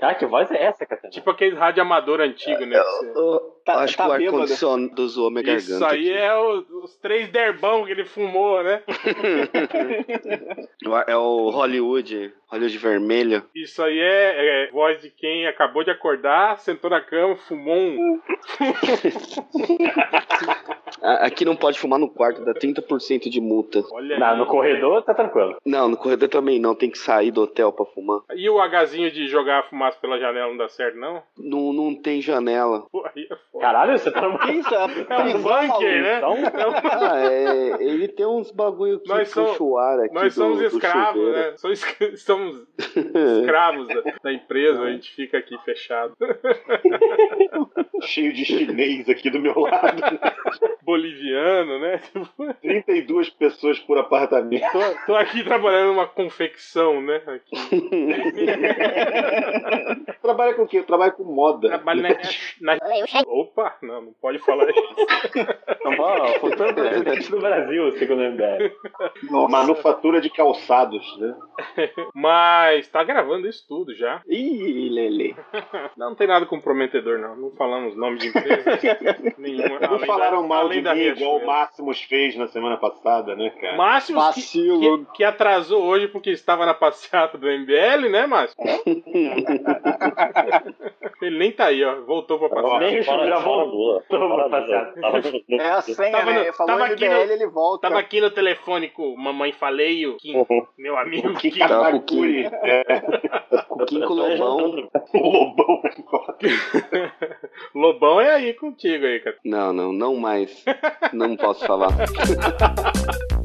Cara, que voz é essa, Catena? Tipo aquele rádio amador antigo, né? Tá, acho tá que o ar-condicionado zoou minha Isso garganta. aí aqui. é o- os três derbão que ele fumou, né? É o Hollywood, Hollywood vermelho. Isso aí é, é voz de quem acabou de acordar, sentou na cama, fumou um. Aqui não pode fumar no quarto, dá 30% de multa. Olha Não, aí. no corredor tá tranquilo. Não, no corredor também não, tem que sair do hotel pra fumar. E o Hzinho de jogar a fumaça pela janela não dá certo, não? Não, não tem janela. Pô, aí é foda. Caralho, você tá numa. Que isso? É, É um bunker, né? Então, É um- Ah, é, ele tem uns bagulho que Nós somos- ar aqui Nós do- somos do escravos, né? Somos, somos escravos da, da empresa, a gente fica aqui fechado. Cheio de chinês aqui do meu lado. Boliviano, né? 32 pessoas por apartamento. Tô, tô aqui trabalhando numa confecção, né? Aqui. Trabalha com o quê? Eu trabalho com moda. Trabalho na, na. Opa, não, não pode falar isso. São Paulo, futuro do Brasil, segundo o MBL. Manufatura de calçados, né? Mas tá gravando isso tudo já. Ih, Lele. Não, não tem nada comprometedor, não. Não falamos nome de empresa nenhuma. Não falaram da- mal além da mim igual o. Máximos fez na semana passada, né, cara? Máximos que, que, que atrasou hoje porque estava na passeata do MBL, né, Márcio? Ele nem tá aí, ó. Voltou pra passeata. Nem já voltou. no- no- É a senha, Tava né? falou tava aqui MBL, no- ele volta. Tava aqui no telefone com mamãe falei, o Kim, meu amigo Que Kim. Katakuri. É, Com o Kinko Lobão. o Lobão. Lobão é aí contigo aí, cara. Não, não, não mais. Não posso falar.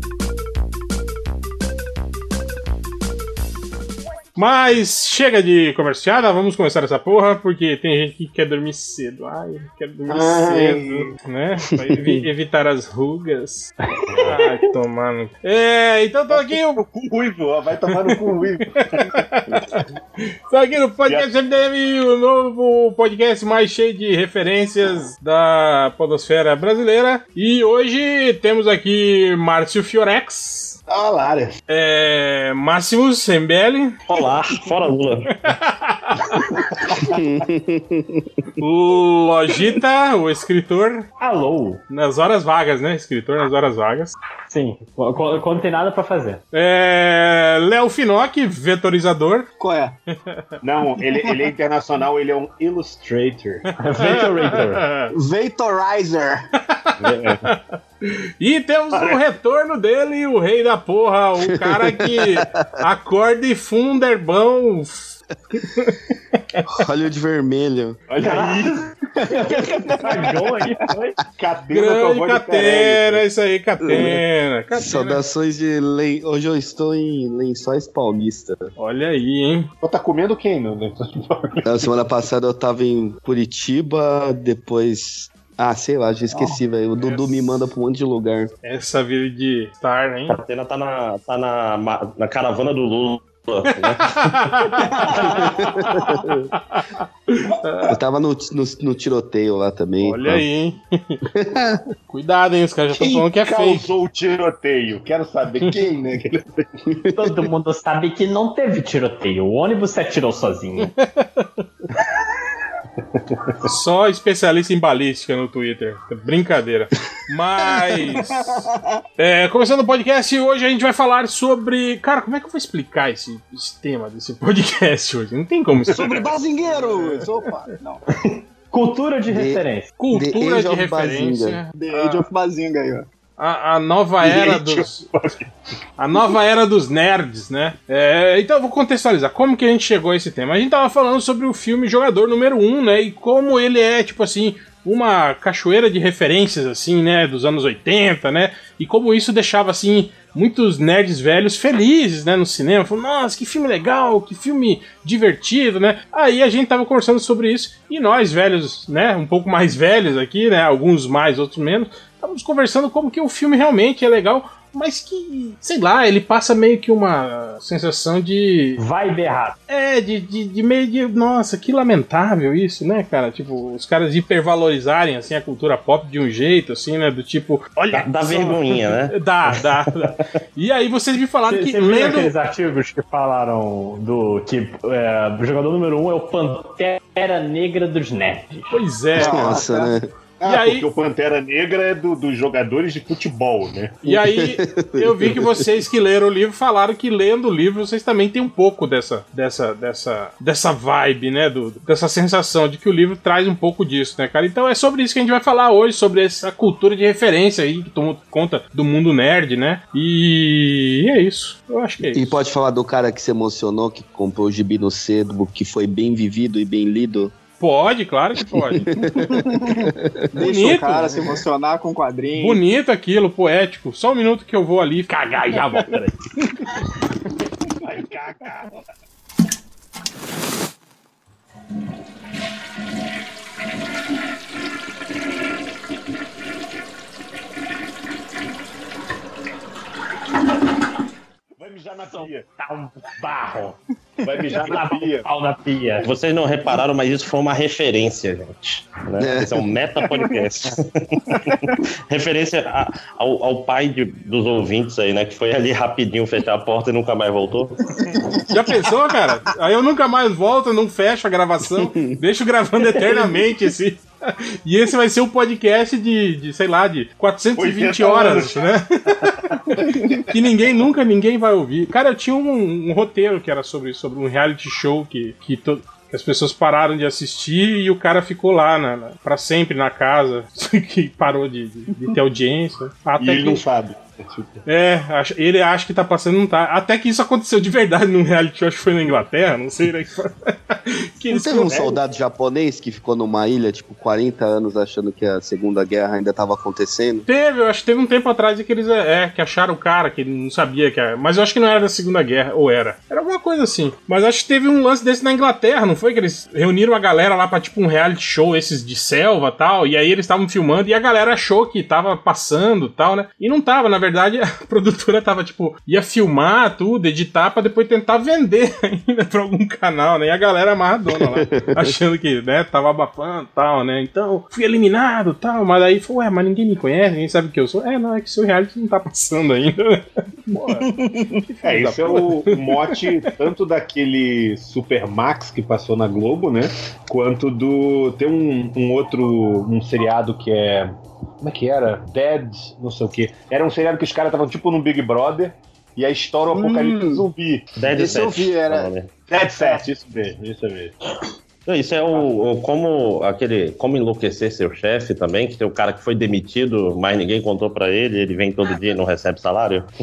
Mas chega de converseada, vamos começar essa porra, porque tem gente que quer dormir cedo. Ai, quer dormir Ai. cedo, né? Pra evi- evitar as rugas. Ai, tomando. É, então tô aqui, eu Cu ruivo, ó, vai tomar no cu ruivo. Tô aqui no podcast MDM, o novo podcast mais cheio de referências da podosfera brasileira. E hoje temos aqui Márcio Fiorex, Lara. é, Máximos MBL, Olá, fora Lula. Logita, o escritor, Alô? nas horas vagas, né? Escritor nas horas vagas. Sim, qu- qu- quando tem nada pra fazer. É, Léo Finocchi, vetorizador. Qual é? Não, ele, ele é internacional, ele é um illustrator. Vetorator. Vatorizer. E temos o retorno dele, o rei da porra, o cara que acorda e funda herbão. Hollywood vermelho. Olha aí, Dragão aí, foi. Catena Grande de Catena, isso aí, Catena. Catena. Saudações de len... Hoje eu estou em Lençóis Paulista. Olha aí, hein? Pô, tá comendo quem, meu? Na semana passada eu tava em Curitiba, depois. Ah, sei lá, já esqueci, velho. O Dudu essa- me manda pra um monte de lugar. Essa vida de estar, hein? A Atena tá na, tá na, na caravana do Lula. Né? Eu tava no, no, no tiroteio lá também. Olha aí, hein? Cuidado, hein? Os caras já estão falando que é fake. causou o tiroteio? Quero saber quem, né? Todo mundo sabe que não teve tiroteio. O ônibus se atirou sozinho. Só especialista em balística no Twitter. Brincadeira. Mas. é, começando o podcast, hoje a gente vai falar sobre. Cara, como é que eu vou explicar esse, esse tema desse podcast hoje? Não tem como explicar. Sobre bazingueiros. Opa, não. Cultura de The- referência. Cultura de referência. The Age of Bazinga aí, ó. A, a nova era dos. A nova era dos nerds, né? É, então eu vou contextualizar. Como que a gente chegou a esse tema? A gente tava falando sobre o filme Jogador número 1, né? E como ele é, tipo assim, uma cachoeira de referências, assim, né? Dos anos 80, né? E como isso deixava, assim, muitos nerds velhos felizes, né? No cinema. Falando, nossa, que filme legal, que filme divertido, né? Aí a gente tava conversando sobre isso. E nós, velhos, né? Um pouco mais velhos aqui, né? Alguns mais, outros menos. Estávamos conversando como que o filme realmente é legal mas que, sei lá, ele passa meio que uma sensação de. Vibe errado. É, de, de, de meio de. Nossa, que lamentável isso, né, cara? Tipo, os caras hipervalorizarem, assim, a cultura pop de um jeito, assim, né? Do tipo, olha. Dá, dá só- vergonhinha, né? Dá, dá, dá. E aí vocês me falaram Você que você lendo. aqueles artigos que falaram do que é, o jogador número um é o Pantera Negra dos nerds. Pois é. Nossa, né? Ah, E aí- porque o Pantera Negra é do- dos jogadores de futebol, né? E aí eu vi que vocês que leram o livro falaram que lendo o livro vocês também têm um pouco dessa dessa dessa dessa vibe, né, do, dessa sensação de que o livro traz um pouco disso, né, cara? Então é sobre isso que a gente vai falar hoje, sobre essa cultura de referência aí que toma conta do mundo nerd, né? E é isso. Eu acho que é isso. E pode falar do cara que se emocionou, que comprou o gibi no cedo, que foi bem vivido e bem lido. Pode, claro que pode. Deixa Bonito. o cara se emocionar com o quadrinho. Bonito aquilo, poético. Só um minuto que eu vou ali cagar e já volto. Peraí. Vai cagar. Mijar na pia. Tá um barro. Vai mijar na pia. pau na pia. Vocês não repararam, mas isso foi uma referência, gente. Né? É. Esse é um meta-podcast. referência a- ao, ao pai de- dos ouvintes aí, né? Que foi ali rapidinho fechar a porta e nunca mais voltou. Já pensou, cara? Aí eu nunca mais volto, não fecho a gravação, deixo gravando eternamente, assim. E esse vai ser um podcast de, de sei lá, de 420 80 horas, né? que ninguém, nunca ninguém vai ouvir. Cara, eu tinha um, um roteiro que era sobre, sobre um reality show que, que, to- as pessoas pararam de assistir e o cara ficou lá na, na, pra sempre na casa, que parou de, de- de ter audiência. E Até ele que, não sabe. É, ele acha que tá passando, não tá. Até que isso aconteceu de verdade num reality show, acho que foi na Inglaterra, não sei, né? que Não teve um soldado japonês que ficou numa ilha, tipo, 40 anos achando que a Segunda Guerra ainda tava acontecendo? Teve, eu acho que teve um tempo atrás que eles é, que acharam o cara, que não sabia que era. Mas eu acho que não era da Segunda Guerra, ou era. Era alguma coisa assim. Mas acho que teve um lance desse na Inglaterra, não foi? Que eles reuniram a galera lá pra tipo um reality show, esses de selva e tal. E aí eles estavam filmando e a galera achou que tava passando e tal, né? E não tava, na verdade, a produtora tava tipo, ia filmar tudo, editar pra depois tentar vender ainda pra algum canal, né? E a galera amarradona lá, achando que, né, tava abafando e tal, né? Então, fui eliminado e tal. Mas aí foi, ué, mas ninguém me conhece, ninguém sabe que eu sou. É, não, é que seu reality não tá passando ainda, né? Porra. É, esse é o mote tanto daquele Supermax que passou na Globo, né? Quanto do. Tem um, um outro. um seriado que é. Como é que era? Dead, não sei o que. Era um seriado que os caras estavam tipo num Big Brother. E aí estoura o apocalipse Hum. zumbi. Dead Esse eu Set, vi, era- é. Dead Set, isso mesmo, isso mesmo. Não, Isso é o, o como aquele como enlouquecer seu chefe também, que tem o cara que foi demitido, mas ninguém contou pra ele, ele vem todo dia e não recebe salário.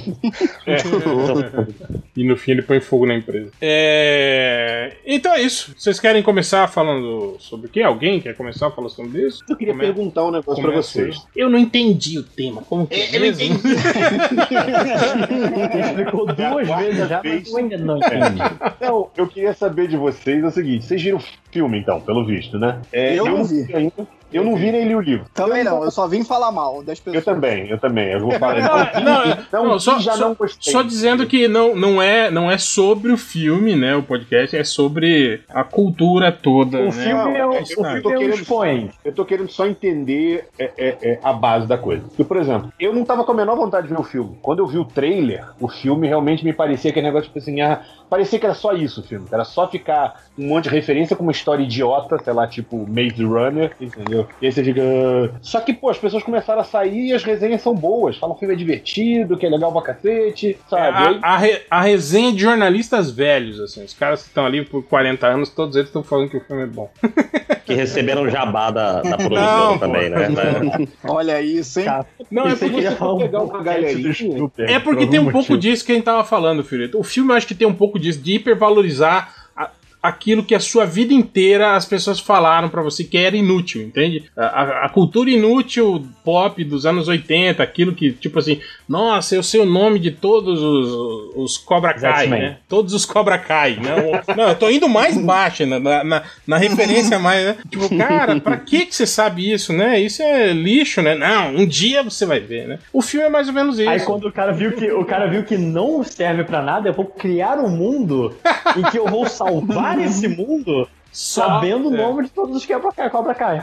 E no fim ele põe fogo na empresa. É... Então é isso. Vocês querem começar falando sobre o quê? Alguém quer começar falando sobre isso? Eu queria Come- perguntar um negócio pra começa vocês. Eu não entendi o tema. Como que é? mesmo? Explicou duas vezes já, vez. mas eu ainda não entendi. Não, eu queria saber de vocês é o seguinte: vocês viram filme, então, pelo visto, né? É, Eu não vi. ainda. Eu não vi nem li o livro. Também não, eu só vim falar mal das pessoas. Eu também, eu também. Eu vou falar. Não, não, Não, não, só, já só- não gostei. só dizendo que não, não, é, não é sobre o filme, né? O podcast é sobre a cultura toda. O né? filme é o, eu o tô filme é o querendo- expõe. Eu tô querendo só entender é, é, é, a base da coisa. Porque, por exemplo, eu não tava com a menor vontade de ver o filme. Quando eu vi o trailer, o filme realmente me parecia aquele negócio tipo assim, ah, parecia que era só isso o filme. que Era só ficar um monte de referência com uma história idiota, sei lá, tipo Maze Runner, entendeu? E aí você fica. "Ah". Só que, pô, as pessoas começaram a sair e as resenhas são boas. Falam que o filme é divertido, que é legal pra cacete, sabe? Aí- A, a, re- a resenha de jornalistas velhos, assim, os caras que estão ali por 40 anos, todos eles estão falando que o filme é bom. Que receberam jabá da, da produtora Não, também, pô. né? Olha isso, hein? Não, é porque, um galerinha. do Spielberg, é porque por tem um pouco disso que a gente tava falando, filho. O filme eu acho que tem um pouco disso, de hipervalorizar aquilo que a sua vida inteira as pessoas falaram pra você que era inútil, entende? A, a- cultura inútil pop dos anos 80, aquilo que, tipo assim, nossa, eu sei o nome de todos os, os Cobra Kai, né? Todos os Cobra Kai. Não, não eu tô indo mais baixo, né? na, na, na referência mais, né? Tipo, cara, pra que que você sabe isso, né? Isso é lixo, né? Não, um dia você vai ver, né? O filme é mais ou menos isso. Aí quando o cara viu que o cara viu que não serve pra nada, eu vou criar um mundo em que eu vou salvar esse mundo Só- sabendo o é. nome de todos os Cobra Kai. Cobra Kai.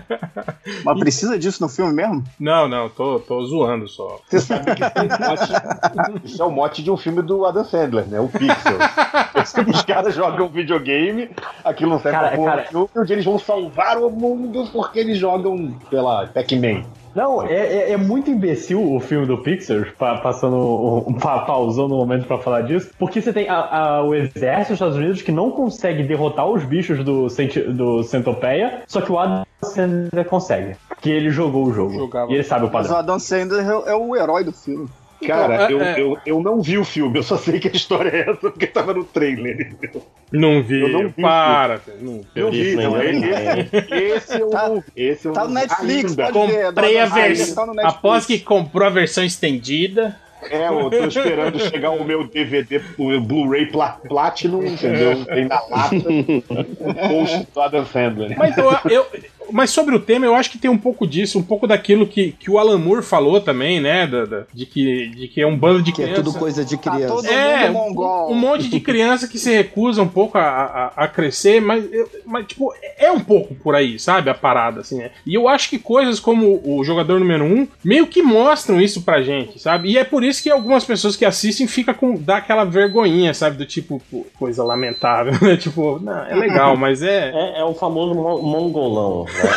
Mas precisa disso no filme mesmo? Não, não, tô, tô zoando só. Você sabe que isso é o mote- isso é o mote de um filme do Adam Sandler, né? O Pixel. Os caras jogam videogame, aquilo não serve Cara, pra porra cara- e um dia eles vão salvar o mundo porque eles jogam, sei lá, Pac-Man. Não, é, é- é muito imbecil o filme do Pixar, pa- passando um, pa- pausando um momento pra falar disso, porque você tem a- a- o exército dos Estados Unidos que não consegue derrotar os bichos do, Centi- do Centopeia, só que o Adam Sandler consegue, porque ele jogou o jogo Jogava. e ele sabe o Mas o padrão. Adam Sandler é, é o herói do filme. Cara, Então, eu, é- eu, eu não vi o filme, eu só sei que a história é essa porque tava no trailer. Não vi, Eu não vi, para. Não, Eu vi, não, nem esse, esse eu Tá- não vi. Esse eu Tá não no Netflix, ainda. pode ver. Comprei a Sandler versão. tá no Netflix. Após que comprou a versão estendida. É, eu tô esperando chegar o meu DVD, o Blu-ray Pla- Platinum, entendeu? Tem na lata, um post do Adam Sandler. Mas, eu, eu- mas sobre o tema, eu acho que tem um pouco disso, um pouco daquilo que, que o Alan Moore falou também, né? da- da- de, que, de que é um bando de Que é crianças. tudo coisa de Tá criança. todo É, mongol. um monte de criança que se recusa um pouco a, a, a crescer, mas, mas, tipo, é um pouco por aí, sabe? A parada, assim, né? E eu acho que coisas como o jogador número um meio que mostram isso pra gente, sabe? E é por isso que algumas pessoas que assistem ficam com. dá aquela vergonhinha, sabe? Do tipo, pô, coisa lamentável, né? Tipo, não, é legal, mas é. É, é o famoso mo- mongolão, né?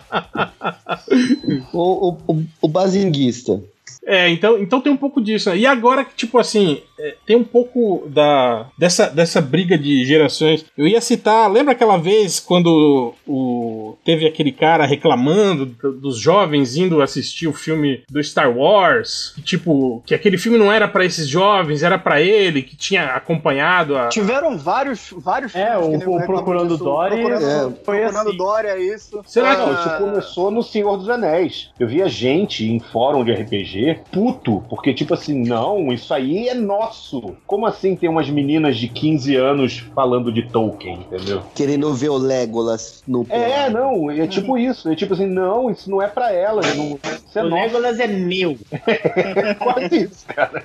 O, o, o, o bazinguista. É, então, então tem um pouco disso. né? E agora, tipo assim, é, tem um pouco da dessa, dessa briga de gerações. Eu ia citar, lembra aquela vez quando o, teve aquele cara reclamando do- dos jovens indo assistir o filme do Star Wars? Que, tipo, que aquele filme não era pra esses jovens, era pra ele, que tinha acompanhado a. Tiveram vários, vários É, filmes o- que o Procurando disso. Dory, Procurando, é, foi Procurando assim. Dory é isso. Será Não, que- isso começou no Senhor dos Anéis. Eu via gente em fórum de RPG puto, porque tipo assim, não, isso aí é nosso. Como assim tem umas meninas de 15 anos falando de Tolkien, entendeu? Querendo ver o Legolas no É, não, é tipo isso. É tipo assim, não, isso não é pra elas. Não, isso é O nosso. Legolas é meu. É quase isso, cara.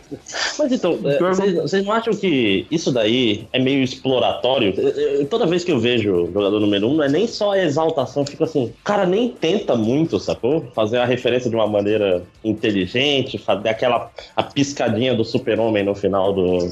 Mas então, é, vocês vocês não acham que isso daí é meio exploratório? Eu- eu- Toda vez que eu vejo o jogador número um, não é nem só a exaltação, fica assim, o cara nem tenta muito, sacou? Fazer a referência de uma maneira inteligente, fazer aquela a piscadinha do super-homem no final do,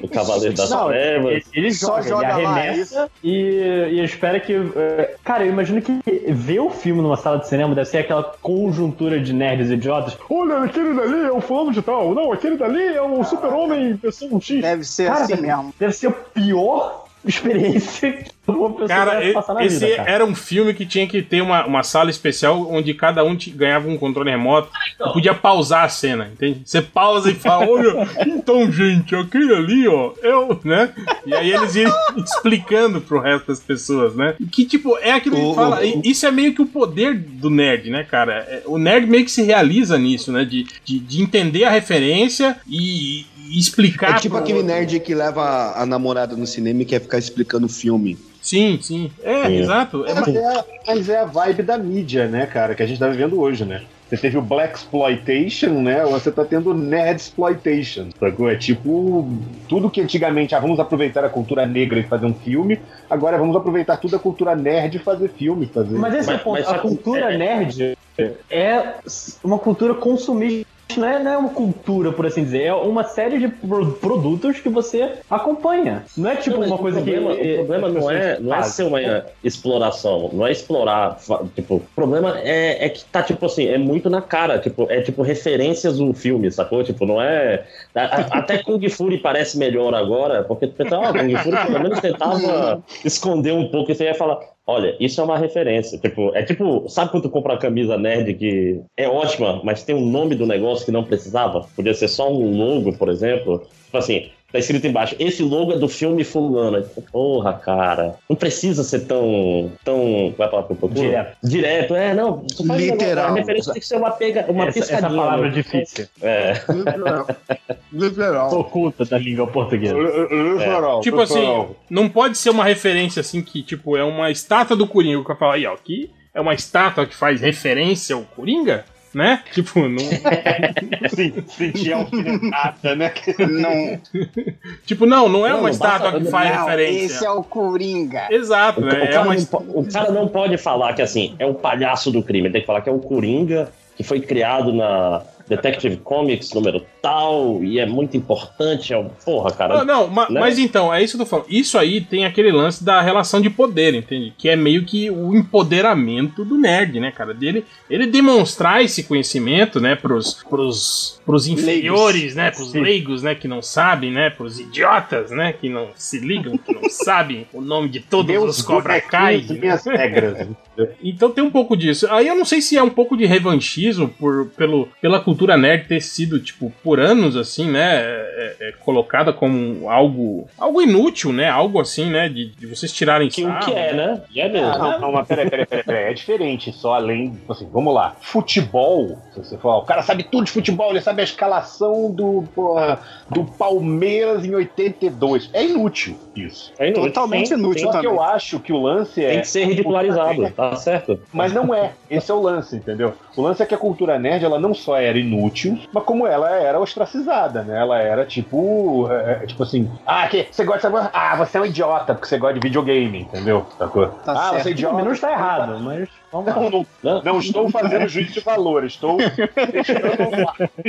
do Cavaleiro das Não, Trevas. ele, ele Só joga, joga ele arremessa e, e espera que. eh, Cara, eu imagino que ver o filme numa sala de cinema deve ser aquela conjuntura de nerds idiotas. Olha, aquele dali é o fulano de tal. Não, aquele dali é o super-homem pessoa X. Deve ser Cara, assim mesmo. Deve ser a pior experiência que uma pessoa Cara, e- passar na esse vida, cara. era um filme que tinha que ter uma, uma sala especial onde cada um te- ganhava um controle remoto e podia pausar a cena, entende? Você pausa e fala, olha, então, gente, aquele ali, ó, eu, né? E aí eles iam explicando pro resto das pessoas, né? E Que, tipo, é aquilo que O- fala, o- e- isso é meio que o poder do nerd, né, cara? É, O nerd meio que se realiza nisso, né? De, de, de entender a referência e explicar. É tipo pro aquele nerd que leva a namorada no cinema e quer ficar explicando o filme. Sim, sim. É, Sim. exato. É, Mas é, mas é a vibe da mídia, né, cara, que a gente tá vivendo hoje, né? Você teve o Black Exploitation, né? Ou você tá tendo Nerd Exploitation. sacou? É tipo tudo que antigamente, ah, vamos aproveitar a cultura negra e fazer um filme, agora vamos aproveitar tudo a cultura nerd e fazer filme, fazer. Mas esse é o Mas- ponto. mas a cultura é- nerd é uma cultura consumista. Não é, não é uma cultura, por assim dizer. É uma série de pro- produtos que você acompanha. Não é tipo Não, uma coisa problema, que. O problema as não é, não é ser uma exploração, não é explorar. Tipo, o problema é, é que tá, tipo assim, é muito na cara. Tipo, é tipo referências do filme, sacou? Tipo, não é. a- Até Kung Fury parece melhor agora, porque ah, Kung Fury pelo menos tentava esconder um pouco e você ia falar. Olha, isso é uma referência. Tipo, é tipo, sabe quando tu compra uma camisa nerd que é ótima, mas tem o nome do negócio que não precisava? Podia ser só um logo, por exemplo. Tipo assim, tá escrito embaixo, esse logo é do filme fulano. Aí, Porra, cara, não precisa ser tão, tão, vai falar procuro? Direto. Direto, é, não. um Literal. A referência tem que ser uma, pega, uma essa, essa piscadinha. palavra né? difícil. É. Literal. Literal. Oculta da língua portuguesa. Literal, Tipo assim, literal. não pode ser uma referência assim que, tipo, é uma estátua do Coringa que eu falo aí, ó, aqui é uma estátua que faz referência ao Coringa, né? Tipo, não, Sim, sentir a alfinetada, né? Não, tipo, não, não é Não, uma não estátua basta- que faz não, referência. esse é o Coringa. Exato, O, né? o É cara uma não, o cara não pode falar que assim, é o palhaço do crime. Ele tem que falar que é o Coringa, que foi criado na Detective Comics número tal, e é muito importante. É um... Porra, cara. Ah, não, ma- né? mas então, é isso que eu tô falando. Isso aí tem aquele lance da relação de poder, entende? Que é meio que o empoderamento do nerd, né, cara? Dele, ele demonstrar esse conhecimento, né, pros, pros, pros inferiores, né, pros leigos, né, que não sabem, né, pros idiotas, né, que não se ligam, que não sabem o nome de todos os Cobra Kai. minhas regras. Então tem um pouco disso. Aí eu não sei se é um pouco de revanchismo por, pelo, pela cultura nerd ter sido, tipo, por anos, assim, né? é- é- é colocada como algo algo inútil, né? Algo assim, né? De, de vocês tirarem Que o sarro, que é, né? E é mesmo. Ah, não, não, mas peraí, peraí, peraí, peraí. É diferente, só além. tipo Assim, vamos lá. Futebol, se você falar, o cara sabe tudo de futebol, ele sabe a escalação do, porra, do Palmeiras em 82. É inútil isso. É inútil. Totalmente Sim, inútil Só que também. eu acho que o lance é. Tem que ser ridicularizado, tá certo? Mas não é. Esse é o lance, entendeu? O lance é que a cultura nerd, ela não só era inútil, mas como ela era ostracizada, né? Ela era tipo. é, é, tipo assim. Ah, que, você gosta de. Ah, você é um idiota porque você gosta de videogame, entendeu? Sacou? Tá ah, certo. você é idiota. Não está errado, mas vamos lá. Não, não, Não. não estou fazendo juízo de valor, estou?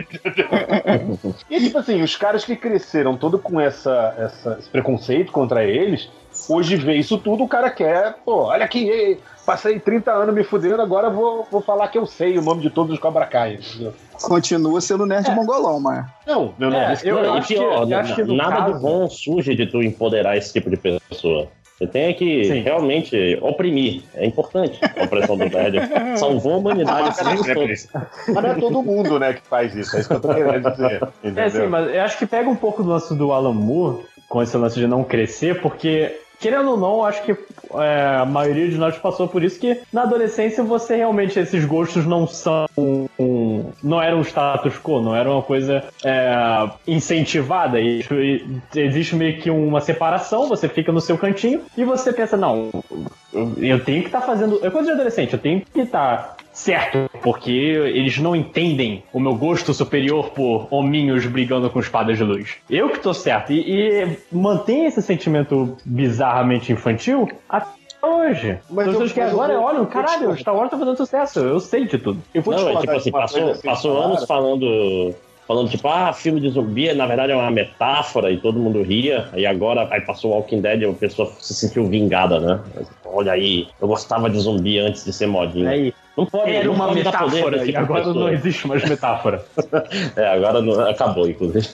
E tipo assim, os caras que cresceram todo com essa, essa- esse preconceito contra eles, hoje vê isso tudo, o cara quer, pô, olha aqui, ei, passei 30 anos me fudendo, agora vou, vou falar que eu sei o nome de todos os Cobra Kai, entendeu? Continua sendo nerd É. mongolão, mas. Não, meu nome É, é, eu Não, e acho que- pior, eu na- acho que nada caso- de bom surge de tu empoderar esse tipo de pessoa. Você tem que Sim. realmente oprimir. É importante a opressão do nerd. Salvou a humanidade. somos todos. Mas não é todo mundo, né, que faz isso, é isso que eu tô querendo dizer. Entendeu? É, sim, mas eu acho que pega um pouco do lance do Alan Moore, com esse lance de não crescer, porque, querendo ou não, acho que é, a maioria de nós passou por isso, que na adolescência você realmente, esses gostos não são. um- não eram um status quo, não era uma coisa é, incentivada. E, e existe meio que uma separação, você fica no seu cantinho e você pensa, não, eu, eu tenho que estar fazendo. É coisa de adolescente, eu tenho que estar certo, porque eles não entendem o meu gosto superior por hominhos brigando com espadas de luz. Eu que tô certo. E, e mantém esse sentimento bizarramente infantil até hoje. Mas As pessoas eu- que eu agora olham, eu vou caralho, te- Star Wars tá fazendo sucesso, eu sei de tudo. Eu vou te Não, é falar tipo assim, passou, assim, passou claro. anos falando. Falando, tipo, ah, filme de zumbi, na verdade é uma metáfora e todo mundo ria. E agora, aí passou o Walking Dead e a pessoa se sentiu vingada, né? Olha aí, eu gostava de zumbi antes de ser modinha. Aí, Não pode, era uma metáfora, e agora pessoa. não existe mais metáfora. É, agora não- acabou, inclusive.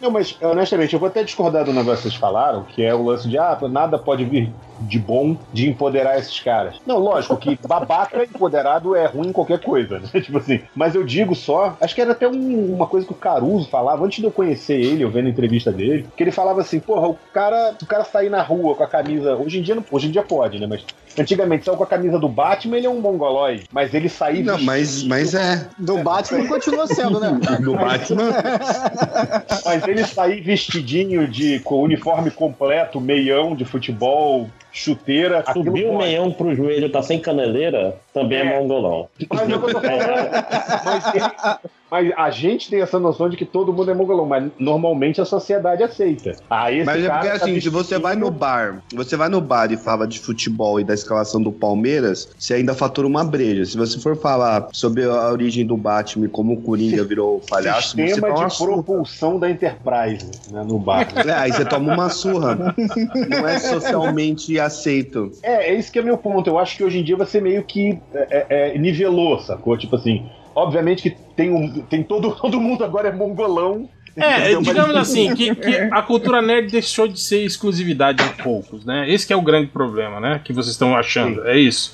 Não, mas honestamente, eu vou até discordar do negócio que vocês falaram, que é o lance de ah, nada pode vir de bom de empoderar esses caras. Não, lógico que babaca empoderado é ruim em qualquer coisa, né? Tipo assim. Mas eu digo só, acho que era até um- uma coisa que o Caruso falava antes de eu conhecer ele, eu vendo a entrevista dele, que ele falava assim, porra, o cara, o cara sair na rua com a camisa, hoje em dia não, hoje em dia pode, né? Mas antigamente saiu com a camisa do Batman, ele é um mongolóide, mas ele sair Não, vestido- mas, mas é. Do Batman continua sendo, né? Do Batman. Mas ele sair vestidinho de com uniforme completo, meião de futebol, chuteira, Subir o meião pro joelho, tá sem caneleira, também é, É. mongolão. Mas, é eu tô falando. Mas ele- mas a gente tem essa noção de que todo mundo é mongolão, mas normalmente a sociedade aceita. Ah, esse Mas é porque tá assim, se você vai no bar, você vai no bar e fala de futebol e da escalação do Palmeiras, você ainda fatura uma breja. Se você for falar sobre a origem do Batman e como o Coringa virou palhaço, você Sistema toma uma de surra. propulsão da Enterprise né, no bar. É, aí você toma uma surra. Não é socialmente aceito. É, é isso que é meu ponto. Eu acho que hoje em dia você meio que é, é, é, nivelou, sacou? Tipo assim, obviamente que tem, um, tem todo, todo mundo agora é mongolão É, digamos assim, que, que a cultura nerd deixou de ser exclusividade de poucos, né? Esse é o grande problema, né? Que vocês estão achando. É isso.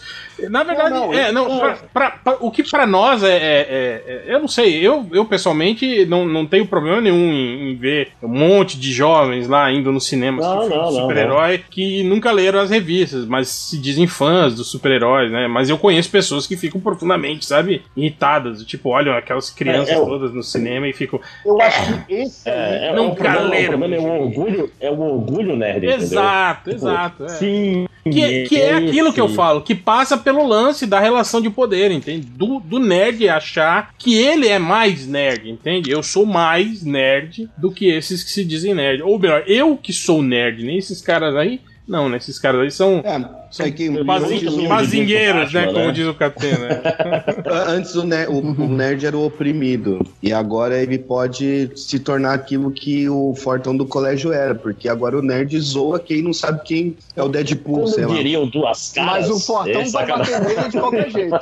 Na verdade, Não, não, é, não, pra- pra- pra- o que pra nós é, é- é- é- Eu não sei, eu, eu pessoalmente não, não tenho problema nenhum em, em ver um monte de jovens lá indo no cinema assistir super-herói que nunca leram as revistas, mas se dizem fãs dos super-heróis, né? Mas eu conheço pessoas que ficam profundamente, sabe, irritadas. Tipo, olham aquelas crianças É, eu- todas no cinema e ficam. Eu acho que esse É, é, Não o problema, galera, é o orgulho, é o orgulho nerd, entendeu? Exato, Tipo, exato. é. Sim. Que, que é aquilo que eu falo, que passa pelo lance da relação de poder, entende? Do, do nerd achar que ele é mais nerd, entende? Eu sou mais nerd do que esses que se dizem nerd. Ou melhor, eu que sou nerd, nem esses caras aí. Não, né? Esses caras aí são, É, são é que lindo bazingueiros, né? Batman, Como né? diz o Catena. antes o, ne- o- o nerd era o oprimido. E agora ele pode se tornar aquilo que o Fortão do colégio era. Porque agora o nerd zoa quem não sabe quem é o Deadpool, sei Como lá. diriam duas caras. Mas o Fortão é vai sacanagem. bater nele de qualquer jeito.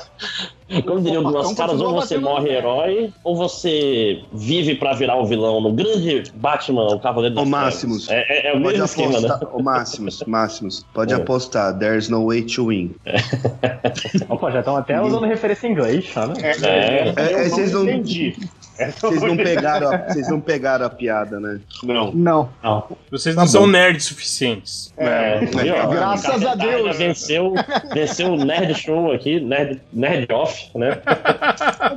Como diriam O duas caras, ou você morre no- herói, ou você vive pra virar o vilão no grande Batman, o Cavaleiro das Trevas. Máximos, É, é, é o Pode mesmo esquema, né? apostar, ô Máximos, Máximos, pode É. apostar. There's no way to win. Opa, já estão até usando referência em inglês, tá, né? É, É. eu É, é, não vocês não- entendi. Vocês não pegaram a, vocês não pegaram a piada, né? Não. Não. Vocês Tá não são nerds suficientes. É, viu? Graças a Deus. Venceu, venceu o Nerd Show aqui, Nerd, nerd Off, né?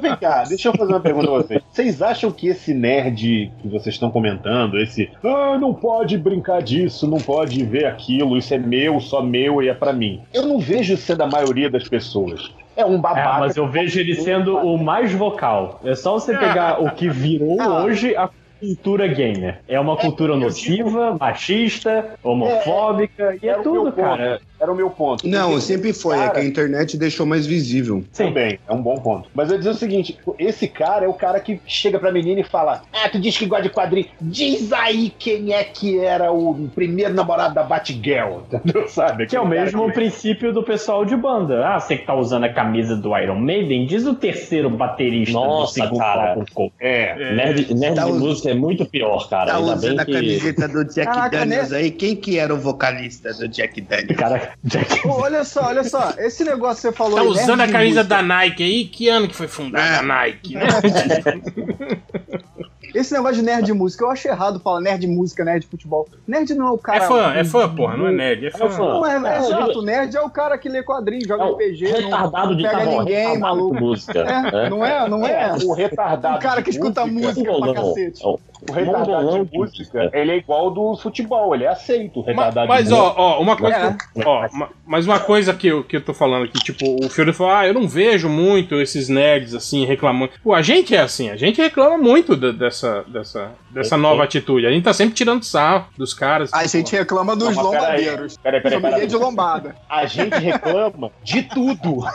Vem cá, deixa eu fazer uma pergunta pra vocês. Vocês acham que esse nerd que vocês estão comentando, esse ah, não pode brincar disso, não pode ver aquilo, isso é meu, só meu e é pra mim. Eu não vejo isso ser da maioria das pessoas. É um É, babaca. mas eu vejo ele sendo o mais vocal. É só você pegar o que virou Ah. hoje a cultura gamer. É uma cultura nociva, machista, homofóbica, e é tudo, ponto. cara. Era o meu ponto. Não, Porque sempre foi. É cara- que a internet deixou mais visível. Sim. Também, é um bom ponto. Mas eu ia dizer o seguinte: esse cara é o cara que chega pra menina e fala: Ah, tu diz que gosta de quadrinho. Diz aí quem é que era o primeiro namorado da Batgirl. Entendeu? Sabe? Que é o mesmo que- princípio do pessoal de banda. Ah, você que tá usando a camisa do Iron Maiden, diz o terceiro baterista Nossa, do segundo cara. álbum. Cold. É. Nerd, nerd Tá de us- música é muito pior, cara. Tá Ainda usando bem a que... camiseta do Jack Caraca, Daniels né? aí. Quem que era o vocalista do Jack Daniels? Cara, Jack. Olha só, olha só. Esse negócio que você falou Tá aí, usando a camisa música. da Nike aí? Que ano que foi fundada É. a Nike? né? Esse negócio de nerd de música, eu acho errado falar nerd de música, nerd de futebol. Nerd não é o cara. É fã, é fã, porra, não é nerd, é fã. É fã. Não é, é É, exato, nerd é o cara que lê quadrinho, joga É RPG, não, retardado de não pega tá ninguém, retardado maluco. música. É, não é, não é. O retardado. O cara que de escuta música pra Mongolão. cacete. É o retardado de de música, música. ele é igual do futebol, ele é aceito, o retardado Mas, de música. ó, ó, uma coisa. É. eu- ó, ma- mas uma coisa que eu, que eu tô falando aqui, tipo, o Fiore falou: ah, eu não vejo muito esses nerds assim reclamando. Pô, a gente é assim, a gente reclama muito da- dessa, dessa, dessa nova atitude. A gente tá sempre tirando sarro dos caras. A gente reclama dos Não, peraí, lombadeiros. Peraí, peraí, peraí. de lombada. A gente reclama de tudo.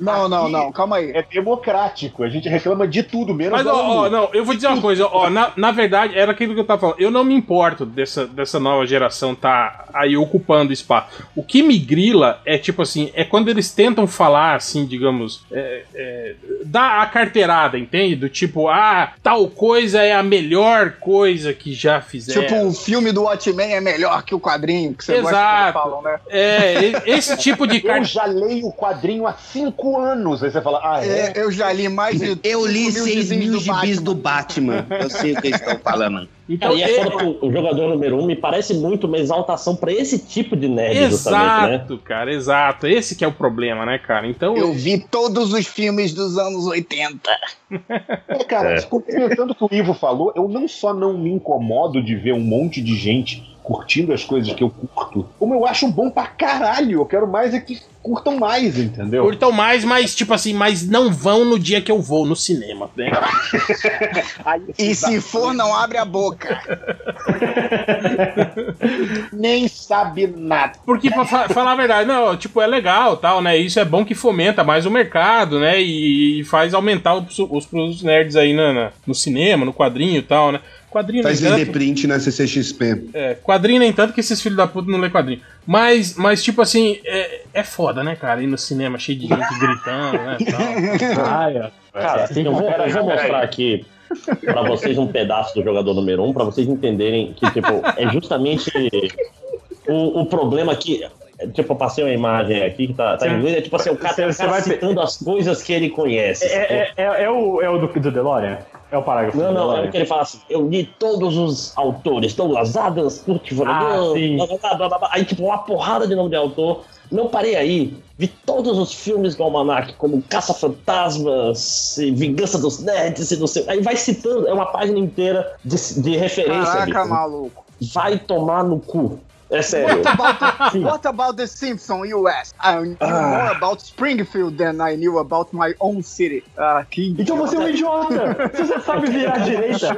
Não, não, não, calma aí. É democrático. A gente reclama de tudo, menos Mas, ó, ó, não, eu vou dizer uma coisa, ó, na, na verdade, era aquilo que eu tava falando. Eu não me importo dessa, dessa nova geração tá aí ocupando espaço. O que me grila é, tipo assim, é quando eles tentam falar, assim, digamos, é, é, dar a carteirada, entende? Do tipo, ah, tal coisa é a melhor coisa que já fizeram. Tipo, o filme do Watchmen é melhor que o quadrinho que você gosta que Exato. falam, né? É, esse tipo de Eu já leio o quadrinho há cinco anos. Aí você fala, ah, é? É, eu já li mais de Eu li 5 6 mil gibis Batman. do Batman. Eu sei o que eles estão falando. Então, Cara, e é é- foda que o jogador número um me parece muito uma exaltação pra esse tipo de nerd, né? Exato, cara, exato. Esse que é o problema, né, cara? Então. Eu vi todos os filmes dos anos 80. É, cara, É. complementando o que o Ivo falou, eu não só não me incomodo de ver um monte de gente curtindo as coisas que eu curto, como eu acho bom pra caralho. Eu quero mais é que curtam mais, entendeu? Curtam mais, mas tipo assim, mas não vão no dia que eu vou no cinema, né? Aí, E se for, não abre a boca. nem sabe nada. Porque, pra fa- falar a verdade, não, tipo, é legal tal, né? Isso é bom que fomenta mais o mercado, né? E, e faz aumentar os, os produtos nerds aí na, na- no cinema, no quadrinho e tal, né? Quadrinho Faz nem tanto, vender print na CCXP. é, quadrinho nem tanto que esses filhos da puta não lê quadrinho. Mas, mas tipo assim, é, é foda, né, cara? Ir no cinema cheio de gente gritando, né? Tal. É. Cara, Assim eu vou, eu vou mostrar aqui. pra vocês um pedaço do jogador número um, pra vocês entenderem que, tipo, é justamente o, o problema que. Tipo, eu passei uma imagem aqui que tá, tá em inglês, é tipo assim, o cara, Você- o você cara vai- citando as coisas que ele conhece. É, é, é, é o, é o do, do DeLorean? É o parágrafo Não, não, é o que ele fala assim. Eu li todos os autores, Douglas Adams, Kurt Vonnegut, Ah, aí tipo uma porrada de nome de autor. Não parei aí, vi todos os filmes do Almanac, como Caça-Fantasmas, Vingança dos Nerds e não sei. Aí vai citando, é uma página inteira de, de referência. Caraca, bicho. maluco. Vai tomar no cu. É sério. What about, what about the Simpsons US? I knew more about Springfield than I knew about my own city. Ah, que Então você é um idiota! Você sabe virar à direita!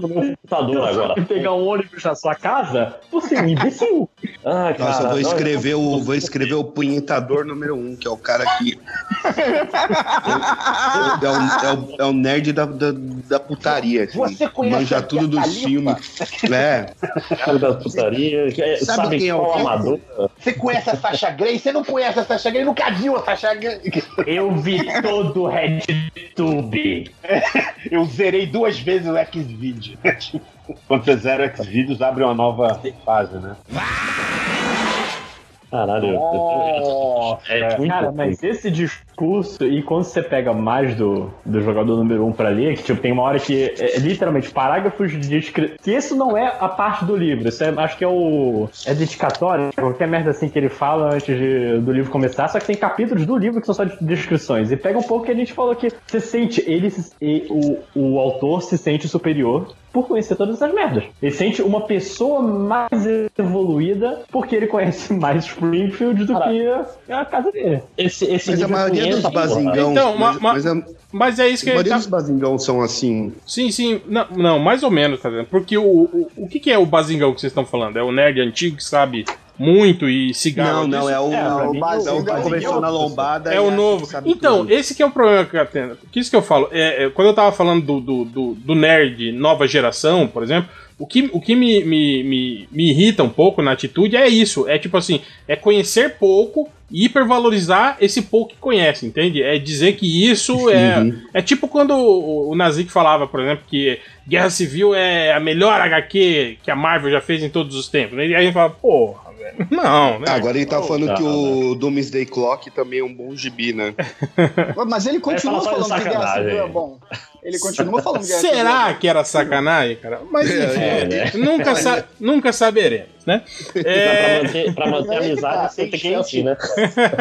Computador agora. E pegar um ônibus na sua casa? Você é um imbecil! Ah, cara, Nossa, eu vou não, escrever o, vou escrever o punhetador número um, que é o cara que. É, o, é, o, é o nerd da, da, da putaria. Assim. Você conhece Manja a tudo dos filmes. É. cara da putaria. Que é- Sabe Sabe, quem é o amador? Você conhece a Sasha Grey? Você não conhece a Sasha Grey? Nunca viu a Sasha Grey? Eu vi todo o RedTube. Eu zerei duas vezes o X-Video. Quando você zera o X-Videos, abre uma nova fase, né? Caralho. Nossa, É muito Cara, mas esse discurso, e quando você pega mais do, do jogador número um pra ler, que tipo, tem uma hora que é, literalmente parágrafos de descrição. Que isso não é a parte do livro, isso é, acho que é o. É dedicatório, qualquer merda assim que ele fala antes de- do livro começar, só que tem capítulos do livro que são só de descrições. E pega um pouco que a gente falou que você sente, ele e o, o autor se sente superior por conhecer todas essas merdas. Ele sente uma pessoa mais evoluída porque ele conhece mais Springfield do Cara, que a casa dele. Esse, esse Mas a maioria dos porra. basingão. Então, mas, ma- mas a, a Mas é isso que ele maioria tá. dos basingão são assim. Sim, sim. Não, não, mais ou menos, tá vendo? Porque o, o, o que, que é o basingão que vocês estão falando? É o nerd antigo que sabe muito e se gaba Não, não, é o. É, É, mim, o, Basingão é o é começou outro. na lombada. É o acha novo. Então, tudo. esse que é o problema que eu tenho. Que isso que eu falo. É, é, quando eu tava falando do, do, do, do nerd nova geração, por exemplo, o que, o que me, me, me, me irrita um pouco na atitude é isso. É tipo assim, é conhecer pouco e hipervalorizar esse pouco que conhece, entende? É dizer que isso é. É tipo quando o, o Nazik falava, por exemplo, que Guerra Civil é a melhor HQ que a Marvel já fez em todos os tempos. né? E aí a gente fala, porra, velho. Não, né? Agora ele tá falando cara, que o Doomsday Clock também é um bom gibi, né? Mas ele continua falando que Guerra sacanagem. Civil é bom. Ele continua falando que Guerra Civil é Será que era sacanagem, cara? Mas enfim, É, né? nunca, sa- nunca saberemos, né? Pra É, manter, pra manter a amizade, tá, você tem ser assim, gente- né?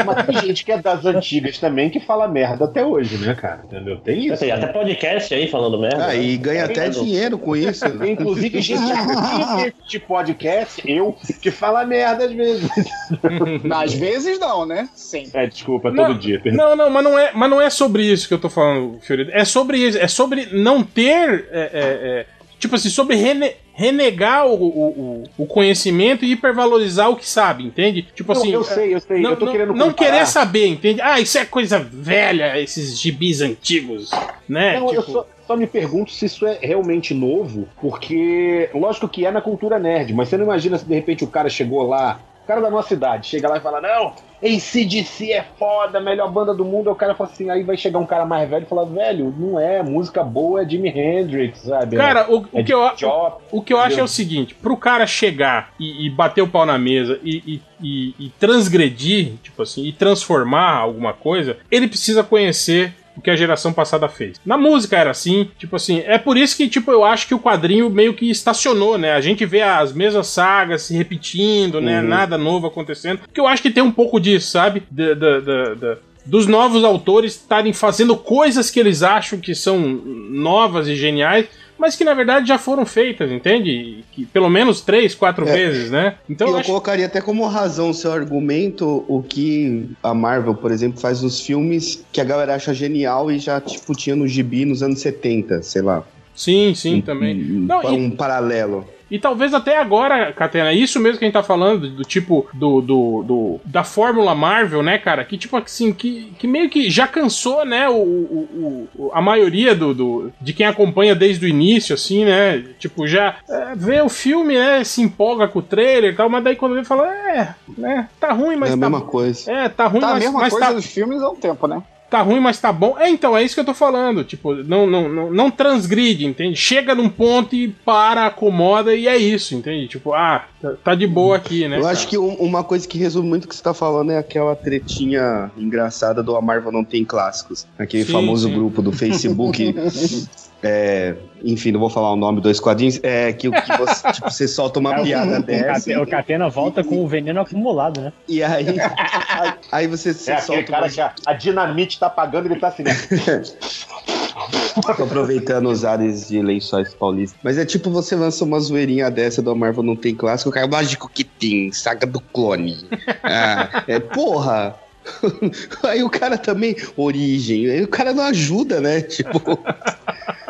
Mas tem gente que é das antigas também que fala merda até hoje, né, cara? Entendeu? Tem isso. Tem até podcast aí falando merda. Ah, né? e ganha até Tá vendo? dinheiro com isso. né? Inclusive, gente aqui de podcast, eu, que fala merda às vezes. Às vezes não, né? Sim. É, desculpa, Não, todo dia. não, não, mas não, é, mas não é sobre isso que eu tô falando, Fiorito. É sobre isso. É sobre não ter. é, é, é, tipo assim, sobre rene- renegar o, o, o- conhecimento e hipervalorizar o que sabe, entende? Tipo Não, assim. eu sei, eu sei. Não, eu tô não- querendo não comparar. querer saber, entende? Ah, isso é coisa velha, esses gibis antigos, né? Não, eu Tipo, só, só me pergunto se isso é realmente novo, porque lógico que é na cultura nerd, mas você não imagina se de repente o cara chegou lá, o cara da nossa idade, chega lá e fala, não, ACDC é foda, melhor banda do mundo, aí o cara fala assim, aí vai chegar um cara mais velho e falar, velho, não é, música boa é Jimi Hendrix, sabe? Cara, o, é o que eu, Job. O que eu acho é o seguinte: pro cara chegar e, e bater o pau na mesa e, e- e- e transgredir, tipo assim, e transformar alguma coisa, ele precisa conhecer o que a geração passada fez. Na música era assim, tipo assim, é por isso que, tipo, eu acho que o quadrinho meio que estacionou, né? A gente vê as mesmas sagas se repetindo, né? Uhum. Nada novo acontecendo. Porque eu acho que tem um pouco disso, sabe? Da- da- da- dos novos autores estarem fazendo coisas que eles acham que são novas e geniais, mas que na verdade já foram feitas, entende? Que pelo menos três, quatro É. vezes, né? Então E eu eu acho colocaria até como razão seu argumento o que a Marvel, por exemplo, faz nos filmes que a galera acha genial e já, tipo, tinha no gibi nos anos 70, sei lá. Sim, sim, também. Um, Não, um paralelo. E talvez até agora, Catena, é isso mesmo que a gente tá falando, do tipo, do, do, do- da fórmula Marvel, né, cara? Que tipo assim, que, que meio que já cansou, né, o, o, o- a maioria do, do, de quem acompanha desde o início, assim, né? Tipo, já é, vê o filme, né, se empolga com o trailer e tal, mas daí quando vê fala, é, né, tá ruim, mas é a tá mesma coisa. É, tá ruim, Tá a mas, mesma mas coisa tá, dos filmes há um tempo, né? Tá ruim, mas tá bom. É, então, é isso que eu tô falando. Tipo, não, não, não, não transgride, entende? Chega num ponto e para, acomoda e é isso, entende? Tipo, ah, tá, tá de boa aqui, né? Eu cara? acho que um- uma coisa que resume muito o que você tá falando é aquela tretinha engraçada do A Marvel Não Tem Clássicos. Aquele Sim, famoso sim. grupo do Facebook. é, enfim, não vou falar o nome dos quadrinhos. É que, o que você, tipo, você solta uma piada O dessa. O Catena volta com o veneno acumulado, né? E aí. Aí você, você É aquele solta cara uma- que a, a dinamite tá apagando, ele tá assim, né? Tô aproveitando os ares de lençóis paulistas. Mas é tipo você lança uma zoeirinha dessa do Marvel não tem clássico, cara, lógico que tem, saga do clone. Ah, é porra. Aí o cara também, origem, aí o cara não ajuda, né? Tipo,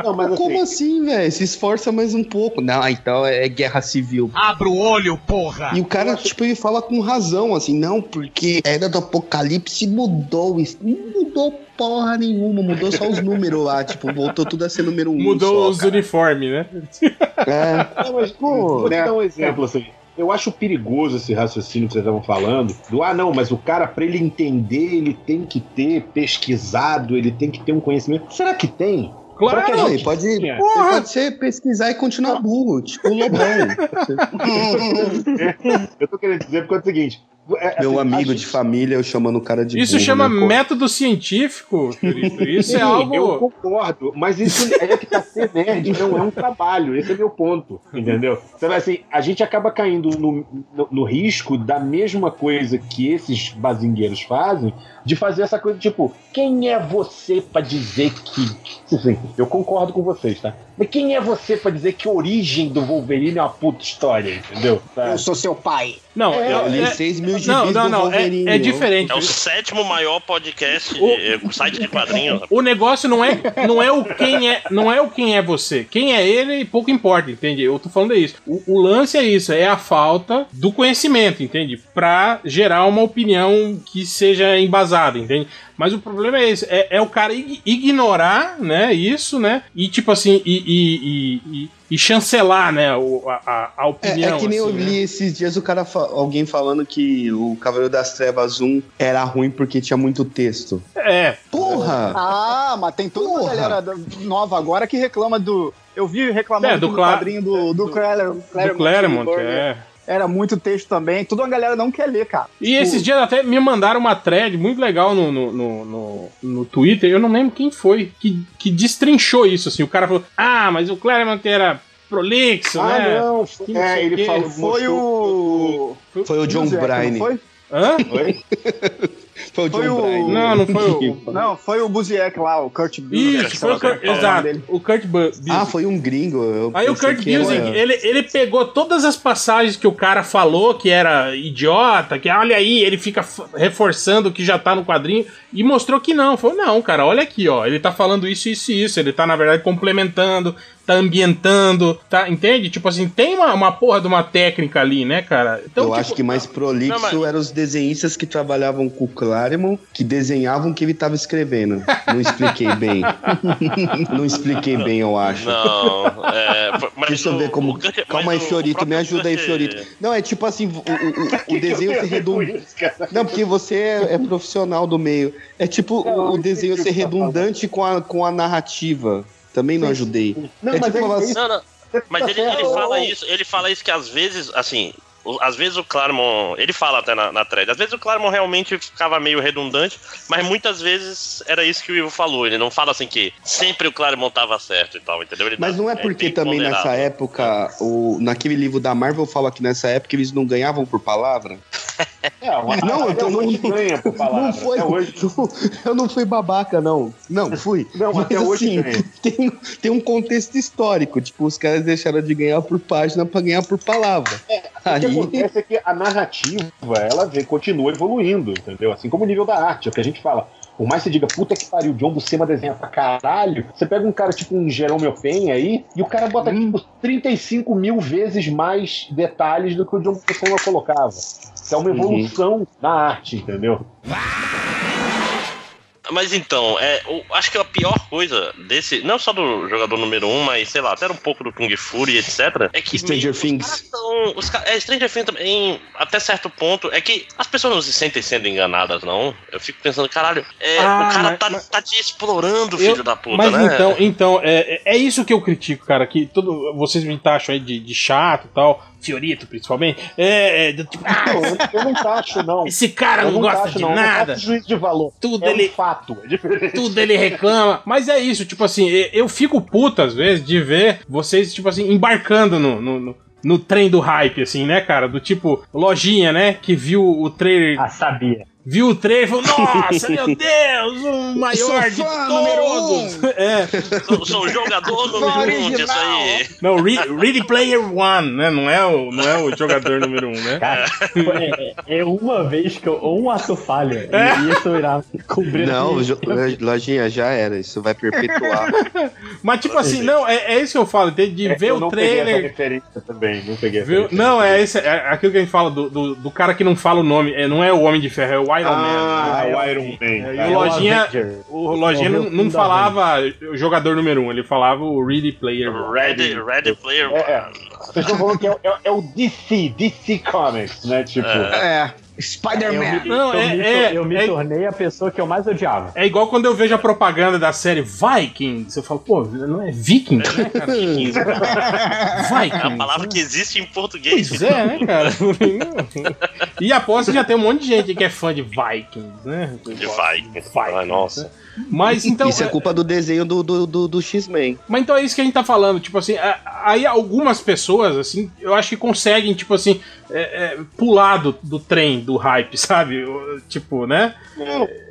Não, mas assim, como assim, velho? Se esforça mais um pouco. Não, então é guerra civil. Abra o olho, porra! E o cara, tipo, ele fala com razão, assim, não, porque a era do apocalipse mudou. isso Não mudou porra nenhuma, mudou só os números lá, tipo, voltou tudo a ser número um. Mudou só, os uniformes, né? É. Não, mas, Pô, vou te né? dar um exemplo assim. Eu acho perigoso esse raciocínio que vocês estavam falando. Do ah, não, mas o cara, pra ele entender, ele tem que ter pesquisado, ele tem que ter um conhecimento. Será que tem? Claro! Que pode, pode ser pesquisar e continuar burro, tipo o Lobão. Eu tô querendo dizer porque é o seguinte. É, Meu assim, amigo gente- de família, eu chamando o cara de Isso burro, chama né, método científico. Isso Sim, é algo. eu concordo, mas isso é que tá ser nerd não é um trabalho, esse é meu ponto, entendeu? Então, assim, a gente acaba caindo no, no, no risco da mesma coisa que esses bazingueiros fazem, de fazer essa coisa tipo, quem é você pra dizer que. Assim, eu concordo com vocês, tá? Mas quem é você pra dizer que a origem do Wolverine é uma puta história, entendeu? Tá? Eu sou seu pai. Não, É, eu- Eu li é- 6 mil gibis não, não, não. Wolverine. É, é diferente. É o sétimo maior podcast, O- eh, site de quadrinhos. O negócio não é, não é o quem é, não é o quem é você. Quem é ele, pouco importa, entende? Eu tô falando isso. O, o lance é isso, é a falta do conhecimento, entende? Pra gerar uma opinião que seja embasada, entende? Mas o problema é esse, é, é o cara ig- ignorar, né, isso, né? E tipo assim, e, e, e- e- chancelar, né, o- a, a- a É, opinião. é que nem eu assim, né? li esses dias o cara alguém falando que o Cavaleiro das Trevas 1 era ruim porque tinha muito texto. É, Porra! Ah, mas tem toda uma Porra. galera da- nova agora que reclama do. Eu vi reclamando É, do do, Cla- quadrinho do, do, Claremont. do Claremont, é. Era muito texto também. Toda uma galera não quer ler, cara. E Tipo, esses dias até me mandaram uma thread muito legal no, no, no, no, no Twitter, eu não lembro quem foi, que, que destrinchou isso, assim. O cara falou, ah, mas o Claremont era prolixo, Ah, né? não, Que não é, ele falou. Foi o. Foi o John Bryan. Foi? Hã? Oi? Foi o John Foi o- Bryan. Não, não foi o... Não, foi o Buziek lá, o Kurt Busiek. Isso, foi o Kurt, exato, o Kurt Bu- Busiek. Ah, foi um gringo. eu Aí o Kurt que era- Busiek, ele, ele pegou todas as passagens que o cara falou que era idiota, que olha aí, ele fica reforçando o que já tá no quadrinho, e mostrou que não. Falou, não, cara, olha aqui, ó, ele tá falando isso, isso e isso, ele tá, na verdade, complementando, tá ambientando, tá, entende? Tipo assim, tem uma, uma porra de uma técnica ali, né, cara? Então, eu tipo, acho que mais prolixo Não, mas- eram os desenhistas que trabalhavam com o Claremont, que desenhavam o que ele tava escrevendo. Não expliquei bem. Não expliquei bem, eu acho. Não, é, mas Deixa eu ver como. o Calma aí, Fiorito, o me ajuda aí, Fiorito. Não, é tipo assim, o, o- o- o desenho ser redundante. redundante. Não, porque você é, é profissional do meio. É tipo o, o desenho ser redundante com a, com a narrativa. Também não ajudei. Não, É mas tipo é falar isso. Não, não. Mas Tá ele, ele certo. fala isso, ele fala isso que às vezes, assim, às vezes o Claremont, ele fala até na, na thread, às vezes o Claremont realmente ficava meio redundante, mas muitas vezes era isso que o Ivo falou, ele não fala assim que sempre o Claremont tava certo e tal, entendeu? Ele Mas tá- não é porque bem também nessa ponderado. época, o, naquele livro da Marvel fala que nessa época eles não ganhavam por palavra? É, Não, então não- hoje ganha por palavra. Não foi. Hoje, não- eu não fui babaca, não. Não, fui. Não, Mas até hoje assim, ganha. tem, tem um contexto histórico. Tipo, os caras deixaram de ganhar por página pra ganhar por palavra. Que Aí, acontece é que a narrativa, ela vem, continua evoluindo, entendeu? Assim como o nível da arte, é o que a gente fala. Por mais que você diga, puta que pariu, John Buscema desenha pra caralho, você pega um cara tipo um Jerome Open aí, e o cara bota tipo 35 mil vezes mais detalhes do que o John Buscema colocava. Isso é uma evolução na arte, entendeu? Mas então, é, o- acho que a, pior coisa desse, não só do jogador número 1, um, mas sei lá, até um pouco do Kung Fury, etc. É que Stranger meio, Things. Os os, é, Stranger Things também, até certo ponto, é que as pessoas não se sentem sendo enganadas, não. Eu fico pensando, caralho, é, Ah, o cara mas- tá, mas- tá te explorando, filho Eu- da puta, Mas né? então, então é, é isso que eu critico, cara. Que todo, vocês me taxam aí de, de chato e tal, Fiorito principalmente. É, é, tipo, ah, Não, eu, eu não tacho, não. esse cara eu não, gosta de não. Eu não nada, faço juízo de valor. tudo é ele, um fato. É tudo ele reclama. Mas é isso, tipo assim, eu fico puto às vezes de ver vocês, tipo assim, embarcando no. no, no- no trem do hype, assim, né, cara? Do tipo, lojinha, né? Que viu o trailer. Ah, sabia. Viu o trailer e falou: Nossa, meu Deus, o maior de todos. um. É. Sou, sou o jogador número um disso aí. Não, Re Ready Player One, né? Não é o, não é o jogador número um, né? Cara, é, é uma vez que eu, um ato falha e isso irá cobrir. Não, jo- lojinha, já era. Isso vai perpetuar. Mas, tipo assim, não, é, é isso que eu falo, de, de ver eu o não peguei essa trailer. referência também. Não peguei essa Viu? referência. Não, é, esse, é aquilo que a gente fala do, do, do cara que não fala o nome. É, não é o Homem de Ferro, é o Iron Man. Ah, né? o Iron Man. É, e É o Lojinha, o Lojinha É não, não falava o jogador número um, ele falava o Ready Player One. Ready, Ready Player É, é. One. Vocês estão falando que é, é- é o DC, DC Comics, né? Tipo. É. Eu Spider-Man. me, Não, eu é- me, é- eu me é- tornei a pessoa que eu mais odiava. É igual quando eu vejo a propaganda da série Vikings. Eu falo, pô, não é Vikings, né, cara? Vikings. É uma palavra que existe em português. Pois é, né, cara? e aposto que já tem um monte de gente que é fã de Vikings, né? De vai. Ai, nossa. Mas então. Isso é culpa do desenho do, do, do, do X-Men. Mas então é isso que a gente tá falando, tipo assim, aí algumas pessoas, assim, eu acho que conseguem, tipo assim, é, é, pular do, do trem, do hype, sabe? Tipo, né?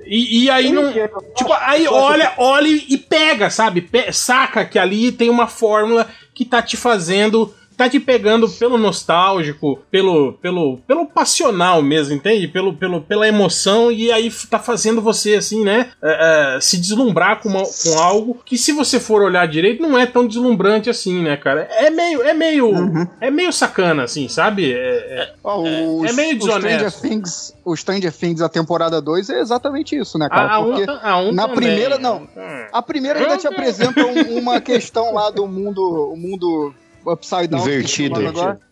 E, e aí não. Tipo, aí olha, olha e pega, sabe? Pe- saca que ali tem uma fórmula que tá te fazendo. Tá te pegando pelo nostálgico, pelo, pelo, pelo passional mesmo, entende? Pelo, pelo, pela emoção, e aí tá fazendo você, assim, né? é, é, se deslumbrar com, uma- com algo que, se você for olhar direito, não é tão deslumbrante assim, né, cara? É meio. É meio. É meio sacana, assim, sabe? É- é- Ó, o, É meio o Stranger desonesto. Things, o Stranger Things, a temporada 2 é exatamente isso, né, cara? a, a um, Porque a um na também. primeira, não. A primeira ainda te apresenta um- uma questão lá do mundo, o mundo upside down. Invertido. eu tô falando Agora. Ah,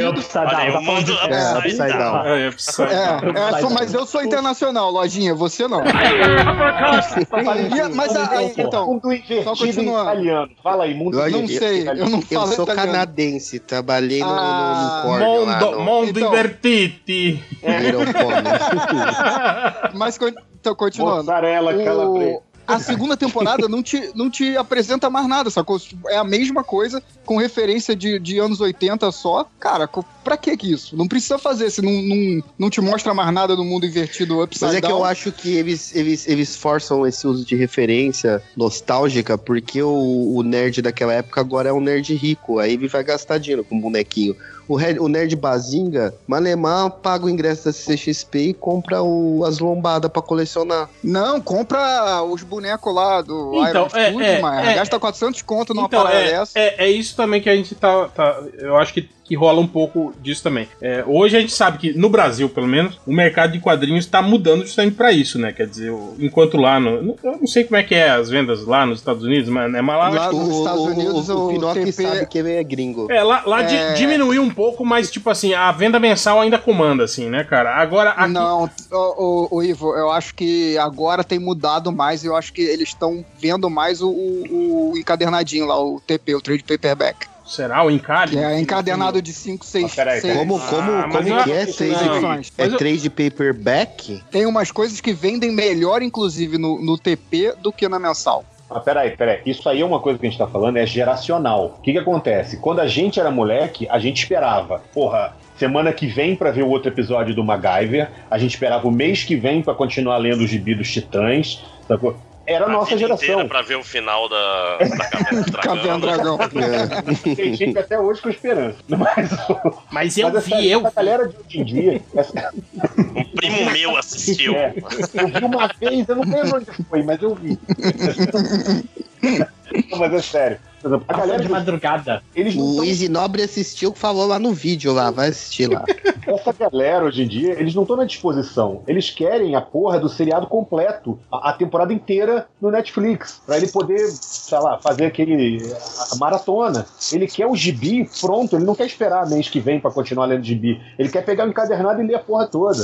eu Invertido. Olha dar. o mundo É, upside upside down. down. É, é, precisa- É, é, sou- mas eu sou internacional, lojinha, você não. E- mas a- aí, então, mundo invertido só italiano. Fala aí, mundo Olha, não sei, eu não Eu falo sou italiano. canadense, trabalhei no, no, Ah, no Cornell lá Mondo, no mondo Então. invertiti. Aeropone. Mas então, continuando. Mozzarella calabresa. A segunda temporada não te, não te apresenta mais nada, sacou? É a mesma coisa, com referência de, de anos 80 só. Cara, pra que que isso? Não precisa fazer, se não, não, não te mostra mais nada no mundo invertido upside Mas é que down. eu acho que eles, eles, eles forçam esse uso de referência nostálgica, porque o, o nerd daquela época agora é um nerd rico, aí ele vai gastar dinheiro com bonequinho. O, red- o nerd bazinga, Malemar paga o ingresso da CXP e compra o- as lombadas pra colecionar. Não, compra os bonecos lá do Então, Iron é, Studio, é, mas é. gasta 400 conto numa Então, parada é, dessa. é, é isso também que a gente tá. tá- eu acho que, que rola um pouco disso também. É, hoje a gente sabe que, no Brasil, pelo menos, o mercado de quadrinhos está mudando justamente pra isso, né? Quer dizer, enquanto lá no. Eu não sei como é que é as vendas lá nos Estados Unidos, mas, né, mas lá. Lá nos Estados Unidos, o, o o Pinocchio TP sabe que ele é gringo. É, lá, lá di- É. diminuiu um pouco, mas, tipo assim, a venda mensal ainda comanda, assim, né, cara? Agora, aqui, Não, o, o, o Ivo, eu acho que agora tem mudado mais. Eu acho que eles estão vendo mais o, o, o encadernadinho lá, o TP, o Trade Paperback. Será o encalhe? Que é encadernado de 5, 6, Ah, peraí, peraí. Como, como, Ah, como que é? que Trade, não. edições. é Mas eu- trade paperback? Tem umas coisas que vendem melhor, inclusive, no, no TP do que na mensal. Ah, peraí, peraí. Isso aí é uma coisa que a gente tá falando, é geracional. O que que acontece? Quando a gente era moleque, a gente esperava, porra, semana que vem pra ver o outro episódio do MacGyver, a gente esperava o mês que vem pra continuar lendo os gibi dos Titãs, sacou? Era a nossa geração. pra ver o final da, da Caverna do Dragão. Caverna do Dragão. É. Tem gente até hoje com esperança. Mas, Mas eu mas essa, vi, eu essa galera de hoje em dia, essa- Um primo meu assistiu. É. eu vi uma vez, eu não lembro onde foi, mas eu vi. Não, mas é sério. Exemplo, a galera. de madrugada. Eles O tão- Easy Nobre assistiu, falou lá no vídeo lá, vai assistir lá. essa galera hoje em dia, eles não estão na disposição. Eles querem a porra do seriado completo, a, a temporada inteira no Netflix, Pra ele poder, sei lá, fazer aquele a, a maratona. Ele quer o gibi pronto, ele não quer esperar mês que vem pra continuar lendo gibi. Ele quer pegar o encadernado e ler a porra toda.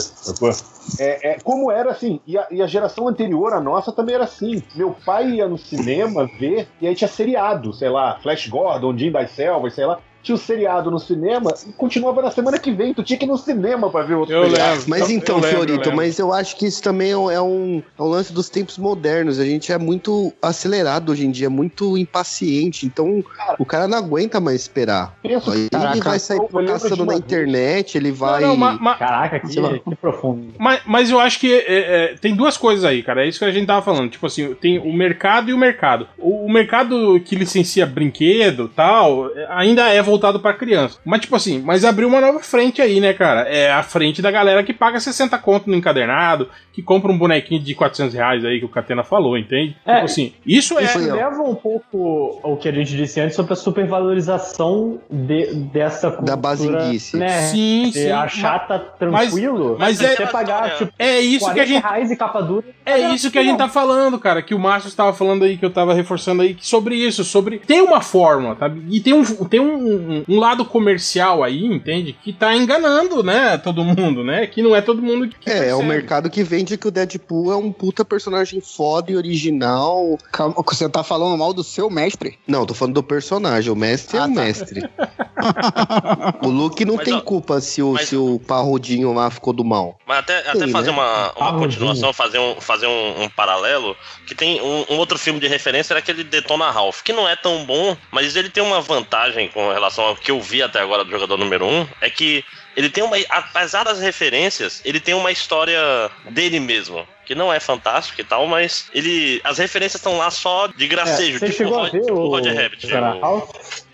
É, é, como era assim, e a, e a geração anterior à nossa também era assim. Meu pai ia no cinema ver, e aí tinha seriado, sei lá, Flash Gordon, Jim das Selvas, sei lá. Tinha o seriado no cinema e continuava na semana que vem. Tu tinha que ir no cinema pra ver outro Eu seriado. lembro. Mas então, eu Fiorito, lembro. mas eu acho que isso também é um, é um, é um lance dos tempos modernos. A gente é muito acelerado hoje em dia, muito impaciente. Então, o cara não aguenta mais esperar. Ele Caraca, vai sair uma na internet, ele vai. Não, não, ma- ma- Caraca, que, que profundo. Mas, mas eu acho que é, é, tem duas coisas aí, cara. É isso que a gente tava falando. Tipo assim, tem o mercado e o mercado. O, o mercado que licencia brinquedo tal, ainda é voltado pra criança. Mas, tipo assim, mas abriu uma nova frente aí, né, cara? É a frente da galera que paga 60 conto no encadernado, que compra um bonequinho de 400 reais aí que o Catena falou, entende? É, tipo assim, isso é. Isso ó. leva um pouco ao que a gente disse antes sobre a supervalorização de, dessa cultura. Da bazinguice. Né? Sim, Você sim. achar tá tranquilo, mas você é- pagar tipo, É isso que a 40 gente. reais e capa dura. É isso que a gente tá falando, cara. Que o Márcio estava falando aí, que eu tava reforçando aí, que sobre isso, sobre. Tem uma fórmula, tá? E tem um, tem um, um lado comercial aí, entende? Que tá enganando, né? Todo mundo, né? Que não é todo mundo que. É, é o percebe. mercado que vende que o Deadpool é um puta personagem foda e original. Calma, você tá falando mal do seu mestre? Não, tô falando do personagem. O mestre é Ah, o tá. mestre. o Luke não Mas, tem ó, culpa se o, mas- se o parrudinho lá ficou do mal. Mas até, até Sim, fazer né? uma, uma continuação, fazer, um, fazer um, um paralelo, que tem um, um outro filme de referência, era aquele Detona Ralph, que não é tão bom, mas ele tem uma vantagem com relação ao que eu vi até agora do jogador número 1, um, é que ele tem uma. Apesar das referências, ele tem uma história dele mesmo. Que não é fantástica e tal, mas ele. As referências estão lá só de gracejo. Você tipo chegou a ver tipo o Roger Rabbit. Detona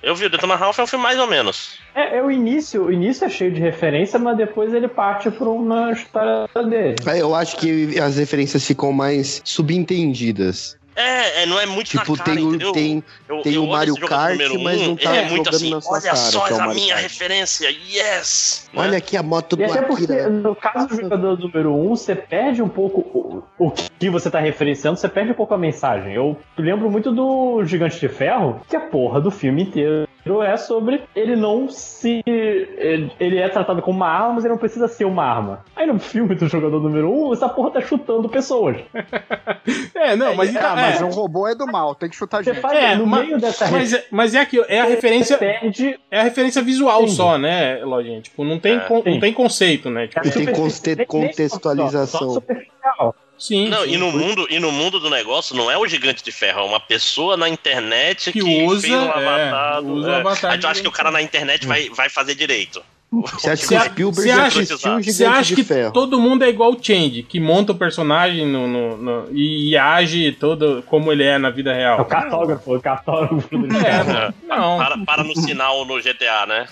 Eu, vi, o Detona Ralph é um filme mais ou menos. É, é o início, o início é cheio de referência, mas depois ele parte por uma história dele. É, Eu acho que as referências ficam mais subentendidas. É, é, não é muito Tipo, na cara, tem, entendeu? tem, Eu- tem eu o Mario Kart, mas não tá ele é muito jogando assim, na sua olha cara, só que é o a Mario minha Kart. referência, yes! Né? Olha aqui a moto E do até porque, Akira. no caso do jogador número 1, um, você perde um pouco o, o que você tá referenciando, você perde um pouco a mensagem. Eu lembro muito do Gigante de Ferro, que a porra do filme inteiro é sobre ele não se. Ele, é tratado como uma arma, mas ele não precisa ser uma arma. Aí no filme do jogador número 1, um, essa porra tá chutando pessoas. É, não, mas. então, ah, mas é, um robô é do mal, tem que chutar Você gente. faz É, no meio dessa mas, é, mas é aquilo, é a referência. Perde. É a referência visual Entendi. só, né, Lojinha? Tipo, não tem, É. con- não Sim. tem conceito, né? Tipo, E tem contextualização. Só, só superficial. Sim. Não, sim. e no, mundo, e no mundo do negócio não é o gigante de ferro, é uma pessoa na internet Que que, usa, fez um é, avatar. usa o é. avatar Aí tu acha que o cara na internet vai, vai fazer direito. Você acha que o Spielberg você já acha- Você acha que Ferro? todo mundo é igual o Change, que monta o personagem no, no- no- e age todo como ele é na vida É o real? cartógrafo, o cartógrafo do É, não. Para, para no sinal no GTA, né?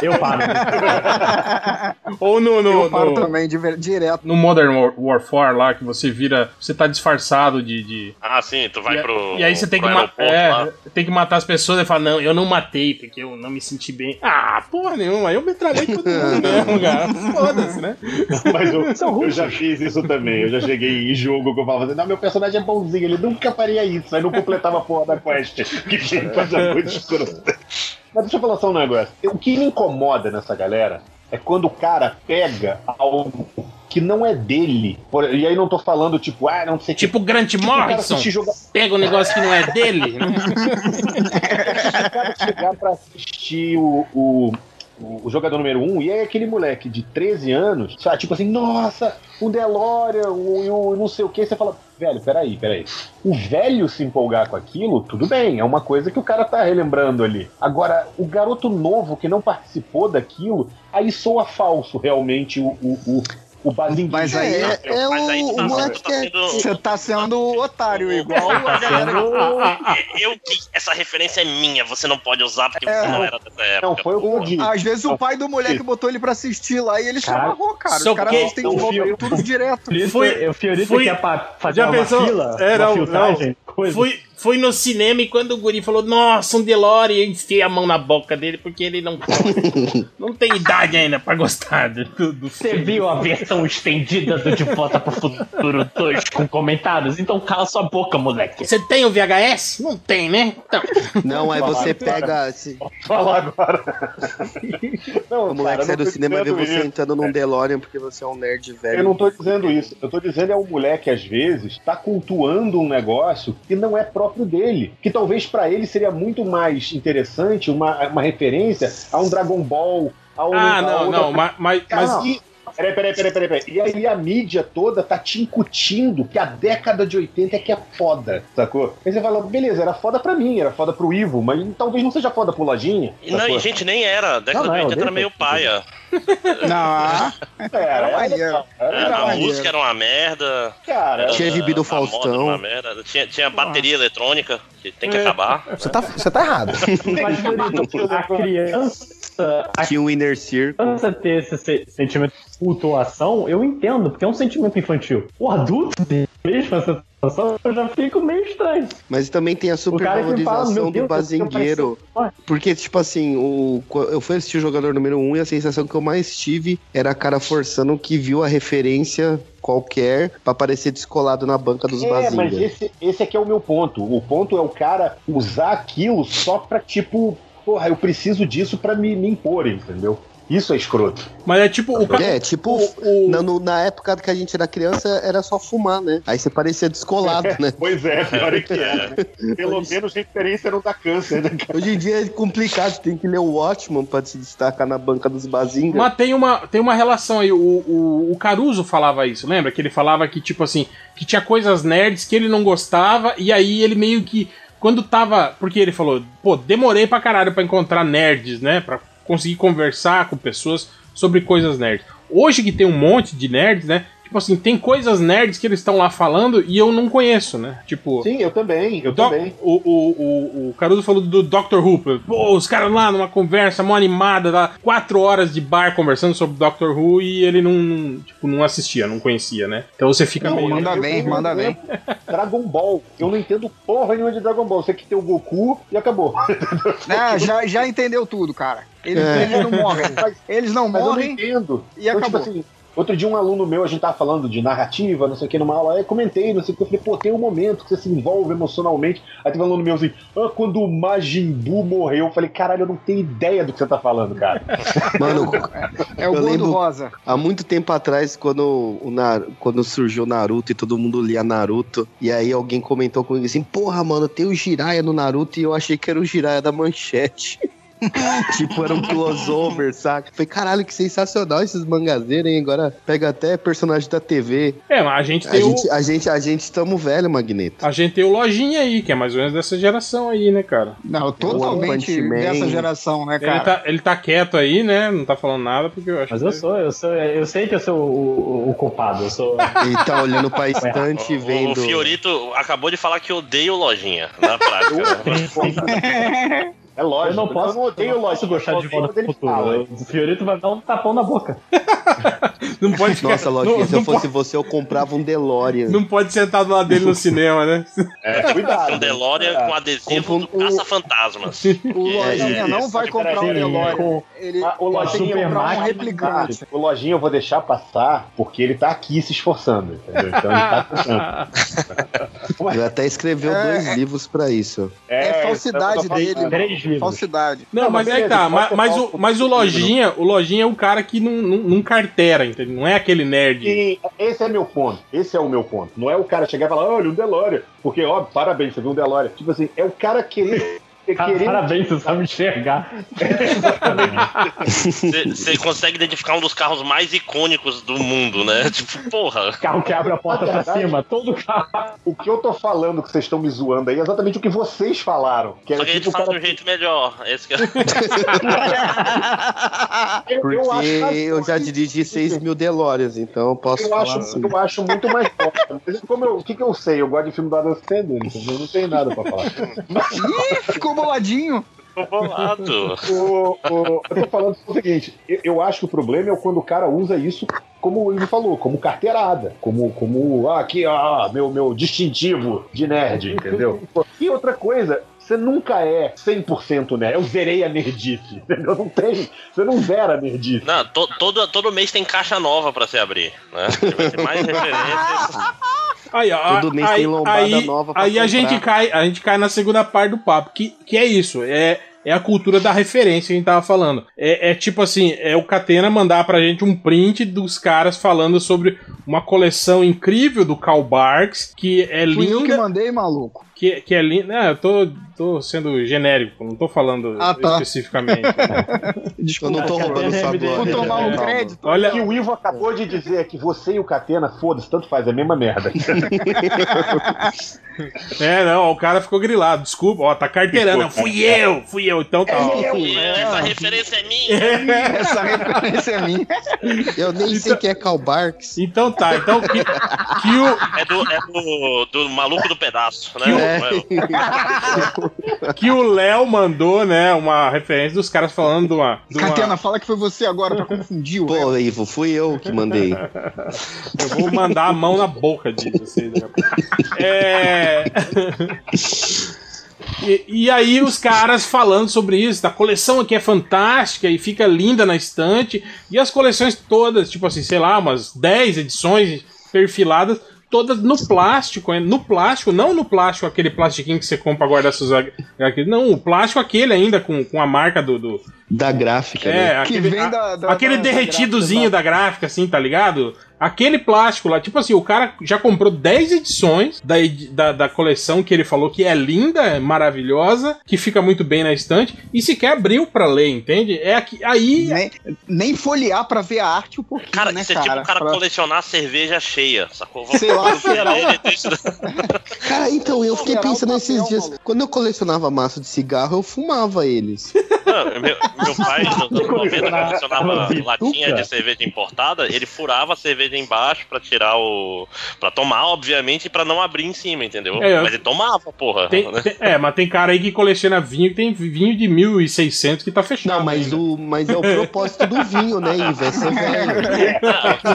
Eu paro. Ou no, no, Eu paro no, também, direto. no Modern War- Warfare lá, que você vira. Você tá disfarçado de. de- Ah, sim, tu vai e, pro. e aí você tem que, é, tem que matar as pessoas e falar, não, eu não matei, porque eu não me senti bem. Ah, porra nenhuma, eu metralhei todo mundo mesmo, cara. Foda-se, né? Mas eu, eu já fiz isso também. Eu já cheguei em jogo que eu falava assim: não, meu personagem é bonzinho, ele nunca faria isso. Aí não completava a porra da quest. Que tinha coisa muito escrota. Mas deixa eu falar só um negócio. O que me incomoda nessa galera é quando o cara pega algo que não é dele. Por- E aí não tô falando, tipo, ah, não sei o que. Tipo Grant o cara Morrison, jogar, pega um negócio que não é dele. o cara chegar pra assistir o, o, o jogador número 1 um, e aí aquele moleque de 13 anos, sabe, tipo assim, nossa, o DeLorean, o, o não sei o que, você fala, velho, peraí, peraí. O velho se empolgar com aquilo, tudo bem, é uma coisa que o cara tá relembrando ali. Agora, o garoto novo que não participou daquilo, aí soa falso realmente o, o, o, o basinguinho. Mas aí É, é Mas aí o, tu tá- o moleque que tá é... sendo- Você tá sendo otário, igual a galera. Eu que. Essa referência é minha, você não pode usar porque É. você não era dessa época. Não, foi o que disse. Às vezes o pai do moleque botou ele pra assistir lá e ele se Cara, amarrou, cara. só Os caras que- assistem não, de volta tudo direto. Foi- o Fiorito foi- quer pa- fazer Já uma pensou? fila, É, uma não, coisas. Fui, fui no cinema e quando o guri falou, nossa, um DeLorean, eu enfiei a mão na boca dele porque ele não não tem idade ainda pra gostar do, do Você filme. viu a versão estendida do De Volta pro Futuro 2 com comentários? Então cala sua boca, moleque. Você tem o VHS? Não tem, né? Então, Não, aí você pega. Se, Falar agora. Não, o moleque cara, sai eu do cinema e vê você isso. entrando num DeLorean porque você é um nerd velho. Eu não tô dizendo isso. Eu tô dizendo é um moleque, às vezes, tá cultuando um negócio que não é próprio dele. Que talvez pra ele seria muito mais interessante uma, uma referência a um Dragon Ball. A um, ah, não, outra- não, mas, mas, mas Mas Peraí, peraí, peraí, peraí, peraí. E aí a mídia toda tá te incutindo que a década de 80 é que é foda, sacou? Aí você fala, beleza, era foda pra mim, era foda pro Ivo, mas talvez não seja foda pro Lojinha. Não, e gente, nem era. A década Não, não, de 80 era meio paia. Não, Era, era, maneiro. era, É, Era a maneiro. música era uma merda. cara, Tinha gibi do a moda Faustão. Tinha, tinha bateria eletrônica, que tem que É. acabar. Você tá, você tá errado. A criança, a Tinha o Inner Circle. criança ter esse se- sentimento de cultuação, eu entendo, porque é um sentimento infantil. O adulto mesmo essa sensação, eu já fico meio estranho. Mas também tem a que supervalorização meu do bazingueiro. Porque, tipo assim, o, eu fui assistir o jogador número 1 um, e a sensação que eu mais tive era a cara forçando que viu a referência qualquer pra parecer descolado na banca dos É, mas bazingas. esse, esse aqui é o meu ponto. O ponto é o cara usar aquilo só pra, tipo, porra, eu preciso disso pra me, me impor, entendeu? Isso é escroto. mas é tipo o, É, tipo, o- na, no- na época que a gente era criança, era só fumar, né? Aí você parecia descolado, né? Pois é, pior é que é. Pelo menos referência não dá câncer, né, cara? Hoje em dia é complicado, tem que ler o Watchman pra se destacar na banca dos bazingas. Mas tem uma, tem uma relação aí. O, o, o Caruso falava isso, lembra? Que ele falava que, tipo assim, que tinha coisas nerds que ele não gostava, e aí ele meio que. Quando tava. Porque ele falou, pô, demorei pra caralho pra encontrar nerds, né? Pra conseguir conversar com pessoas sobre coisas nerds. Hoje que tem um monte de nerds, né? Tipo assim, tem coisas nerds que eles estão lá falando e eu não conheço, né? Tipo. Sim, eu também, eu também. o, o, o, o Caruso falou do Dr. Who. Pô, os caras lá numa conversa mó animada, lá, quatro horas de bar conversando sobre Dr. Who e ele não, tipo, não assistia, não conhecia, né? Então você fica Não, meio. manda eu bem, manda bem. Dragon Ball. Eu não entendo porra nenhuma de Dragon Ball. Você que tem o Goku e acabou. Ah, já, já entendeu tudo, cara. Eles, É. eles não morrem. Eles não Mas eu não morrem entendo. e Então, acabou. tipo assim, outro dia um aluno meu, a gente tava falando de narrativa, não sei o que, numa aula, aí eu comentei, não sei o que, eu falei, pô, tem um momento que você se envolve emocionalmente. Aí teve um aluno meu assim, ah, quando o Majin Buu morreu, eu falei, caralho, eu não tenho ideia do que você tá falando, cara. Mano, é o lembro- rosa. há muito tempo atrás, quando, o Nar- quando surgiu o Naruto e todo mundo lia Naruto, e aí alguém comentou comigo assim: Porra, mano, tem o Jiraiya no Naruto e eu achei que era o Jiraiya da manchete. tipo, era um crossover, saca? Falei, caralho, que sensacional esses mangazeiros, hein? Agora pega até personagem da TV. É, mas a gente A tem gente, o. a gente, a gente estamos velho, Magneto. A gente tem o Lojinha aí, que é mais ou menos dessa geração aí, né, cara? Não, totalmente dessa geração, né, Ele cara? tá, ele tá quieto aí, né? Não tá falando nada, porque eu acho Mas que. eu sou, eu sou, eu sei que eu sou o, o- o culpado. Eu sou. Ele tá olhando pra estante e O, o vendo. Fiorito acabou de falar que odeia o Lojinha, na prática. né? É lógico. Eu não posso, eu não odeio eu não posso gostar eu de volta pro futuro. fala. O Fiorito vai dar um tapão na boca. Não pode ficar. Nossa, Lojinha, não, se eu não fosse você, eu comprava um DeLorean. Não pode sentar do lado dele no cinema, né? É, cuidado. Um DeLorean com adesivo do Compra um- Caça-Fantasmas. O Lojinha é, não isso. vai comprar um DeLorean. com- Ele Ah, o vai Lojinha comprar um replicante. O Lojinha eu vou deixar passar porque ele tá aqui se esforçando, entendeu? Então ele tá tentando. Ele até escreveu É, dois é. livros pra isso. É, falsidade eu dele. falando. Três livros. Falsidade. Não, Não, mas mas é que beleza, tá. Mas, mas o, um mas o Lojinha, o Lojinha é o cara que não, não, não carteira, entendeu? Não é aquele nerd. E esse é meu ponto. Esse é o meu ponto. Não é o cara chegar e falar, olha, um DeLorean. Porque, ó, parabéns, você viu um DeLorean. Tipo assim, é o cara querer. Parabéns, você sabe enxergar. Você consegue identificar um dos carros mais icônicos do mundo, né? Tipo, porra. Carro que abre a porta pra cima, todo carro. O que eu tô falando que vocês estão me zoando aí é exatamente o que vocês falaram. Que Só que a gente tipo faz de um jeito melhor. Esse que é... Eu, Porque eu acho, eu já dirigi 6 mil DeLoreans, então eu posso eu falar acho, assim. eu acho muito mais foda. Como eu, o que, que eu sei? Eu gosto de filme do Adam Sandler, entendeu? Não tem nada pra falar. Ih, ficou boladinho. Tô bolado. O- o- eu tô falando o seguinte, eu, eu acho que o problema é quando o cara usa isso como ele falou, como carteirada, como, como ah, aqui, ó, meu, meu distintivo de nerd, entendeu? E outra coisa, você nunca é 100% nerd. Eu zerei a nerdice, entendeu? Não tem. Você não zera a nerdice. Não, to, todo, todo mês tem caixa nova pra se abrir, né? Vai ter mais referências. Aí, ó, Todo mês aí, tem lombada aí, nova pra aí a gente cai, a gente cai na segunda parte do papo, que, que é isso, é, é a cultura da referência que a gente tava falando. É, é tipo assim, é o Catena mandar pra gente um print dos caras falando sobre uma coleção incrível do Karl Barks, que é Fui eu que linda, mandei, maluco. que, que é linda. Não, eu tô, tô sendo genérico, não tô falando Ah, tá. especificamente. Eu Desculpa. não tô roubando sua Vou glória. Vou tomar um Calma. crédito. Olha, que o Ivo acabou de dizer é que você e o Catena, foda-se, tanto faz, é a mesma merda. é, não, o cara ficou grilado, desculpa, ó, tá carteirando, não, fui eu, fui eu, então tá. ó. Essa referência é minha. Essa referência é minha. Eu nem sei quem é Karl Barks. Então tá, então que, que o, É do, é do, do maluco do pedaço, né? É. que o Léo mandou, né, uma referência dos caras falando de uma. de uma- Catena, fala que foi você agora pra confundir o Pô, Ivo, fui eu que mandei. Eu vou mandar a mão na boca de vocês. pouco. É. E, e aí os caras falando sobre isso, a coleção aqui é fantástica e fica linda na estante, e as coleções todas, tipo assim, sei lá, umas 10 edições perfiladas, todas no plástico, no plástico, não no plástico, aquele plastiquinho que você compra pra guardar seus não, o plástico aquele ainda com, com a marca do, do, Da gráfica, né? é, Que aquele, vem a- da- da- aquele da- derretidozinho da gráfica, assim, tá ligado? Aquele plástico lá, tipo assim, o cara já comprou 10 edições da, da, da coleção que ele falou que é linda, é maravilhosa, que fica muito bem na estante, e sequer abriu pra ler, entende? É aqui, aí. Nem, nem folhear pra ver a arte um pouquinho, Cara, né, isso é cara? tipo o cara Pra- colecionar cerveja cheia, sacou? Sei lá, Cara, então, eu fiquei pensando papel, esses dias. Quando eu colecionava maço de cigarro, eu fumava eles. Não, meu, meu pai, nos anos 90, colecionava latinha de cerveja importada, ele furava a cerveja embaixo pra tirar o. pra tomar, obviamente, e pra não abrir em cima, entendeu? É, Mas ele tomava, porra. Tem- né? tem- é, mas tem cara aí que coleciona vinho que tem vinho de 1.600 que tá fechado. Não, mas, ainda. o, mas é o propósito do vinho, né, Ivo? É ser velho.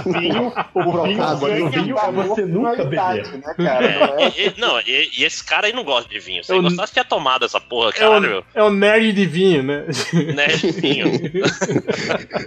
O vinho, o vinho, o vinho é você nunca beber. né, cara? É, e- e- não, e, e esse cara aí não gosta de vinho. Se ele Eu- gostasse, tinha tomado essa porra, É caralho. o, é o nerd de vinho, né? Né, vinho.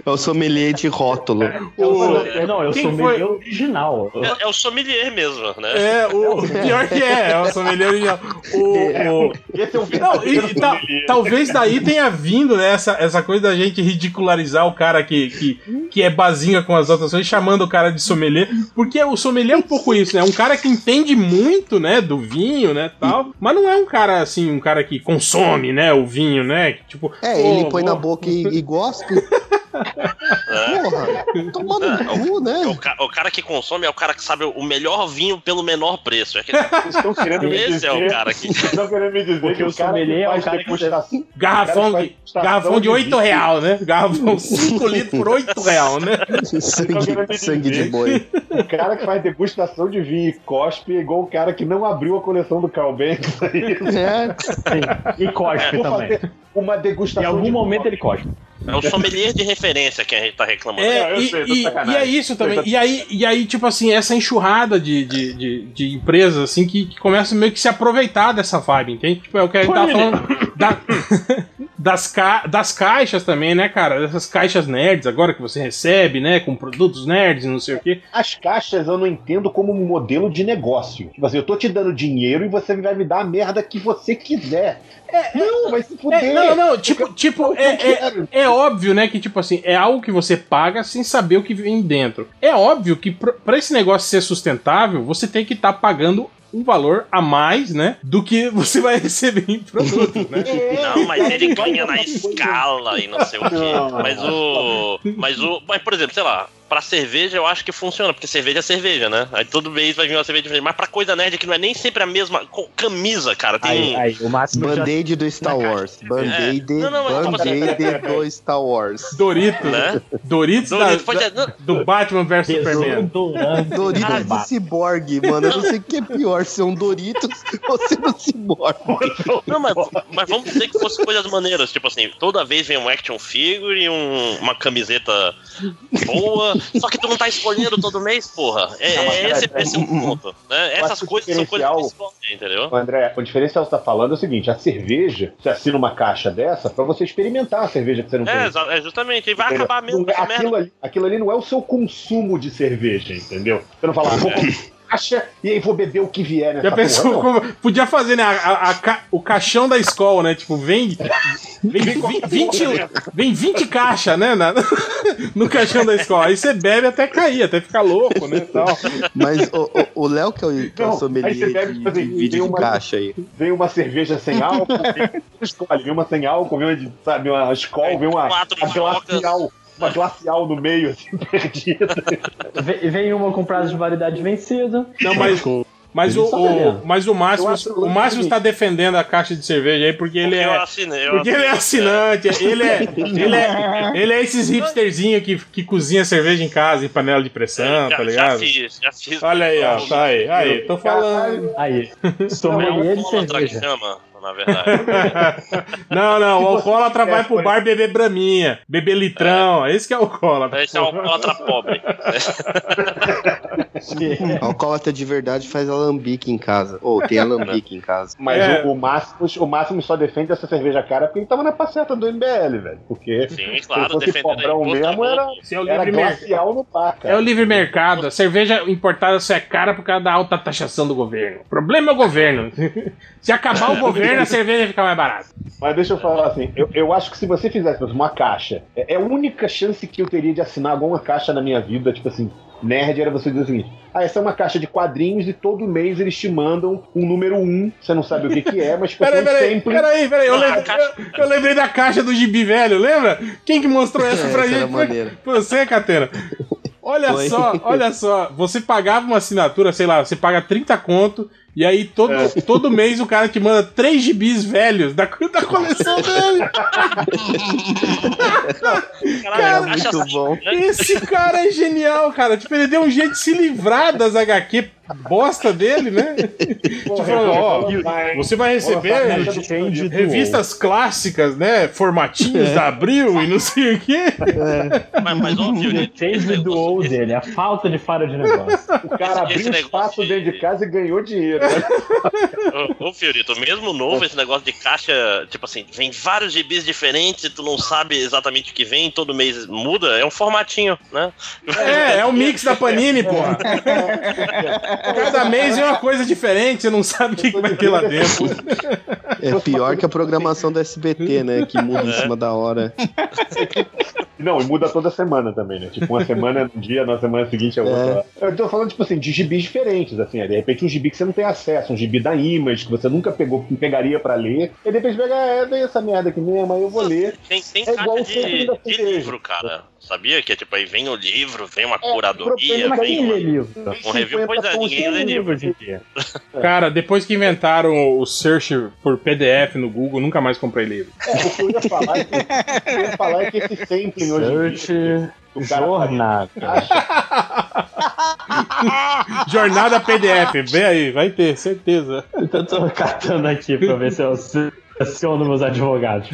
É o sommelier de rótulo. Eu sou, O- não, eu quem sou foi- original. É, é o sommelier mesmo, né? É, o pior que é, é o sommelier original. O, o- Esse é o Não, e, ta- talvez daí tenha vindo né, essa, essa coisa da gente ridicularizar o cara que, que, que é bazinha com as outras coisas, chamando o cara de sommelier, porque o sommelier é um pouco isso, né? É um cara que entende muito, né, do vinho, né, tal, mas não é um cara assim, um cara que consome, né, o vinho, né? que, Tipo, É, ele põe vou- na boca e, e gospe. É. Porra, toma no cu, O, né? ca- o cara que consome é o cara que sabe o melhor vinho pelo menor preço. É Vocês estão querendo me esse dizer, é o cara que. Vocês estão querendo me dizer Porque que o o cara sommelier que é o faz cara que degustação... Garrafão cara de, garrafão de de 8 vinho. real, né? Garrafão 5 litros por 8 real, né? Sangue, sangue de boi. O cara que faz degustação de vinho e cospe é igual o cara que não abriu a coleção do Carl Banks aí. É, Sim. E cospe também. uma Em degustação algum de momento ele cospe. É o sommelier de referência que a gente tá reclamando. É, eu e, sei, tô e- e é isso também. E aí, e aí, tipo assim, essa enxurrada de, de, de, de empresas, assim, que, que começam meio que se aproveitar dessa vibe, entende? Tipo, é o que a gente tava falando da- das, ca, das caixas também, né, cara? Dessas caixas nerds agora que você recebe, né, com produtos nerds e não sei o quê. As caixas eu não entendo como um modelo de negócio. Tipo assim, eu tô te dando dinheiro e você vai me dar a merda que você quiser. não, vai se fuder. É, não, não, tipo, tipo eu é, é, é óbvio, né, que tipo assim, é algo que você paga sem saber o que vem dentro. É óbvio que pra pra esse negócio ser sustentável, você tem que estar pagando um valor a mais, né, do que você vai receber em produtos, né? Não, mas ele ganha na escala e não sei o quê. Mas o. Mas o. Mas, por exemplo, sei lá, pra cerveja eu acho que funciona, porque cerveja é cerveja, né? Aí todo mês vai vir uma cerveja diferente. Mas pra coisa nerd que não é nem sempre a mesma. Camisa, cara, tem. Aí, aí, o máximo já... Band-aid do Star Wars. Band-aid É. Não, não, mas tipo assim- Band-aid do Star Wars. Doritos, Né? Doritos, da- Doritos, da- do Batman vs Superman. Doritos de ciborgue, mano. Eu não sei o que é pior, ser um Doritos ou ser um ciborgue. Não, mas, mas vamos dizer que fosse coisas maneiras. Tipo assim, toda vez vem um action figure, um- uma camiseta boa, Só que tu não tá escolhendo todo mês, porra. É, Não, é esse, é o ponto. Né? Essas coisas são coisas escolhem, entendeu? André, o diferencial que você tá falando é o seguinte: a cerveja, você assina uma caixa dessa pra você experimentar a cerveja que você não É, conhece. é justamente, e vai Entendeu? acabar mesmo Não é- essa merda. aquilo, ali, aquilo ali não é o seu consumo de cerveja, entendeu? Você não fala, ah, vou É. caixa e aí vou beber o que vier nessa Já pensou porra. Não. como. Podia fazer, né? a- a- a ca- o caixão da escola, né? Tipo, vem. Vem, vem, 20, vem 20 caixas, né? na- no caixão da escola. Aí você bebe até cair, até ficar louco, né? Tal. Mas o- Léo, que é o, que é o aí sommelier você deve de, fazer- de vídeo tem de uma- caixa aí. Vem uma cerveja sem álcool, vem, escolhe, vem uma sem álcool, vem uma, de, sabe, uma escola, vem uma, uma glacial. Uma glacial no meio, assim, perdida. Vem, vem uma com prazo de validade vencido. Não, mas. Mas o, o, beleza. mas o acho o Máximo está defendendo a caixa de cerveja aí porque ele eu é. assinei. Porque ele é assinante, ele é, ele é, ele é esses hipsterzinho que, que cozinha cerveja em casa, em panela de pressão, já, tá já ligado? fiz, já fiz. Olha aí, ó, tá aí, aí, tô falando. Aí, É sommelier de alcoólatra que cerveja. chama, na verdade. Não, não, o alcoólatra vai pro bar beber braminha, beber litrão, esse que é o alcoólatra. Esse é um alcoólatra pobre. Alcoólatra de verdade faz alambique em casa. Ou tem alambique em casa. Mas É. o, o, Máximo, o Máximo só defende essa cerveja cara porque ele tava na passeata do MBL, velho. Porque Sim, se claro, fosse defendendo pobrão aí, mesmo, era, é o era livre mercado. glacial no cara. É o livre mercado. A cerveja importada só é cara por causa da alta taxação do governo. O problema é o governo. Se acabar o governo, a cerveja fica mais barata. Mas deixa eu falar assim, eu, eu acho que se você fizesse uma caixa, é, é a única chance que eu teria de assinar alguma caixa na minha vida, tipo assim, nerd, era você dizer o seguinte, ah, essa é uma caixa de quadrinhos e todo mês eles te mandam um número um, você não sabe o que que é, mas tipo, Peraí, peraí, sempre... peraí, peraí. Eu, Ah, lembrei, caixa- eu, eu lembrei da caixa do gibi velho, lembra? Quem que mostrou essa É, pra essa gente? Foi você, Catena. Olha Foi. só, olha só. Você pagava uma assinatura, sei lá, você paga 30 conto, e aí todo, É. todo mês o cara te manda três gibis velhos da, da coleção dele. Caralho, caixa Muito assim, bom. né? Esse cara é genial, cara. Tipo, ele deu um jeito de se livrar das HQ bosta dele, né? Tipo, falando, ó, você vai receber Change do revistas clássicas, né? Formatinhos da Abril e não sei o quê. Mas, mas ô, Fiorito, esse Change do negócio- ou dele, a falta de fara de negócio. O cara abriu Esse espaço de- dentro de casa e ganhou dinheiro. Né? Ô, ô, Fiorito, mesmo novo, esse negócio de caixa, tipo assim, vem vários gibis diferentes, tu não sabe exatamente o que vem, todo mês muda, é um formatinho, né? É, é o mix da Panini, porra. Cada mês é uma coisa diferente, você não sabe o que, que vai ter lá dentro. É pior que a programação do SBT, né? Que muda em cima da hora. Não, e muda toda semana também, né? Tipo, uma semana é um dia, na semana seguinte é outra. Eu tô falando, tipo assim, de gibis diferentes, assim. é, De repente um gibi que você não tem acesso, um gibi da Image, que você nunca pegou, pegaria pra ler. E de repente pega, é, vem essa merda aqui mesmo, aí eu vou ler. Tem, tem É igual de, da de cerveja. livro, cara. Sabia que é tipo, aí vem o livro, vem uma É, curadoria, vem uma, livro? um review. Pois é, ninguém lê livro. hoje em dia. Cara, depois que inventaram o search por PDF no Google, nunca mais comprei livro. É, o que eu ia falar é que, eu ia falar é que esse sampling hoje em dia. Jornada. Jornada PDF, vê aí, vai ter, certeza. Eu tô catando aqui pra ver se eu seleciono meus advogados.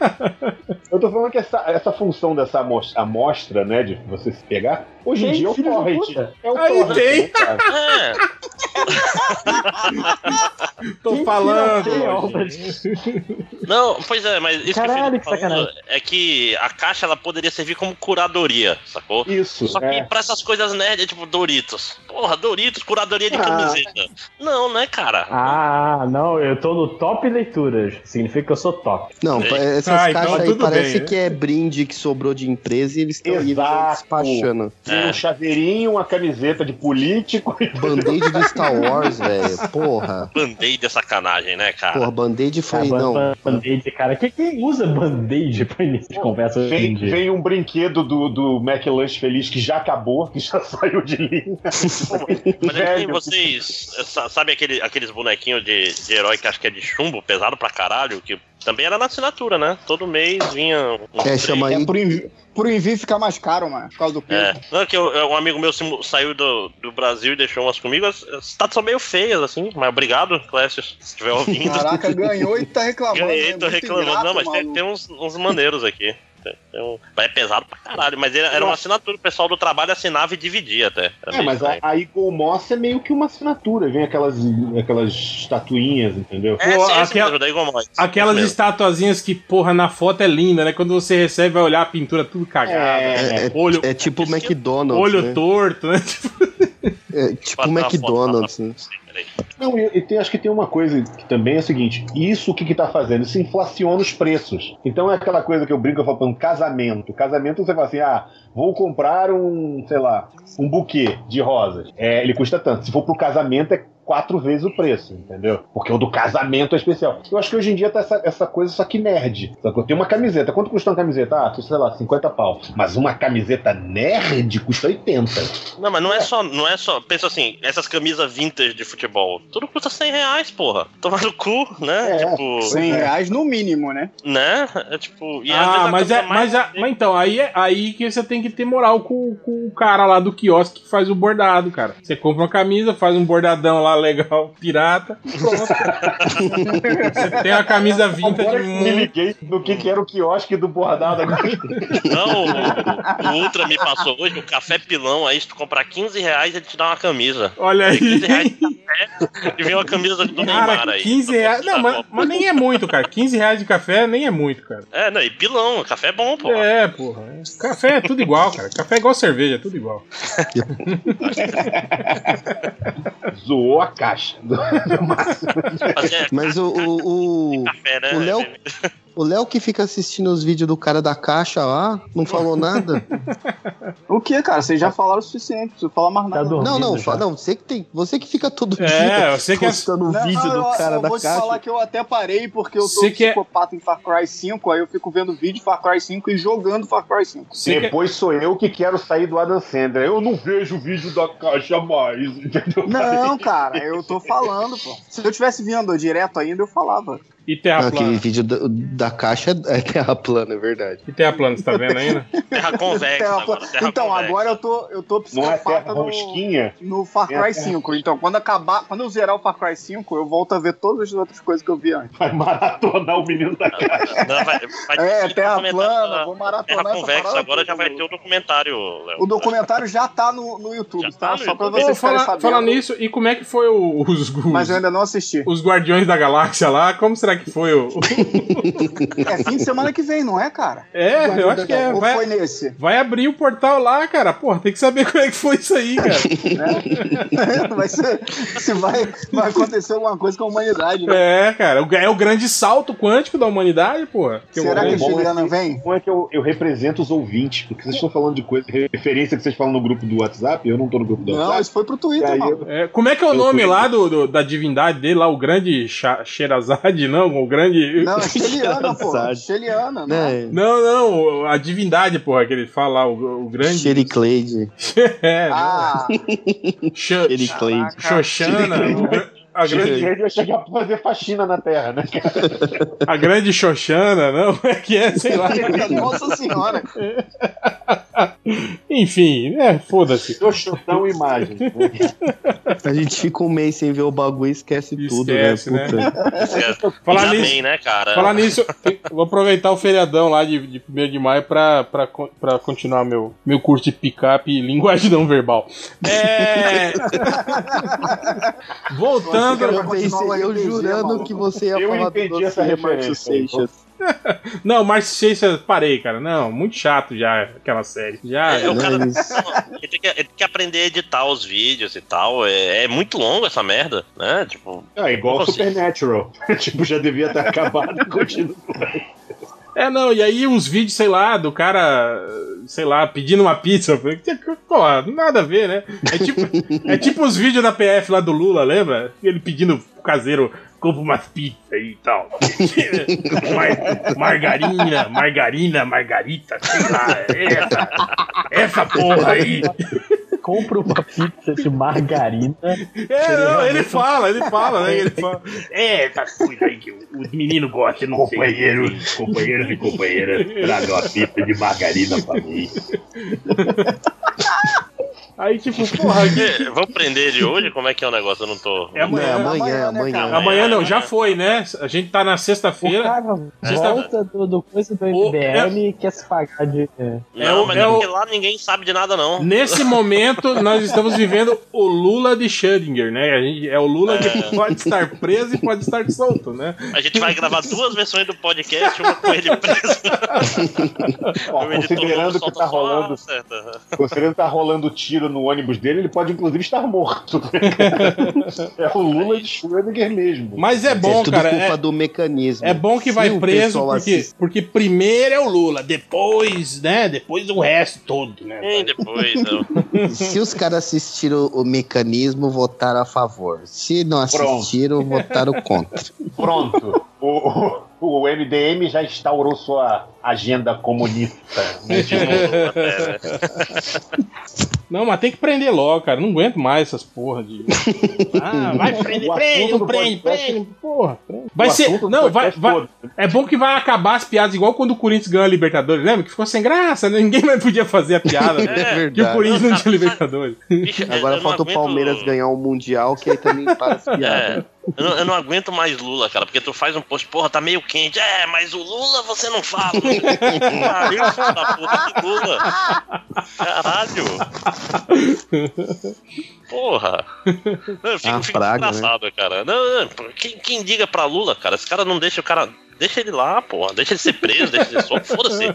Eu tô falando que essa, essa função dessa amos- amostra, né, de você se pegar, hoje em dia é o torrent. É o Aí torrent, tem. né, cara? É, Tô Quem falando. não, pois é, mas isso Caralho, que eu falando sacanagem. é que a caixa ela poderia servir como curadoria, sacou? Isso. Só que é. pra essas coisas nerd, é tipo Doritos. Porra, Doritos, curadoria de Ah. camiseta. Não, né, cara? Ah, não, eu tô no top leituras. Significa que eu sou top. Não, pa- essas Ah, então caixas aí tudo parece bem, né? que é brinde que sobrou de empresa e eles estão aí despachando. Tem É. um chaveirinho, uma camiseta de político. Band-aid do Star Wars, velho. Porra. Band-aid é sacanagem, né, cara? Porra, band-aid foi. Ah, Não. ban- Band-aid, cara. Que- Quem usa band-aid pra início de conversa hoje em Vem, dia? vem um brinquedo do, do McLanche Feliz que já acabou, que já saiu de linha. Mas é que nem Velho. vocês. sa- Sabe aquele, aqueles bonequinhos de, de herói que acho que é de chumbo, pesado pra caralho? Que também era na assinatura, né? Todo mês vinha um. É, chama aí. É pro envio, pro envio ficar mais caro, mano, por causa do peso. É, não, que eu- um amigo meu saiu do, do Brasil e deixou umas comigo. As as são meio feias, assim, mas obrigado, Clécio, se estiver ouvindo. Caraca, ganhou e tá reclamando. Ganhei, né? tô Muito reclamando. ingrato, não, mas tem, tem uns, uns maneiros aqui. Então, é pesado pra caralho, mas era uma assinatura, o pessoal do trabalho assinava e dividia até. é, mas a, a Eagle Moss é meio que uma assinatura, vem aquelas, aquelas estatuinhas, entendeu? É, Pô, sim, aquela- mesmo, da Eagle Moss. Aquelas estatuazinhas que, porra, na foto é linda, né? Quando você recebe, vai olhar a pintura tudo cagada. É, é- olho é tipo o McDonald's. olho né? torto, né? É tipo Botar o uma foto McDonald's. né? Não, e, e tem- acho que tem uma coisa que também é o seguinte: isso o que, que tá fazendo? Isso inflaciona os preços. Então é aquela coisa que eu brinco, eu falo, um casamento. Casamento você fala assim: ah, vou comprar um, sei lá, um buquê de rosas. É, ele custa tanto. Se for pro casamento, é quatro vezes o preço, entendeu? Porque o do casamento é especial. Eu acho que hoje em dia tá essa, essa coisa só que nerd. Sacou? Tem uma camiseta. Quanto custa uma camiseta? Ah, sei lá, 50 pau. Mas uma camiseta nerd custa 80. Não, mas não é só, não é só. Pensa assim, essas camisas vintage de futebol, tudo custa 100 reais, porra. Toma no cu, né? É, tipo, 100 reais no mínimo, né? né? É tipo. E Ah, mas, é, mas, a- mas então, aí, é, aí que você tem que ter moral com, com o cara lá do quiosque que faz o bordado, cara. Você compra uma camisa, faz um bordadão lá legal, pirata, pronto. você tem a camisa vintage Agora que me muito. liguei no que, que era o quiosque do bordado agora. Não, o, o Ultra me passou hoje, o café pilão, aí se tu comprar 15 reais, ele te dá uma camisa. Olha aí. 15 reais de café e vem uma camisa do Neymar Cara, aí. 15 reais. Não, mas, mas nem é muito, cara. 15 reais de café nem é muito, cara. É, não, e pilão, café é bom, pô. É, porra. Café é tudo igual, cara. Café é igual cerveja, é tudo igual. Zoou a caixa. do- Fazer Mas o, o, o, né? o Léo- o Léo que fica assistindo os vídeos do cara da caixa lá, não falou nada? O que, cara? Vocês já falaram o suficiente, não falar mais Tá nada. dormindo Não, não, já. fa- não, você que tem. Você que fica todo É, dia você que é- postando o Não, vídeo não, do eu, cara eu da vou te caixa. falar que eu até parei porque eu Você que é- psicopata em Far Cry 5, aí eu fico vendo vídeo de Far Cry 5 e jogando Far Cry 5. Você que- Depois sou eu que quero sair do Adam Sandler. Eu não vejo o vídeo da caixa mais, entendeu? Não, cara, eu tô falando, pô. Se eu tivesse vindo direto ainda, eu falava. E terra Não, aquele plana? vídeo da, da caixa é terra plana, é verdade. E terra plana, você tá vendo ainda? Terra convexa Terra agora, plana. terra então, convexa. agora eu tô, eu tô Não é psicopata no, rosquinha? no Far É Cry terra- 5. Então, quando acabar, quando eu zerar o Far Cry 5, eu volto a ver todas as outras coisas que eu vi antes. Vai maratonar o menino da caixa. Não, vai, vai É, ter terra plana, vou maratonar Terra convexa agora já vai ter o documentário, Léo. O documentário já tá no, no YouTube, Já tá? tá no Só pra YouTube. vocês Pô, ficarem fala, sabendo. fala nisso, e como é que foi o- os, os, Mas eu ainda não assisti. os Guardiões da Galáxia lá? Como será que foi o. É fim de semana que vem, não é, cara? É, eu acho que é. Ou Vai, foi nesse? vai abrir o portal lá, cara. Porra, tem que saber como é que foi isso aí, cara. vai ser, se vai, vai acontecer alguma coisa com a humanidade, né? É, cara. o- É o grande salto quântico da humanidade, porra. Que Será o- que a bom é Juliana que- vem? Como é que eu, eu represento os ouvintes? Porque vocês estão falando de coisa, referência que vocês falam no grupo do WhatsApp, eu não tô no grupo do Não, WhatsApp. isso foi pro Twitter, Aí eu- É, como é que é o Eu nome fui- lá do, do- da divindade dele, lá, o grande Sha- Sherazade, não? O grande. Não, é Sheliana, pô. Engraçado. Sheliana, né? Né? Não, não, a divindade, porra, que ele fala lá, o, o grande. Xericleide. é, Ah, Xa- Xericleide. Xoxana, a grande, ia chegar pra fazer faxina na Terra, né? a grande Xoxana, não? É que é, sei lá. nossa senhora. Enfim, é, foda-se. Seu chutão imagens. Né? A gente fica um mês sem ver o bagulho e esquece, tudo, Esquece, né? né? Puta. Falar Ainda nisso- bem, né, cara? Falar nisso, vou aproveitar o feriadão lá de, de 1 de maio pra, pra, pra continuar meu, meu curso de picape e linguagem não verbal. É. Voltando. Eu Eu, pensei, jurando que você ia Eu falar do essa dossiê Márcio Seixas. Não, Márcio Seixas, parei, cara. Não, muito chato já aquela série. Já. É, o cara Mas- ele tem, que, ele tem que aprender a editar os vídeos e tal. É, é muito longo essa merda, né? Tipo, É igual? Supernatural. tipo, já devia ter acabado e continua. É, não, e aí uns vídeos, sei lá, do cara, sei lá, pedindo uma pizza. Pô, nada a ver, né? É tipo, é tipo os vídeos da PF lá do Lula, lembra? Ele pedindo pro caseiro, compra umas pizzas e tal. Mar- margarina, margarina, margarita, sei lá, essa, essa porra aí. Compra uma pizza de margarina. É, não, ele fala, ele fala, né? Ele fala. É, essas coisas aí que os meninos gostam, não sei. Companheiros, companheiros e companheiras, traga uma pizza de margarina pra mim. Aí, tipo, porra, É, Vamos prender ele hoje? Como é que é o negócio? Eu não tô. é amanhã. É, amanhã, amanhã, né, amanhã. não, já foi, né? A gente tá na sexta-feira. cara Sexta- volta do, do coisa do O- MBL e quer se pagar de. é. Não, o- mas é é o- porque lá ninguém sabe de nada, não. Nesse momento, nós estamos vivendo o Lula de Schrödinger, né? A gente, é o Lula que pode estar preso e pode estar solto, né? A gente vai gravar duas versões do podcast, uma com ele preso. Ó, considerando que tá rolando, considerando que tá rolando tiro no ônibus dele, ele pode inclusive estar morto. é o Lula de Schrödinger mesmo. Mas é bom, é tudo cara. culpa É, do mecanismo. é bom que Se vai o preso pessoal porque, assiste- porque primeiro é o Lula, depois, né? Depois o resto todo, né? E depois, eu... Se os caras assistiram o mecanismo, votaram a favor. Se não Pronto. assistiram, votaram contra. Pronto. O, o, o MDM já instaurou sua agenda comunista. né? de novo? Não, mas tem que prender logo, cara. Não aguento mais essas porra de. Ah, vai prender, O prende, não prende, podcast- prende. Porra, prende. Vai O ser. Não, vai, vai. todo. É bom que vai acabar as piadas, igual quando o Corinthians ganhou a Libertadores. Lembra? Que ficou sem graça, né? ninguém mais podia fazer a piada. É, Que o verdade. Corinthians não tinha Cara, Libertadores. Bicho, Agora não falta o aguento- Palmeiras ganhar o Mundial, que aí também para as piadas. É, eu não, eu não aguento mais Lula, cara, porque tu faz um post, porra, tá meio quente. É, mas o Lula você não fala. Pariu, filho da puta, que Lula. Caralho. Porra. Eu fico, Ah, fico praga, engraçado, cara. Não, não, quem, quem diga pra Lula, cara, esse cara não deixa o cara. Deixa ele lá, porra. Deixa ele ser preso, deixa ele solto. Foda-se.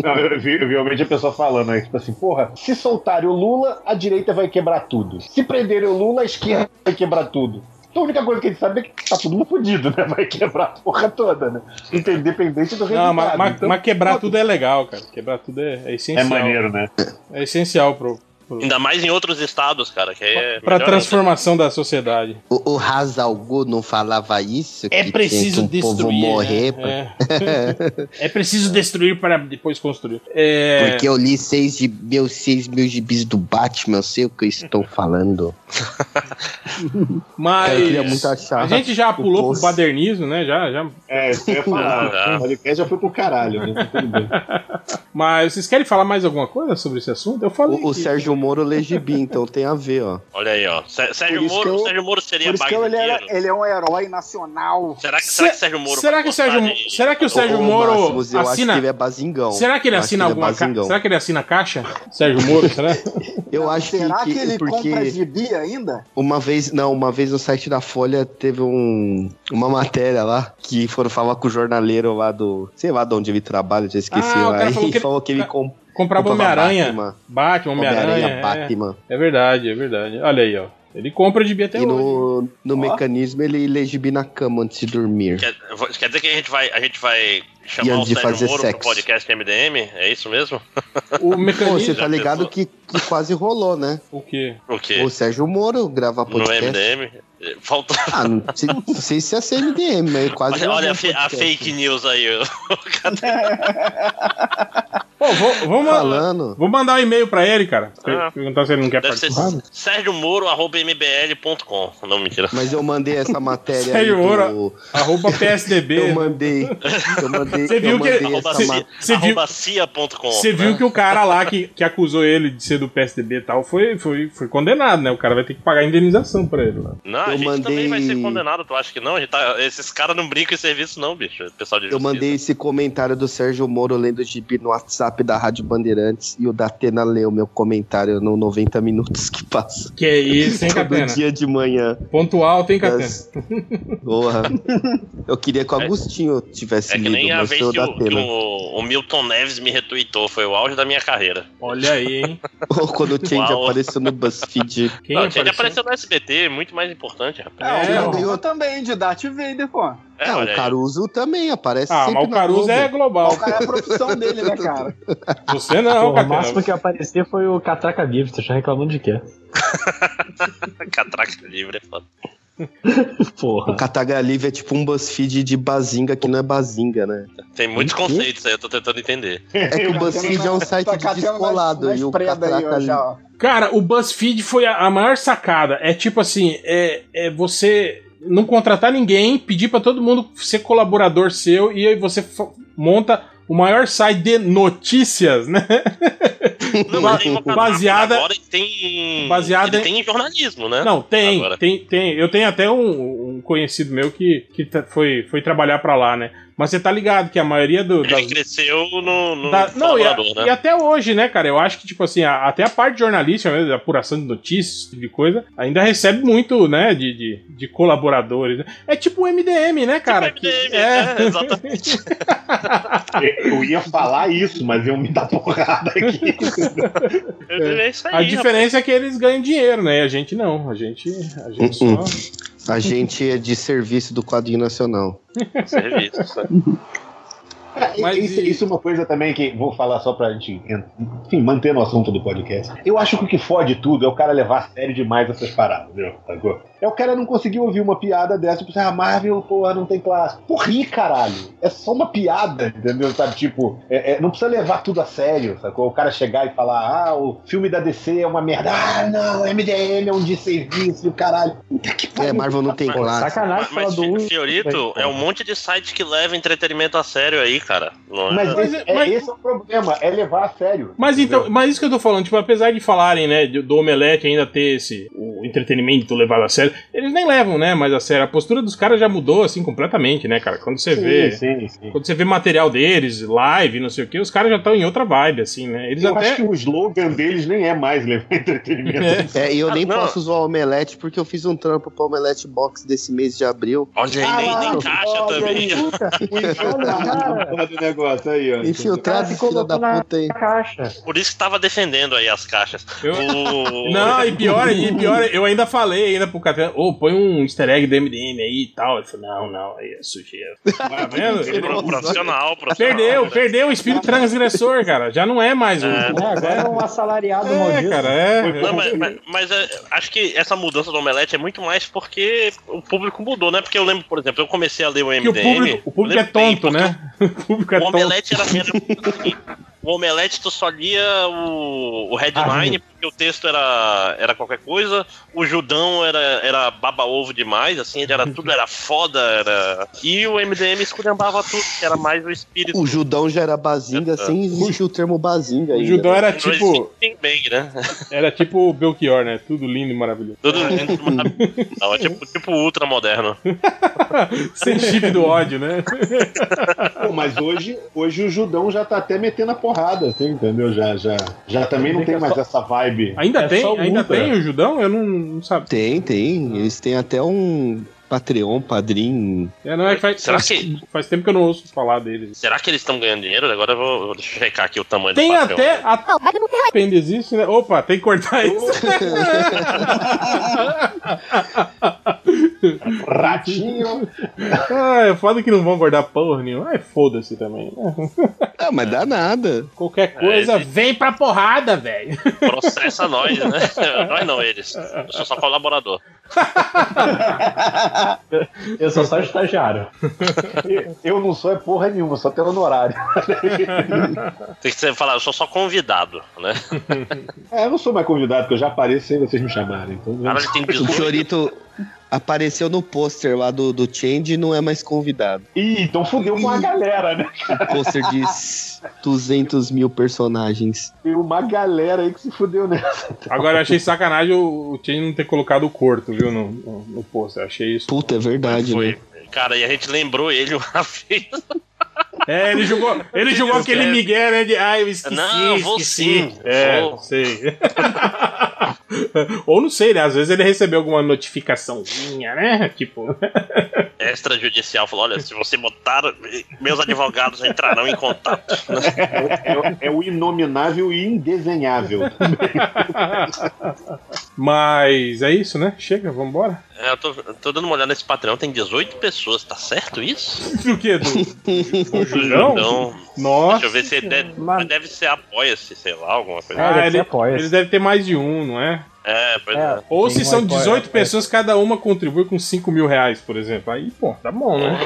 Não, eu vi, eu vi realmente a pessoa falando aí, tipo assim, porra, se soltarem o Lula, a direita vai quebrar tudo. Se prenderem o Lula, a esquerda vai quebrar tudo. Então a única coisa que a gente sabe é que tá todo mundo fodido, né? Vai quebrar a porra toda, né? Independente do resultado. Não, mas, Então, mas quebrar tudo é legal, cara. Quebrar tudo é, é é essencial. maneiro, né? É essencial pro, Ainda mais em outros estados, cara, que é. pra transformação da sociedade. O, o Hazalgu não falava isso? É que preciso que o povo destruir. morrer. né? pra- É. É preciso destruir para depois construir. É... Porque eu li seis de meus seis mil gibis do Batman, eu sei o que eu estou falando. Mas Cara, eu queria muito achar a gente já pulou pro badernismo, né? Já, já. É, isso eu ia falar. Ah, O podcast já foi pro caralho, né? Tudo bem. Mas vocês querem falar mais alguma coisa sobre esse assunto? Eu falei. O, o Sérgio Moro lê gibi, então tem a ver, ó. Olha aí, ó. Sé- Sérgio Moro, eu- Sérgio Moro seria Por isso que ele, era- ele é um herói nacional. Será que, Se- será que Sérgio Moro será que o Sérgio, de- será que o Sérgio Ô, Moro Máximos, eu acho assina? que ele é basingão. Será que ele Eu acho assina ele é alguma caixa? basingão. Será que ele assina caixa? Sérgio Moro, será? Eu acho Será que, que, ele porque compra gibi ainda? uma vez, não, uma vez no site da Folha teve um, uma matéria lá que foram falar com o jornaleiro lá do, sei lá de onde ele trabalha, já esqueci Ah, lá. E falou que ele- falou que ele com, Comprava Homem-Aranha. Batman, Batman, Homem-Aranha. Homem-Aranha, é. Batman. É verdade, é verdade. Olha aí, ó. Ele compra de até E hoje. no, no mecanismo ele lê gibi na cama antes de dormir. Quer, quer dizer que a gente vai, a gente vai chamar o antes de Sérgio fazer Moro sexo. pro podcast MDM? É isso mesmo? O Pô, mecanismo. você tá ligado que, que quase rolou, né? O quê? O quê? O Sérgio Moro gravar No podcast. MDM? Falta. Ah, não sei, não sei se é CMDM, mas quase Olha, olha a, fe- a fake news aí. Pô, vou, vou, Falando. vou mandar um e-mail pra ele, cara. Ah. Perguntar se ele não quer Deve ser participar. sérgiomoro.mbl.com. Não, mentira. Mas eu mandei essa matéria aí Sérgio do... Moro. Arroba PSDB. Eu mandei. Eu mandei. Você viu que- Arroba, essa cia- arroba cia.com. Você viu né? que o cara lá que, que acusou ele de ser do PSDB e tal foi, foi, foi condenado, né? O cara vai ter que pagar indenização pra ele lá. Não, a Eu gente também vai ser mandei- condenado, tu acha que não? A gente tá- Esses caras não brincam em serviço, não, bicho. Pessoal de Eu mandei esse comentário do Sérgio Moro lendo o gibi no WhatsApp da Rádio Bandeirantes e o Datena leu meu comentário no 90 minutos que passa. Que é isso, hein, Todo Catena? dia de manhã. Ponto alto, hein, Catena? Das- Porra. Eu queria que o Agostinho tivesse É que lido, nem a mas vez foi o que, o, que o- o Milton Neves me retweetou. Foi o auge da minha carreira. Olha aí, hein? Ou quando o Change Uau. apareceu no BuzzFeed. Quem não, apareceu? ele apareceu no SBT, muito mais importante, rapaz. É, É, o eu também, de Darth Vader, pô. É, É, o aí. Caruso também aparece Ah, sempre mas o Caruso é global. O cara é a profissão dele, né, cara? Você não, Pô, o máximo que aparecer foi o Catraca Livre, você tá reclamando de quê? Catraca livre é foda. Porra. O Cataga Livre é tipo um BuzzFeed de Bazinga que não é Bazinga, né? Tem muitos conceitos aí, eu tô tentando entender. É que o BuzzFeed é um site de catando descolado nas- e o ó. Cara, o BuzzFeed foi a, a maior sacada. É tipo assim, é, é você não contratar ninguém, pedir pra todo mundo ser colaborador seu e aí você monta o maior site de notícias, né? Não, mas Baseada- Agora tem. Baseada ele em- tem jornalismo, né? Não, tem, Agora. tem, tem. Eu tenho até um, um conhecido meu que, que foi, foi trabalhar pra lá, né? Mas você tá ligado que a maioria do, das, Ele cresceu no, no da- não, e, a- colaborador, e né? até hoje, né, cara? Eu acho que, tipo assim, a- até a parte jornalística, mesmo, apuração de notícias, esse tipo de coisa, ainda recebe muito, né, de, de, de colaboradores. né? É tipo o MDM, né, cara? Tipo Que- MDM, é. né? Exatamente. Eu ia falar isso, mas eu me dar porrada aqui. É isso aí. A diferença é que eles ganham dinheiro, né? E a gente não. A gente, a gente só. A gente é de serviço do quadrinho nacional. serviço, sabe? Mas isso, e- isso é uma coisa também que vou falar só pra gente, enfim, manter no assunto do podcast. Eu acho que o que fode tudo é o cara levar a sério demais essas paradas, viu? Sacou? É o cara não conseguir ouvir uma piada dessa, tipo, assim, ah, Marvel, porra, não tem classe. Porri, caralho. É só uma piada, entendeu? Sabe, tipo, é- é, não precisa levar tudo a sério, sacou? O cara chegar e falar, ah, o filme da DC é uma merda. Ah, não, MDM é um desserviço, e caralho. Puta que É, pariu. Marvel não tem classe. sacanagem Mas, falar do Fi-. Fiorito, é um monte de site que leva entretenimento a sério aí, cara. Não é? Mas, Mas- esse, é, mas- esse é o problema, é levar a sério. Mas então, entendeu? mas isso que eu tô falando, tipo, apesar de falarem, né, do Omelete ainda ter esse o entretenimento levado a sério, eles nem levam, né, mais a sério. A postura dos caras já mudou assim completamente, né, cara? Quando você vê, sim, sim. quando você vê material deles, live, não sei o que, os caras já estão em outra vibe assim, né? Eles Eu até acho que o slogan deles nem é mais levar entretenimento. É. É, e eu Ah, nem não. posso usar o Omelete porque eu fiz um trampo pro Omelete Box desse mês de abril. Olha aí, nem, nem caixa também. Olha do negócio aí, ó. Infiltrado, ficou filho da puta aí. caixa. Por isso que tava defendendo aí as caixas. Eu- O- Não, e pior, e pior, eu ainda falei ainda pro Catena, ô, põe um easter egg do MDM aí e tal. Ele falou, não, não, aí é sujeira. Tá vendo? Ele- Pro- Profissional, profissional. Perdeu, né? perdeu o espírito transgressor, cara. Já não é mais um. É. É, agora é um assalariado É, maldito. cara, é. Não, mas, mas- mas, é, acho que essa mudança do Omelete é muito mais porque o público mudou, né? Porque eu lembro, por exemplo, eu comecei a ler o Que MDM. o público, o público é lembro bem, tonto, né? Público é O tonto. Omelete era, era O Omelete tu só lia o, o headline, porque o texto era, era qualquer coisa. O Judão era, era baba-ovo demais, assim, ele era tudo era foda, era. E o MDM esculhambava tudo, que era mais o espírito. O Judão já era bazinga sem existir o termo bazinga O. Judão era Não tipo. Bang, né? Era tipo o Belchior, né? Tudo lindo e maravilhoso. Tudo lindo, maravilhoso. Não, é tipo, tipo ultra moderno. Sem chip do ódio, né? Pô, mas hoje, hoje o Judão já tá até metendo a porrada, assim, entendeu? Já, já, já também não tem mais essa vibe. Ainda É tem, ainda tem o Judão? Eu não, não sabia. Tem, tem. Eles têm até um Patreon, padrinho. É, não, é que faz, Será faz, que- faz tempo que eu não ouço falar deles. Será que eles estão ganhando dinheiro? Agora eu vou, vou checar aqui o tamanho Tem do Patreon. até. até ainda existe, né? Opa, tem que cortar isso. Ratinho. ah, é foda que não vão guardar porra nenhuma. Ai, foda-se também. né? Ah, mas dá nada. Qualquer coisa, esse- vem pra porrada, velho. Processa nós, né? nós não, eles. Eu sou só colaborador. Eu sou só estagiário. Eu não sou é porra nenhuma, só tenho honorário. Tem que ser, falar, eu sou só convidado, né? É, eu não sou mais convidado, porque eu já apareço sem vocês me chamarem. Então, Cara, ele tem O 18. Fiorito apareceu no pôster lá do, do Change e não é mais convidado. Ih, então fudeu com a galera, né? O pôster de 200 mil personagens. Tem uma galera aí que se fudeu nessa. Agora eu achei sacanagem o, o Chain não ter colocado o corto, viu, no, no, no post. Eu achei isso. Puta, é verdade, Foi. né? Cara, e a gente lembrou ele uma vez. É, ele jogou, ele jogou aquele Miguel, né? De, ah, eu esqueci. Não, vou esqueci. sim, É, vou. sei. Ou não sei, né? Às vezes ele recebeu alguma notificaçãozinha, né? Tipo. Extrajudicial falou: olha, se você botar, meus advogados entrarão em contato. É, é o inominável e indesenhável. Mas é isso, né? Chega, vambora. É, eu tô, tô dando uma olhada nesse Patreon, tem 18 pessoas, tá certo isso? Do que? Do, do? Então, Nossa. deixa eu ver se deve, Mas- deve ser apoia-se, sei lá, alguma coisa. É, Ah, deve ele, eles devem ter mais de um, não é? É, pois é. É, Ou se são apoia- 18 pessoas, cada uma contribui com 5 mil reais, por exemplo. Aí, pô, tá bom, né?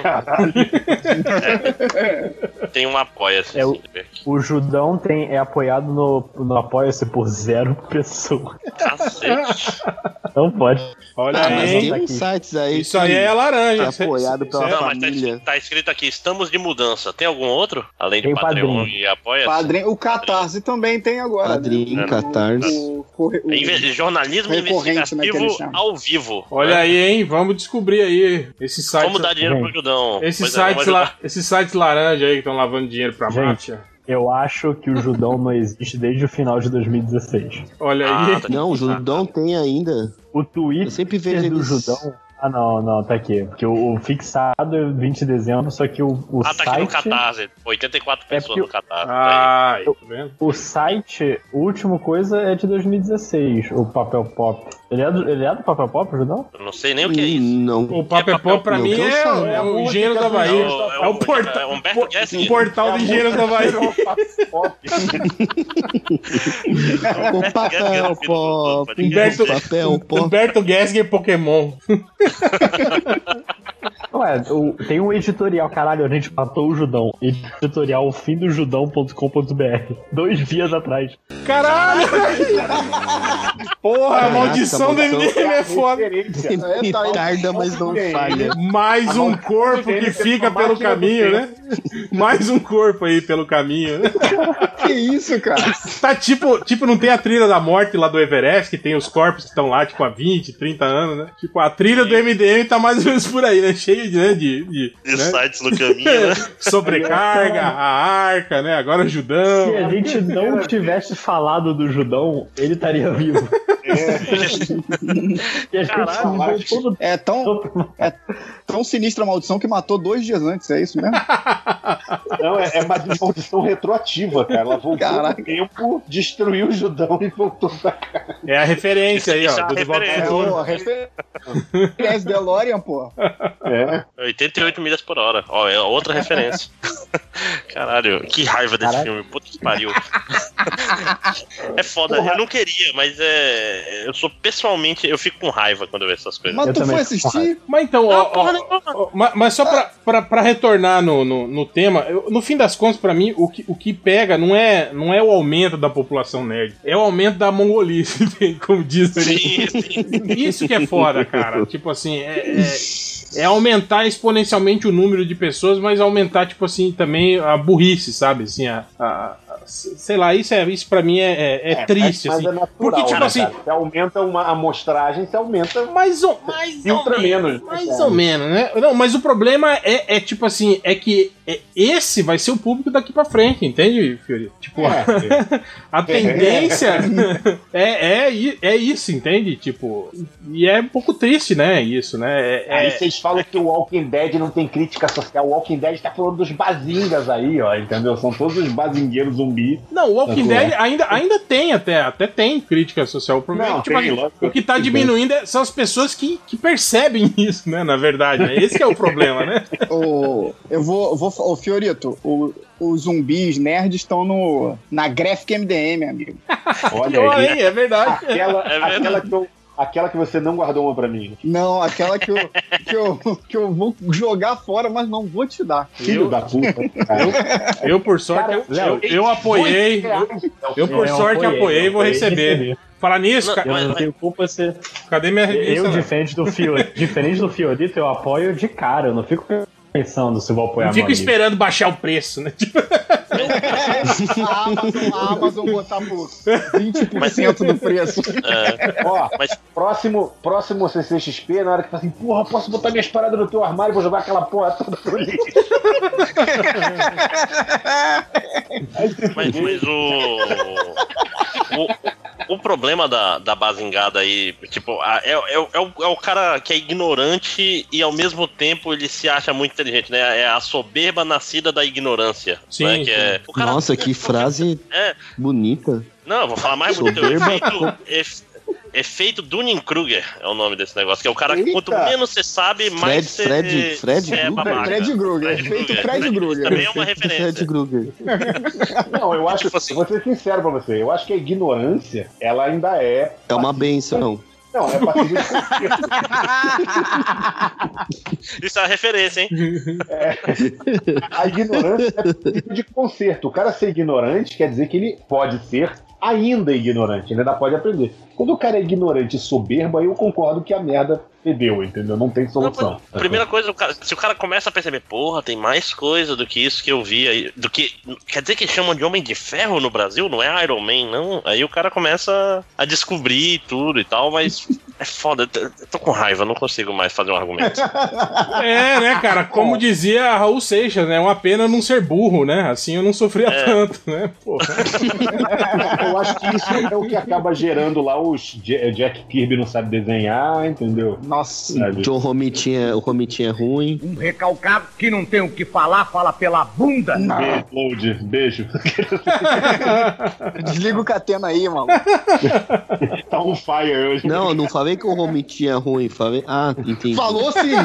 Tem um apoia-se. É o-. O Judão tem, é apoiado no, no Apoia-se por zero pessoas. Cacete. Não pode. Olha Ah, mas aí. tem sites aí. Isso aí é laranja. que é apoiado pela é- Não, mas tá família. escrito, tá escrito aqui, estamos de mudança. Tem algum outro? Além de Patreon padrinho. e apoia Padrinho, o Catarse também tem agora. né? Padrinho, Catarse. O, corre- o- Inve- Jornalismo investigativo ao vivo. Olha né? aí, hein? Vamos descobrir aí esse site. Como dar dinheiro pro Judão. Esses Pois é, sites, vamos la... ajudar. esses sites laranja aí que estão lavando dinheiro pra Gente. máfia. Eu acho que o Judão não existe desde o final de 2016. Olha aí. Ah, tá. Não, o Judão tem ainda. O Eu Twitter sempre vejo do eles. Judão. Ah, não, não, tá aqui. Porque o, o fixado é 20 de dezembro, só que o, o Ah, tá aqui no site. Catarse. 84 É pessoas porque- no Catarse. tá Ai, tá vendo? O site, o último coisa é de 2016, o Papel Pop. Ele é do, ele é do Papel Pop, Judão? Eu não sei nem o que é isso. Não. O Papel Pop pra não, mim é, saiba. é o Engenheiro da Bahia. É o- É o portal. é Humberto Gessinger. O portal do Engenheiro da Bahia. O papel pop. Humberto- O papel pop. Humberto Gessinger Pokémon. Ué, o- tem um editorial, caralho, a gente matou o Judão. Editorial fimdojudão.com.br. Dois dias atrás. Caralho! Porra, a maldição do. MDM é foda. É, tá. Tarda, mas não falha. Mais um corpo que fica pelo caminho, né? Mais um corpo aí pelo caminho, né? Que isso, cara? Tá tipo, tipo, não tem a trilha da morte lá do Everest, que tem os corpos que estão lá, tipo, há 20, 30 anos, né? Tipo, a trilha do MDM tá mais ou menos por aí, né? Cheio de, né? de, de, De né? sites no caminho, né? sobrecarga, a arca, né? Agora o Judão. Se a gente não tivesse falado do Judão, ele estaria vivo. A gente Caralho, todo É tão, é tão sinistra a maldição que matou dois dias antes, é isso mesmo? Não, é, é uma maldição retroativa, cara. Ela voltou Caraca. no tempo, destruiu o Judão e voltou pra cá. É a referência aí, é ó. a Do De Volta ao referência. Futuro. Pô, referência DeLorean, pô. É. 88 milhas por hora. Ó, é outra referência. Caralho, que raiva desse Caralho. filme. Puta que pariu. é foda. Eu não queria, mas é. Eu sou pessoalmente. Eu fico com raiva quando eu vejo essas coisas. Mas Eu tu foi assistir? Mas então, ó, ó, ó, ma- mas só pra, pra, pra retornar no, no, no tema, eu- no fim das contas, pra mim, o que, o que pega não é, não é o aumento da população nerd, é o aumento da mongolice, como diz ali. Sim, sim. Isso que é foda, cara. Tipo assim, é, é, é aumentar exponencialmente o número de pessoas, mas aumentar, tipo assim, também a burrice, sabe? Assim, a- a- sei lá, isso, é, isso pra mim é, é- é triste, mas assim. é natural, Porque, tipo né, assim, cara? Você aumenta uma amostragem, você aumenta. mais ou, mais ou menos. menos, Mais né, ou menos, né? Não, mas o problema é, é tipo assim, é que é- esse vai ser o público daqui pra frente, entende, Fiori? Tipo, É. a tendência é, é, é isso, entende? Tipo, e é um pouco triste, né? Isso, né? É- é- Aí vocês falam que o Walking Dead não tem crítica social. O Walking Dead tá falando dos bazingas aí, ó, entendeu? São todos os bazingueiros zumbi. Não, o Walking Tá Dead ainda, ainda tem até, até tem crítica social. O problema Não, é que, tipo, tem, o que tá diminuindo é- são as pessoas que, que percebem isso, né? Na verdade, né? Esse que é o problema, né? O, eu vou, eu vou. Ô, Fiorito, o- os zumbis nerds estão no, na Graphic MDM, amigo. Olha aí. aí, é verdade. Aquela, É verdade. aquela, que eu- aquela que você não guardou uma pra mim. Não, aquela que eu, que, eu, que eu vou jogar fora, mas não vou te dar. Filho Eu- da puta. cara. Eu, por sorte, Cara, eu, Léo, eu apoiei. Eu, eu, por É, eu sorte, apoiei, apoiei e eu vou apoiei receber. receber. Falar nisso, Não, cara. Eu não mas- tenho culpa se. Cadê minha Eu, revista? velho? diferente do Fiorito, diferente do Fiorito, eu apoio de cara. Eu não fico pensando se vou apoiar Não fico esperando baixar o preço, né? Tipo, a Amazon, a Amazon botar por 20% do preço. É, Ó, Mas- próximo, próximo CCXP, na hora que fala assim, porra, posso botar minhas paradas no teu armário e vou jogar aquela porra toda pro lixo. Mas, mas o. O, o problema da, da basingada aí, tipo, a- é, é, o- é, o, é o cara que é ignorante e ao mesmo tempo ele se acha muito inteligente, né? É a soberba nascida da ignorância. Sim, né? Que sim. é, o cara- Nossa, que frase É, bonita. não, eu vou falar mais bonito. Soberba Efeito, ef- efeito Dunning-Kruger é o nome desse negócio, que é o cara que Eita. quanto menos você sabe, mais você Fred- Fred é Krueger? babaca. Fred Gruger, Fred feito Krueger. Fred Gruger. Também é uma Fred referência. Krueger. Não, eu acho, Tipo assim. vou ser sincero pra você, eu acho que a ignorância, ela ainda é. É uma benção. Não, é passível de. Isso é uma referência, hein? A ignorância é passível de conserto. O cara ser ignorante quer dizer que ele pode ser ainda é ignorante, ele ainda pode aprender. Quando o cara é ignorante e soberbo, aí eu concordo que a merda fedeu, entendeu? Não tem solução. Não, primeira coisa, o cara- se o cara começa a perceber, porra, tem mais coisa do que isso que eu vi aí, do que. Quer dizer que chamam de Homem de Ferro no Brasil? Não é Iron Man, não? Aí o cara começa a descobrir tudo e tal, mas é foda, eu tô- com raiva, não consigo mais fazer um argumento. É, né, cara? Como dizia Raul Seixas, né? Uma pena não ser burro, né? Assim eu não sofria É. tanto, né? Pô. Eu acho que isso é o que acaba gerando lá os Ja- Jack Kirby não sabe desenhar, entendeu? Nossa. Sabe? John Romitinha, o Romitinha é ruim. Um recalcado que não tem o que falar, fala pela bunda. Beijo, Load, beijo. Desliga o catena aí, mano. tá on fire hoje. Não, eu não falei que o Romitinha é ruim, falei. Ah, entendi. Falou sim.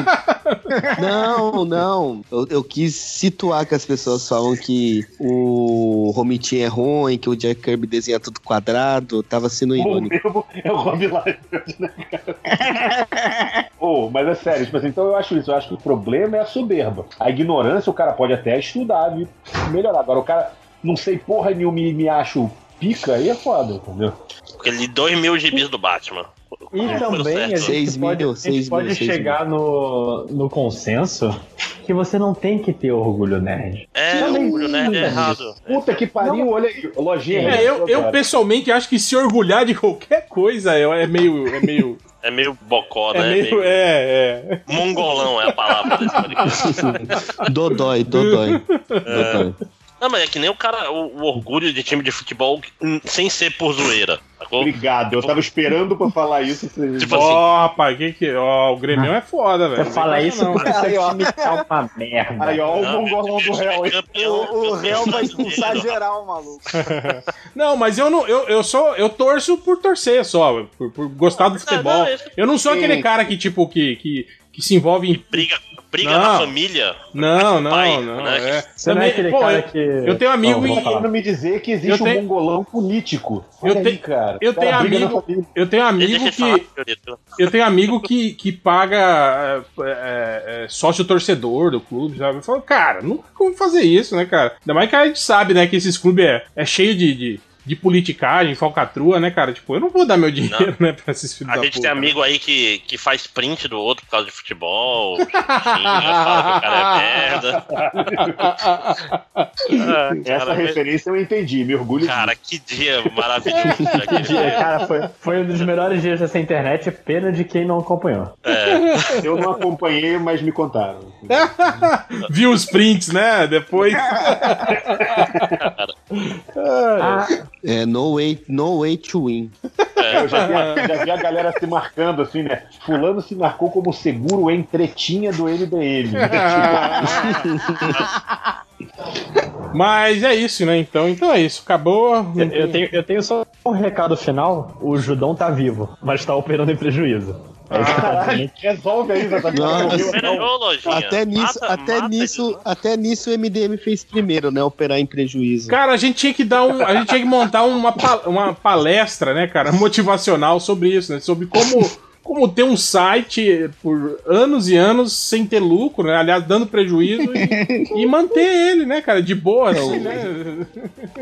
Não, não. Eu, eu quis situar que as pessoas falam que o Romitinha é ruim, que o Jack Kirby desenha tudo quadrado. Tava sendo irônico. É o Rob Liefeld, né, cara? oh, mas é sério, tipo assim, então eu acho isso, eu acho que o problema é a soberba. A ignorância o cara pode até estudar e melhorar. Agora, o cara não sei porra nenhuma e me acho pica, aí é foda, entendeu? Porque ele 2 mil gibis do Batman. E É, também a gente pode, mil, a gente pode mil, chegar no, no consenso que você não tem que ter orgulho nerd. É, o orgulho nerd é errado. Puta que pariu, olha aí, lojinha. É, eu, eu pessoalmente acho que se orgulhar de qualquer coisa é, é meio. É meio. É meio bocó, É né? meio. meio... É, é. Mongolão é a palavra desse podcast. Dodói, Dodói. Dodói. Não, mas é que nem o cara, o, o orgulho de time de futebol hum, sem ser por zoeira. Sacou? Obrigado, eu tava esperando pra falar isso. Tipo Ó, assim, rapaz, que que. Ó, o Grêmio é foda, velho. Você fala isso não. porque Aí, seu ó. time tá uma merda. Aí, ó, o meu do campeão, O, o réu vai expulsar geral, maluco. Não, mas eu não, eu, eu sou, eu torço por torcer só, por, por gostar do futebol. não, é. Eu não sou Sim. aquele cara que tipo que, que, que se envolve em Briga, briga Não. na família. não, não, Pai, não. né? É. Você não é aquele pô, cara eu, que. eu tenho amigo Não, em- me dizer que existe Eu tenho- um mongolão político. Eu Olha aí, tenho- cara. eu tenho na amigo- eu tenho amigo que eu tenho amigo que, que paga é, é, é, sócio torcedor do clube, sabe? Eu falo, cara, nunca como fazer isso, né, cara? Ainda mais que a gente sabe, né, que esses clubes é, é cheio de, de, de politicagem, falcatrua, né, cara? Tipo, eu não vou dar meu dinheiro, né, pra esses filhos A da gente puta, tem né? amigo aí que, que faz print do outro por causa de futebol, xinga, fala que o cara é merda. Ah, Essa cara, referência eu entendi, me orgulho Cara, que dia maravilhoso. Que dia, cara, foi, foi um dos melhores dias dessa internet, pena de quem não acompanhou. É, disso. Eu não acompanhei, mas me contaram. Viu os prints, né? Depois. Ah, É, no way, no way to win. Eu já vi, a, já vi a galera se marcando assim, né? Fulano se marcou como seguro em tretinha do MBL. Mas é isso, né? Então, então é isso. Acabou. eu, eu tenho, eu tenho só um recado final: o Judão tá vivo, mas tá operando em prejuízo. É tá. Resolve aí. Nossa. Ô, Lojinha. Até nisso, Mata- até mata nisso, isso. até nisso o MDM fez primeiro, né? Operar em prejuízo. Cara, a gente tinha que dar um. A gente tinha que montar uma, uma palestra, né, cara, motivacional sobre isso, né? Sobre como. Como ter um site por anos e anos sem ter lucro, né? Aliás, dando prejuízo e, e manter ele, né, cara? De boa, assim, né?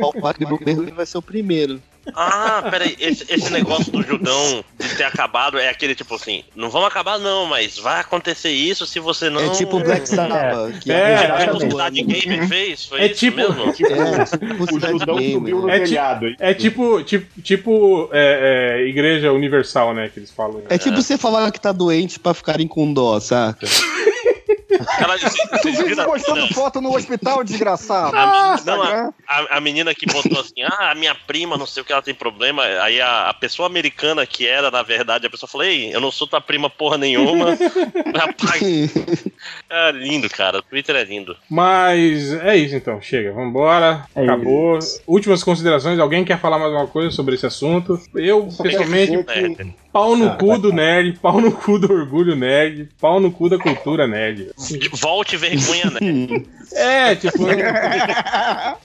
O Wagner vai ser o primeiro. Ah, peraí, esse, esse negócio do Judão de ter acabado é aquele tipo assim, não vamos acabar não, mas vai acontecer isso se você não... É tipo Black Sabbath. que É, É, tipo o Cidade ano. Gamer fez, foi É isso tipo- mesmo? É, tipo O Cidade Judão subiu no É telhado. É tipo, tipo, tipo é, é, Igreja Universal, né? Que eles falam. É tipo você falar que tá doente pra ficarem com dó, saca? Vocês- Tu vive postando menina- foto no hospital, desgraçado. a, não, a, Instagram. a- a menina que botou assim, ah, a minha prima, não sei o que, ela tem problema. Aí a, a pessoa americana que era, na verdade, a pessoa falou, ei, eu não sou tua prima porra nenhuma. Rapaz, é lindo, cara. O Twitter é lindo. Mas é isso então, chega, vambora. É acabou. Últimas considerações, alguém quer falar mais alguma coisa sobre esse assunto? Eu, pessoalmente, É, pau no Ah, cu do nerd, pau no cu do orgulho nerd, pau no cu da cultura nerd. volte vergonha, né? É, tipo,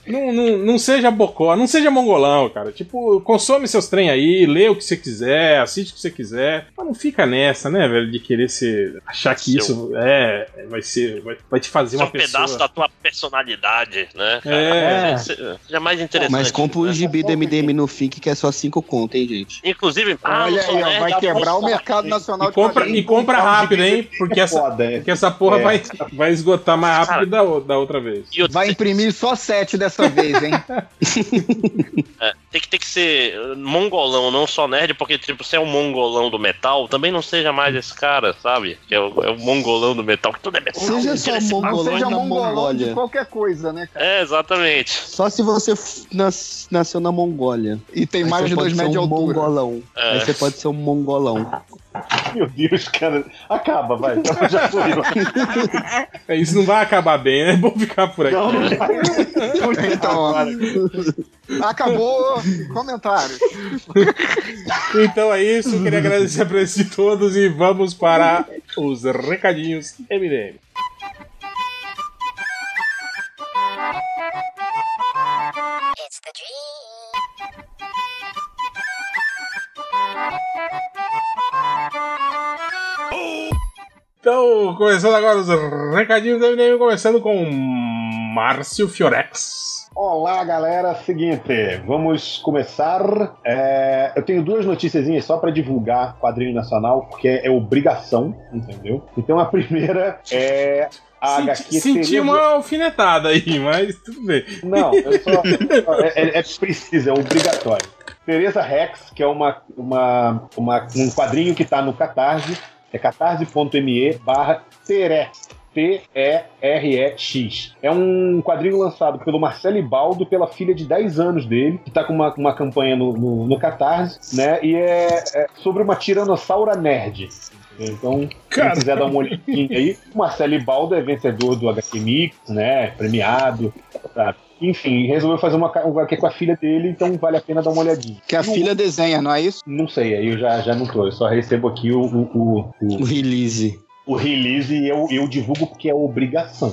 não, não, não seja bocó, não seja mongolão, cara. Tipo, consome seus trem aí, lê o que você quiser, assiste o que você quiser, mas não fica nessa, né, velho, de querer ser. achar que Seu- isso é. vai ser. vai, vai te fazer é uma um pessoa. pedaço da tua personalidade, né? cara? É. Seja seja mais interessante. Mas compra o né? gibi do MDM no FIC que é só 5 conto, hein, gente? Inclusive, ah, Olha aí, ó, nerd, vai quebrar o mercado nacional E de compra, quadrinhos. e compra rápido, hein? Porque essa, Foda, é. porque essa porra É. vai, vai esgotar mais rápido da, o- da outra vez. E Vai imprimir só sete dessa vez, hein? é, tem que ter que ser mongolão, não só nerd, porque, tipo, se é um mongolão do metal, também não seja mais esse cara, sabe? Que é o, é o mongolão do metal, que tudo é metal. Seja só mongolão seja mongolão de qualquer coisa, né, cara? É, exatamente. Só se você nas- nasceu na Mongólia. E tem Aí mais de dois metros de um altura. mongolão. É. Aí você pode ser um mongolão. Meu Deus, cara. Acaba, vai. Então já foi. É, Isso não vai acabar bem, né? É bom ficar por aqui. Não, não vai. Então, acabou comentário. Então é isso, queria agradecer a presença de todos e vamos para os recadinhos MDM. Então, começando agora os recadinhos do MDM, começando com Márcio Fiorex. Olá, galera. Seguinte, vamos começar. É, eu tenho duas noticiazinhas só para divulgar quadrinho nacional, porque é obrigação, entendeu? Então a primeira é a Senti, HQ senti Tereza- uma alfinetada aí, mas tudo bem. Não, eu só. é, é, é preciso, é obrigatório. Teresa Rex, que é uma, uma, uma- um quadrinho que está no Catarse, é catarse.me barra Terex. T-E-R-E-X. É um quadrinho lançado pelo Marcelo Ibaldo, pela filha de 10 anos dele, que está com uma, uma campanha no, no, no Catarse, né? E é, é sobre uma tiranossaura nerd. Então, Cara. quem quiser dar uma olhadinha aí, o Marcelo Ibaldo é vencedor do HQ Mix, né? Premiado, sabe? Enfim, resolveu fazer uma um HQ com a filha dele, então vale a pena dar uma olhadinha. Que a filha desenha, não é isso? Não sei, aí eu já, já não tô, eu só recebo aqui o, o, o, O o, release. o release e eu, eu divulgo porque é obrigação.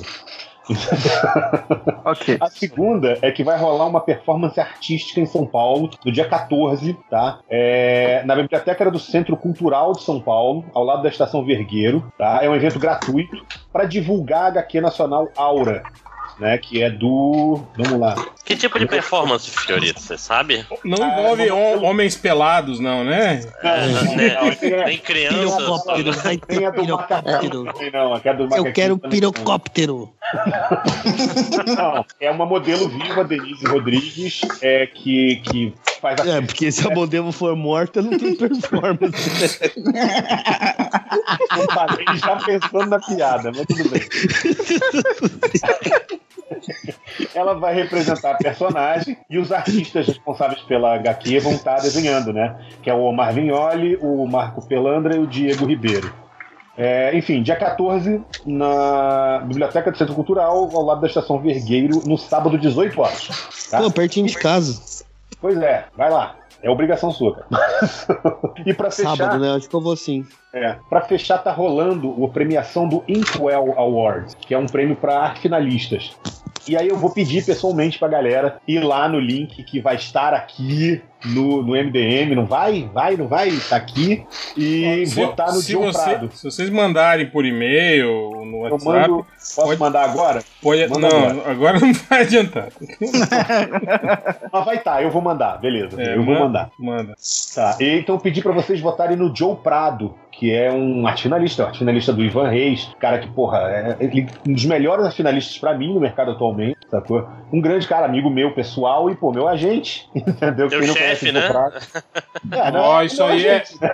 Ok. A segunda é que vai rolar uma performance artística em São Paulo, no dia 14, tá? É, na biblioteca do Centro Cultural de São Paulo, ao lado da Estação Vergueiro, tá? É um evento gratuito para divulgar a HQ nacional Aura, né? Que é do. Vamos lá. Que tipo de performance, Fiorito, você sabe? Não envolve hom- homens pelados, não, né? Né? tem a- Tem crianças. Pirocóptero, tem a do pirocóptero. não. É Eu quero não. pirocóptero. Não, é uma modelo viva, Denise Rodrigues, é, que, que faz a É, porque se a modelo for morta, não tem performance. Não parei já pensando na piada, mas tudo bem. Ela vai representar a personagem e os artistas responsáveis pela HQ vão estar desenhando, né? Que é o Omar Vignoli, o Marco Pelandra e o Diego Ribeiro. É, enfim, dia 14, na Biblioteca do Centro Cultural, ao lado da Estação Vergueiro, no sábado, 18 horas. tá? Pô, pertinho de casa. Pois é, vai lá. É obrigação sua, cara. e pra fechar. Sábado, né? Acho que eu vou sim. É, pra fechar, tá rolando a premiação do Inkwell Award, que é um prêmio para arte finalistas. E aí eu vou pedir pessoalmente pra galera ir lá no link que vai estar aqui no, no MDM. Não vai? Vai, não vai? Tá aqui. E Se- votar no se, John você- Prado. se vocês mandarem por e-mail no WhatsApp, mando. Posso pode- mandar agora? pode- manda não, agora. não vai adiantar. Ah, vai tá, eu vou mandar, beleza. É, eu vou man- mandar. Manda. Tá, e então eu pedi pra vocês votarem no Joe Prado, que é um arte finalista, um arte finalista do Ivan Reis, cara que, porra, é ele- um dos melhores arte finalistas pra mim no mercado atualmente, sacou? Um grande cara, amigo meu, pessoal, e, pô, meu agente, entendeu? Quem não chefe, né? É, não, Ó, isso aí é- né?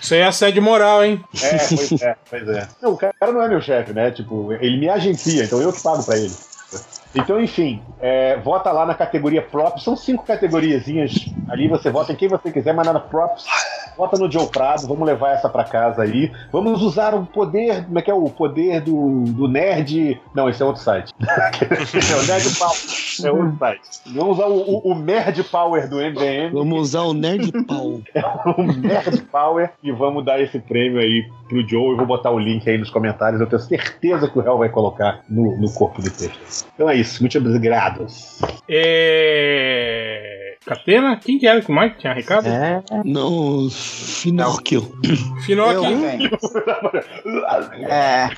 Isso aí é assédio moral, hein? É, pois é, pois é. Não, o cara não é meu chefe, né? Tipo, ele me agencia, então eu que pago pra ele. Então, enfim, é, vota lá na categoria Props. São cinco categoriazinhas ali. Você vota em quem você quiser, mas nada Props. Vota no Joe Prado. Vamos levar essa pra casa aí. Vamos usar o poder. Como é que é? O poder do, do nerd. Não, esse é outro site. é o Nerd Power. É outro site. Vamos usar o, o, o Nerd Power do MDM. Vamos usar o Nerd Pau. o Nerd Power. E vamos dar esse prêmio aí pro Joe. Eu vou botar o link aí nos comentários. Eu tenho certeza que o réu vai colocar no, no corpo do texto. Então é isso. Muito obrigado. É... Catena? Quem que era que mais tinha recado? É. Não, Finóquio. Finocchio. Eu. É,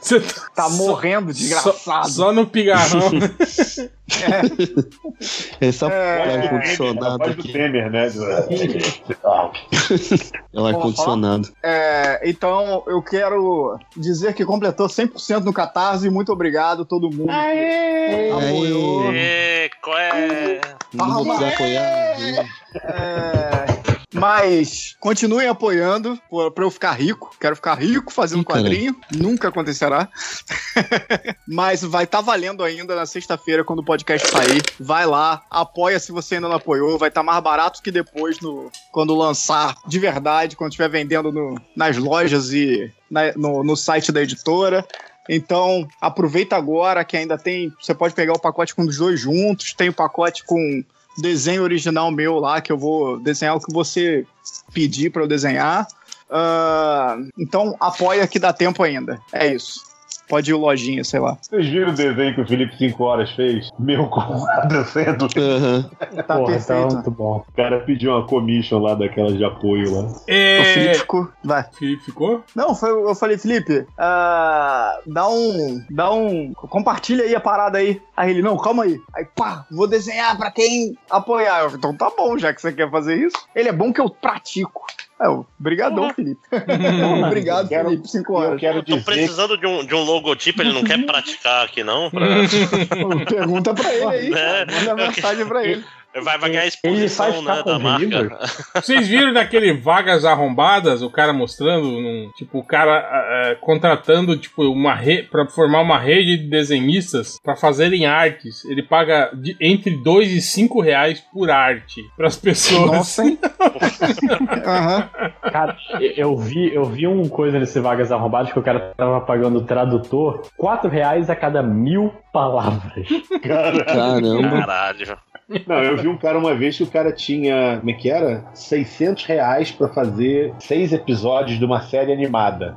Você tá tá morrendo, desgraçado. só no pigarrão. Essa É. é, A ar-condicionado voz do aqui. Temer, né? É o ar-condicionado. É, então, eu quero dizer que completou 100% no Catarse. Muito obrigado, todo mundo. que apoiou. Ê, qual é? Vamos Apoiar. É, mas continuem apoiando pra eu ficar rico. Quero ficar rico fazendo Ih, caralho. quadrinho. Nunca acontecerá. mas vai estar valendo ainda na sexta-feira quando o podcast sair. Vai lá, apoia se você ainda não apoiou. Vai estar mais barato que depois no, quando lançar de verdade, quando estiver vendendo no- nas lojas e na- no, no site da editora. Então, aproveita agora que ainda tem. Você pode pegar o pacote com os dois juntos. Tem o pacote com desenho original meu lá, que eu vou desenhar o que você pedir para eu desenhar. Ah, então, apoia que dá tempo ainda. É isso. Pode ir o lojinha, sei lá. Vocês viram o desenho que o Felipe 5 horas fez? Meu Adam Sandler. Aham. Tá Porra, perfeito. tá muito bom. O cara pediu uma commission lá daquelas de apoio lá. O Felipe É... ficou. Vai. Felipe ficou? Não, foi, eu falei, Felipe, ah, dá um. Dá um. Compartilha aí a parada aí. Aí ele, não, calma aí. Aí, pá, vou desenhar pra quem apoiar. Eu, então tá bom, já que você quer fazer isso. Ele é bom que eu pratico. É, eu, brigadão, Felipe. Obrigado, Eu quero- Felipe. Cinco Eu horas. quero Tô dizer precisando de um, de um logotipo, ele não quer praticar aqui, não? Pra- Pergunta pra ele aí. É. Manda mensagem pra ele. Vai, vai ganhar Ele exposição, né, da marca. Vocês viram daquele Vagas Arrombadas, o cara mostrando, num- tipo, o cara contratando, tipo, uma rede, pra formar uma rede de desenhistas pra fazerem artes. Ele paga de- entre 2 e 5 reais por arte pras pessoas. Nossa, hein? Aham. Cara, eu- vi, eu vi uma coisa nesse Vagas Arrombadas que o cara tava pagando o tradutor 4 reais a cada mil palavras. Caramba. Caralho. Não, eu vi um cara uma vez que o cara tinha, como é que era? 600 reais pra fazer seis episódios de uma série animada.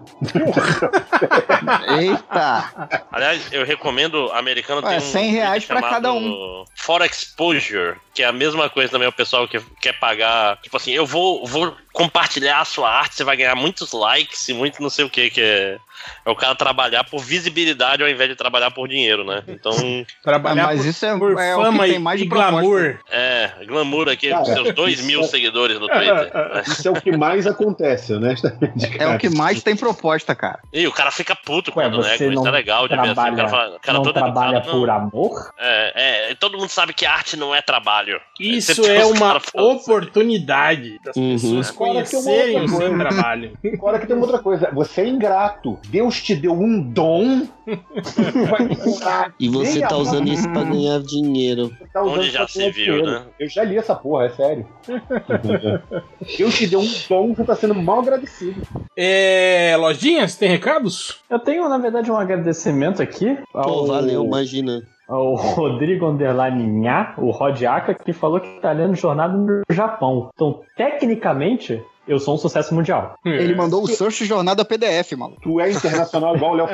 Eita! Aliás, eu recomendo, americano Ué, tem um 100 reais pra cada chamado For Exposure, que é a mesma coisa também, o pessoal que quer pagar, tipo assim, eu vou, vou compartilhar a sua arte, você vai ganhar muitos likes e muito não sei o que, que é, é o cara trabalhar por visibilidade ao invés de trabalhar por dinheiro, né? Então, Trabalhar Mas por, isso é, por é o que fama tem mais de e proposta. glamour. é, glamour aqui, Cara, seus 2 isso mil é- seguidores no Twitter. Isso é o que mais acontece, honestamente. É o que mais tem proposta, cara. E o cara fica puto Ué, quando nega, isso não é legal de ver assim, o trabalha, cara fala, cara não todo trabalha educado, por não. amor? É, é, todo mundo sabe que arte não é trabalho. Isso é uma falando assim. oportunidade das Uhum. pessoas uma conhecerem o seu trabalho. Agora que tem uma outra coisa. Você é ingrato. Deus te deu um dom. vai curar E você tá usando isso pra ganhar dinheiro. Você tá usando Onde já se viu, dinheiro. né? Eu já li essa porra, é sério. Deus te deu um dom, você tá sendo mal agradecido. É, lojinhas, tem recados? Eu tenho, na verdade, um agradecimento aqui ao, Pô, valeu, imagina. ao Rodrigo Underline Nha, o Rodiaka, que falou que tá lendo Jornada no Japão. Então, tecnicamente, eu sou um sucesso mundial. Ele mandou o Search Jornada PDF, maluco. Tu é internacional igual o Léo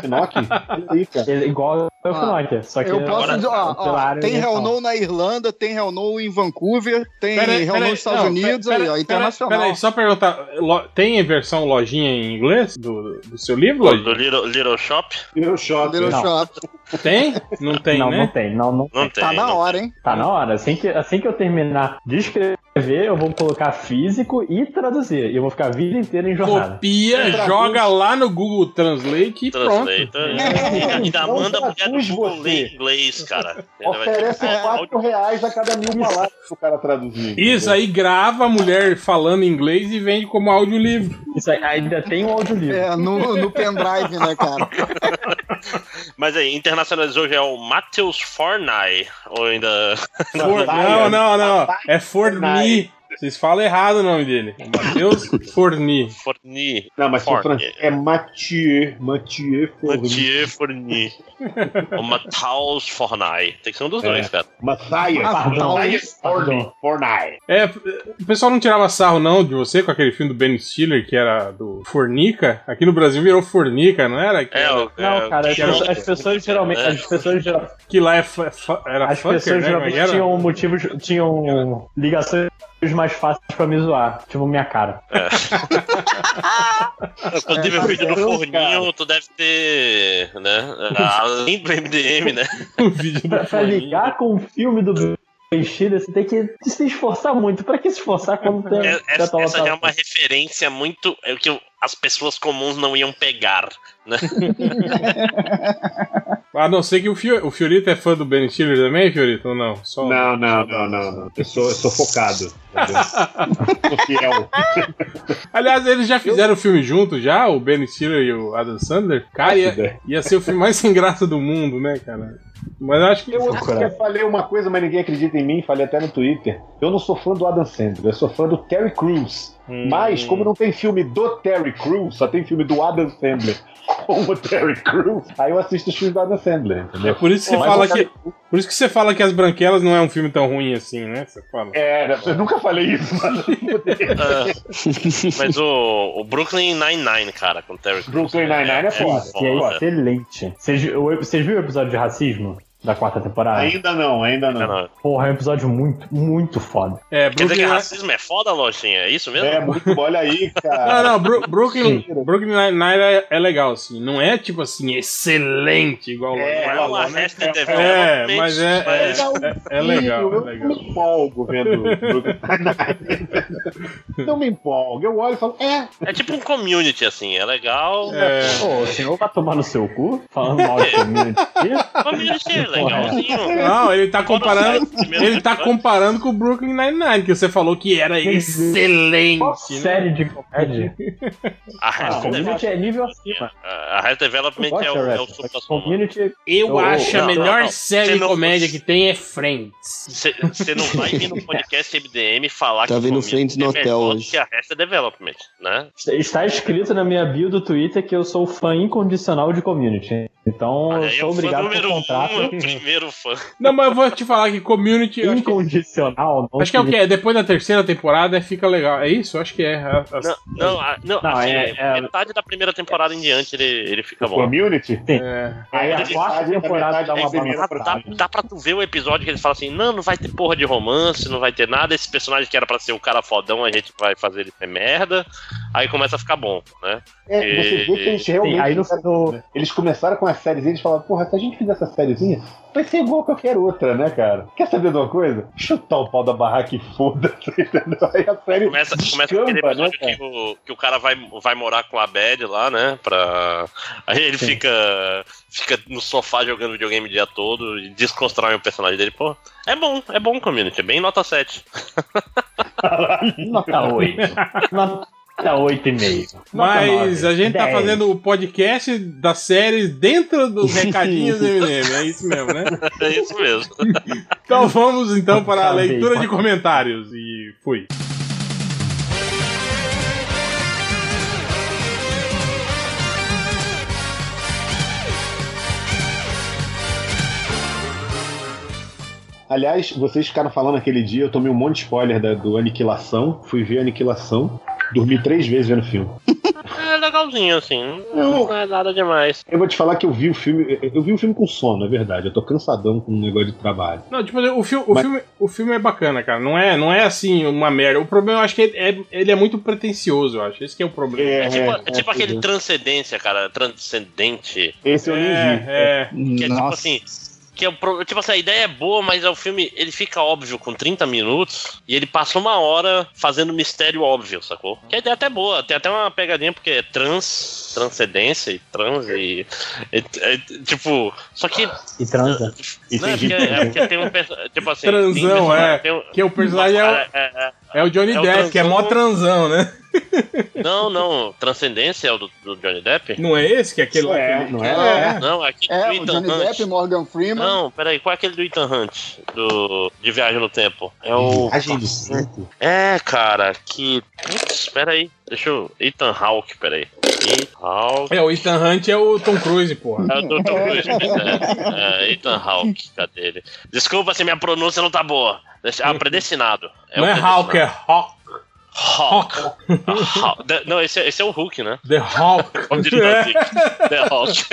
cara. Ele- igual o Ah, Finock, só que Eu posso dizer, ó, ó, tem No na Irlanda, tem Hell No em Vancouver, tem aí, nos Estados não, Unidos, pera- aí, ó, internacional. Pera aí, só perguntar, lo- tem versão lojinha em inglês do, do seu livro, Do lojinha? Little, Little Shop? Little Shop. Little Não. Shop. Tem? Não tem, não, né? não tem, não, não. Não tem. Tá na hora, hein? Tá na hora. Assim que, assim que eu terminar de escrever, eu vou colocar físico e traduzir. E eu vou ficar a vida inteira em jornada. Copia, joga lá no Google Translate e pronto. Translator. E ainda Não manda a mulher do traduz Google ler inglês, cara. Oferece ter- 4 reais a cada mil palavras pro cara traduzir. Isso aí grava a mulher falando inglês e vende como audiolivro. Isso aí, ainda tem um audiolivro. É, no, no pendrive, né, cara? Mas aí, internacionalizou já é o Matheus Fornay. Ou ainda. For- não, não, não. É Forni. Vocês falam errado o nome dele. Matheus Forni. Forni. Não, mas Forni. é Mathieu. Mathieu Fournier. Mathieu Forni. o Matheus Fornay. Tem que ser um dos É. dois, cara. Matthias. Matthias Forney. Forney. É, o pessoal não tirava sarro não de você com aquele filme do Ben Stiller que era do Fornica. Aqui no Brasil virou Fornica, não era? Que, É, era- o- Não, cara, as, pessoas- as pessoas geralmente. É. As pessoas, geral- que lá é era as fucker, pessoas né? geralmente é tinham motivos. tinham ligações mais fáceis pra me zoar. Tipo, minha cara. Quando teve o vídeo do Deus, Forninho, tu deve ter, né? Além do MDM, né? o vídeo do Pra, ligar com o filme do Stiller, você tem que se esforçar muito. Pra que se esforçar quando tem. É- Essa, tá essa já é uma referência muito. É o que as pessoas comuns não iam pegar, né? A não ser que o, Fio, o Fiorito é fã do Ben Stiller também, Fiorito, ou não? Só... Não, não, não, não, não. Eu sou, eu sou focado. sou fiel. Aliás, eles já fizeram o filme junto, já? O Ben Stiller e o Adam Sandler? Cara, ia, ia ser o filme mais sem graça do mundo, né, cara? Mas eu acho que. Eu, eu falei uma coisa, mas ninguém acredita em mim, falei até no Twitter. Eu não sou fã do Adam Sandler, eu sou fã do Terry Crews. Hum. Mas, como não tem filme do Terry Crews, só tem filme do Adam Sandler com o Terry Crews, aí eu assisto os filmes do Adam Sandler, É entendeu? por isso que você Mas fala o que. Por isso que você fala que As Branquelas não é um filme tão ruim assim, né? Você fala. É, eu nunca falei isso, mas Ah, mas o, o Brooklyn Nine-Nine, cara, com o Terry Crews. Brooklyn Nine-Nine é foda. E é Foda. excelente. Vocês, o- vocês viram o episódio de racismo da quarta temporada? ainda não, ainda não. Não, não. Porra, é um episódio muito, muito foda. É, Quer dizer que Brooklyn. racismo é foda, Lojinha? É isso mesmo? É muito bom, olha aí, Não, cara. não, Bru- Brooklyn, Brooklyn Nine-Nine é, é legal, assim. Não é tipo assim, excelente igual É, Não é igual- uma né? Arrested É, Development, mas é, é, é, é legal, é Eu legal. não me empolgo vendo Brooklyn Nine-Nine. Não me empolgo. Eu olho e falo, é, É tipo um community, assim, é legal. É, Pô, o senhor vai tomar no seu cu? Falando mal de community. Community é legalzinho. Não, ele tá comparando. Ele tá comparando com o Brooklyn Nine-Nine, que você falou que era excelente. Né? série de comédia? A Ah, community é nível acima. A Arrested Development Eu é o, é o Community. Eu acho a melhor série de comédia que tem é Friends. Você não vai vir no podcast MDM falar Tá que vendo Friends no é hotel hoje. que a Arrested Development, né? Está escrito na minha bio do Twitter que eu sou fã incondicional de community. Então eu Aí é sou obrigado por número um, é contrato. Primeiro fã. Não, mas eu vou te falar que Community. que, Incondicional. não acho que é o significa- quê? Depois da terceira temporada fica legal. É isso? Acho que é. A- a- Não, não, a- não, Não, assim, é- é- metade da primeira temporada em diante ele, ele fica bom. community. é. Aí a quarta temporada metade dá uma Dá, dá, dá pra tu ver o episódio que ele fala assim: não, não vai ter porra de romance, não vai ter nada. Esse personagem que era pra ser o cara fodão, a gente vai fazer ele ser merda. Aí começa a ficar bom, né? É, você vê que eles realmente. Sim, aí no, no- Eles começaram com as séries e eles falaram, porra, se a gente fizer essa sériezinha, vai ser igual a qualquer outra, né, cara? Quer saber de uma coisa? Chutar o pau da barraca e foda-se, entendeu? Aí a série Começa, começa descamba, aquele né, episódio cara? que, o, que o cara vai, vai morar com a Bad lá, né? Pra... Aí ele fica, fica no sofá jogando videogame o dia todo e desconstrói o personagem dele. Pô, é bom, é bom community, é bem nota 7. nota 8. Nota 8,5. Mas a gente tá 10. fazendo o podcast das séries dentro dos recadinhos do MDM. É isso mesmo, né? É isso mesmo. Então vamos então para a leitura de comentários. E fui. Aliás, vocês ficaram falando aquele dia, eu tomei um monte de spoiler da- do Aniquilação, fui ver Aniquilação, dormi três vezes vendo o filme. É legalzinho, assim. Não é nada demais. Eu vou te falar que eu vi o filme, eu vi o filme com sono, é verdade, eu tô cansadão com o negócio de trabalho. Não, tipo, o, fi o, Mas- filme, o filme é bacana, cara. Não é, não é assim uma merda. O problema eu acho que é, é- ele é muito pretencioso, eu acho. Esse que é o problema. É tipo, é é, tipo é, aquele é. transcendência, cara. Transcendente. Esse eu nem vi. é, Que é tipo Nossa. assim. Que é o tipo assim, a ideia é boa, mas é o filme ele fica óbvio com 30 minutos e ele passa uma hora fazendo mistério óbvio, sacou? Que a ideia é até boa, tem até uma pegadinha porque é trans, transcendência e trans e. é- é, tipo. Só que. E transa. Não, é porque, é porque tem um. Tipo assim. Transão, tem um é. tem um- que o personagem é, o- é, é, é. É o Johnny É Depp, que é mó transão, né? Não, não. Transcendência é o do, do Johnny Depp? Não é esse que é aquele lá? É, aquele- não é? Não, é aquele É, do o Ethan Johnny Hunt. Depp, Morgan Freeman. Não, peraí, qual é aquele do Ethan Hunt? Do, de Viagem no Tempo? É o. Viagem do Tempo? É, cara, que. Putz, peraí. Deixa eu. Ethan Hawke, peraí. Ethan Hawke. É, o Ethan Hunt é o Tom Cruise, porra. É o do Tom Cruise, é. é. Ethan Hawke, cadê ele? Desculpa se minha pronúncia não tá boa. Deixa- Ah, predestinado. Não é Hulk, é Hawk. Hawk. Hawk. The- Não, esse é, esse é o Hulk, né? The Hawk. Dick. The Hulk.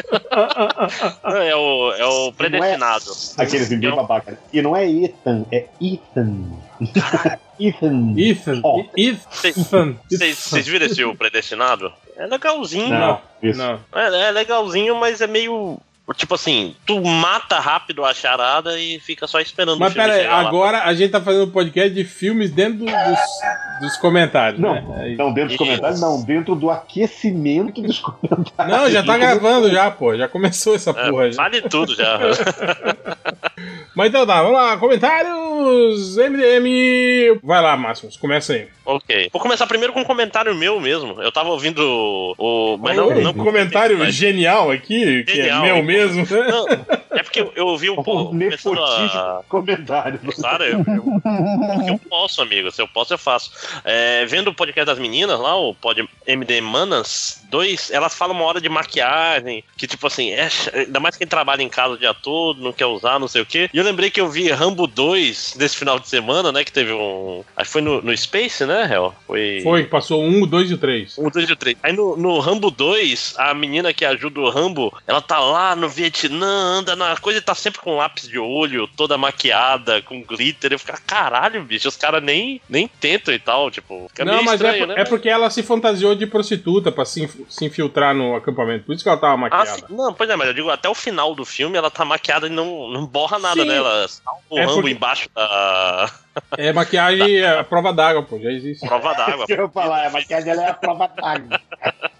Não, é o, é o predestinado. Aquele assim, bem Eu- babaca. E não é Ethan, é Ethan. Ethan. Ethan. Ó. Ethan. Vocês vocês viram esse o predestinado? É legalzinho. Não, isso. Não. É, é legalzinho, mas é meio. Tipo assim, tu mata rápido a charada e fica só esperando Mas o filme pera aí, chegar lá. agora a gente tá fazendo um podcast de filmes dentro do- dos, dos comentários, Não, né? Aí- não, dentro dos comentários, não, dentro do aquecimento dos comentários. Não, já tá gravando já, pô. Já começou essa É, porra já. vale tudo já. Mas então tá, vamos lá. Comentários MDM. Vai lá, Máximos, começa aí. ok. Vou começar primeiro com um comentário meu mesmo. Eu tava ouvindo o. o- mas não, um não comentário mas- genial aqui, que Genial, é meu hein? Mesmo. Não, é porque eu, eu ouvi um pouco. Começando a- nepotismo comentário. Claro, eu, eu, eu posso, amigo. Se eu posso, eu faço. É, vendo o podcast das meninas lá, o pod MD Manas 2, elas falam uma hora de maquiagem, que tipo assim, é, ainda mais quem trabalha em casa o dia todo, não quer usar, não sei o quê. E eu lembrei que eu vi Rambo 2 nesse final de semana, né? Que teve um. Acho que foi no, no Space, né, Hel? Foi. Foi, passou um, dois e o três. Um, dois e o três. Aí no, no Rambo 2, a menina que ajuda o Rambo, ela tá lá no Vietnã, anda na coisa e tá sempre com lápis de olho, toda maquiada, com glitter. Eu fico, caralho, bicho, os caras nem, nem tentam e tal, tipo. Fica Não, meio mas estranho, é, por- né? é porque ela se fantasiou de prostituta pra se, se infiltrar no acampamento. Por isso que ela tava Ah, maquiada. sim. Não, pois é, mas eu digo, até o final do filme ela tá maquiada e não, não borra nada Sim. dela. Salva o É porque- embaixo da É maquiagem é a prova d'água, pô, já existe. prova d'água. Eu falar, a maquiagem dela é a prova d'água.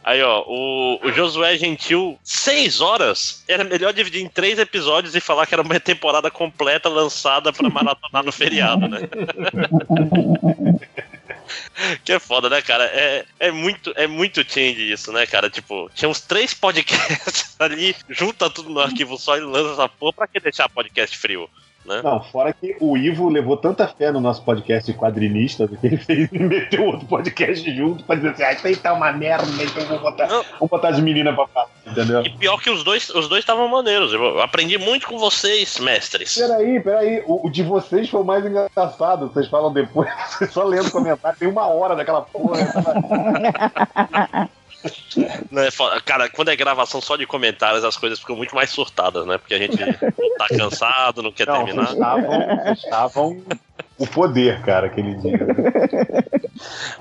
Aí, ó, o, o Josué Gentil, seis horas? Era melhor dividir em três episódios e falar que era uma temporada completa lançada pra maratonar no feriado, né? que é foda, né, cara? É, é, muito, é muito change isso, né, cara? Tipo, tinha uns três podcasts ali, junta tudo no arquivo só e lança essa porra. Pra que deixar podcast frio? Né? Não, fora que o Ivo levou tanta fé no nosso podcast de quadrinista que ele fez e meteu outro podcast junto pra dizer assim: ah, isso aí tá uma merda, então vou botar, Não. vou botar as meninas pra falar, entendeu? E pior que os dois os dois estavam maneiros. Eu aprendi muito com vocês, mestres. Peraí, peraí, o, o de vocês foi o mais engraçado. Vocês falam depois, vocês só lendo comentário, tem uma hora daquela porra. Né, foda. Cara, quando é gravação só de comentários, as coisas ficam muito mais surtadas, né? Porque a gente tá cansado, não quer Não, terminar. estavam, estavam o poder, cara, aquele dia.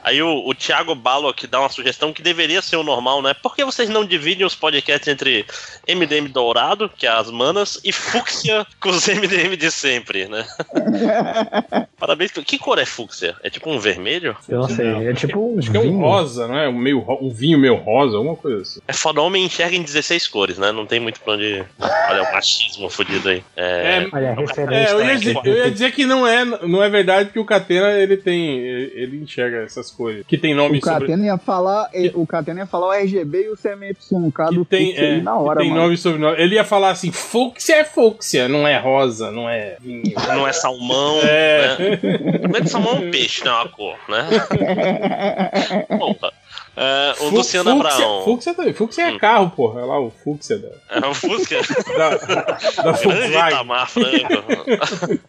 Aí o, o Thiago Balo aqui dá uma sugestão que deveria ser o normal, né? Por que vocês não dividem os podcasts entre MDM Dourado, que é as manas, e Fúcsia com os MDM de sempre, né? Parabéns. Que cor é Fúcsia? É tipo um vermelho? Eu não sei, é tipo um Acho que é um vinho. rosa, não é? Um, meio, ro- um vinho meio rosa, alguma coisa assim. É foda, homem enxerga em 16 cores, né? Não tem muito pra onde. Olha, o machismo fudido aí. É. Olha, a É, referência. eu ia, dizer, eu ia dizer que não é, não é verdade que o Catena ele tem, ele, enxerga essas coisas. Que tem nome O sobre. Catena ia falar, eh, o Catena ia falar o RGB e o CMYK Que do tem, é, na hora, que tem mano. nome e sobrenome. Ele ia falar assim: fúcsia é fúcsia, não é rosa, não é vinho. Não é salmão, É. né? Não é de salmão é um peixe, não é uma cor, né? Porra. É, o Fu- Luciano fúcsia, Abraão. Fúcsia, também. Fúcsia é Hum. carro, porra. Olha lá o Fúcsia da, É o Fusca. da, da Grande. Itamar Franco.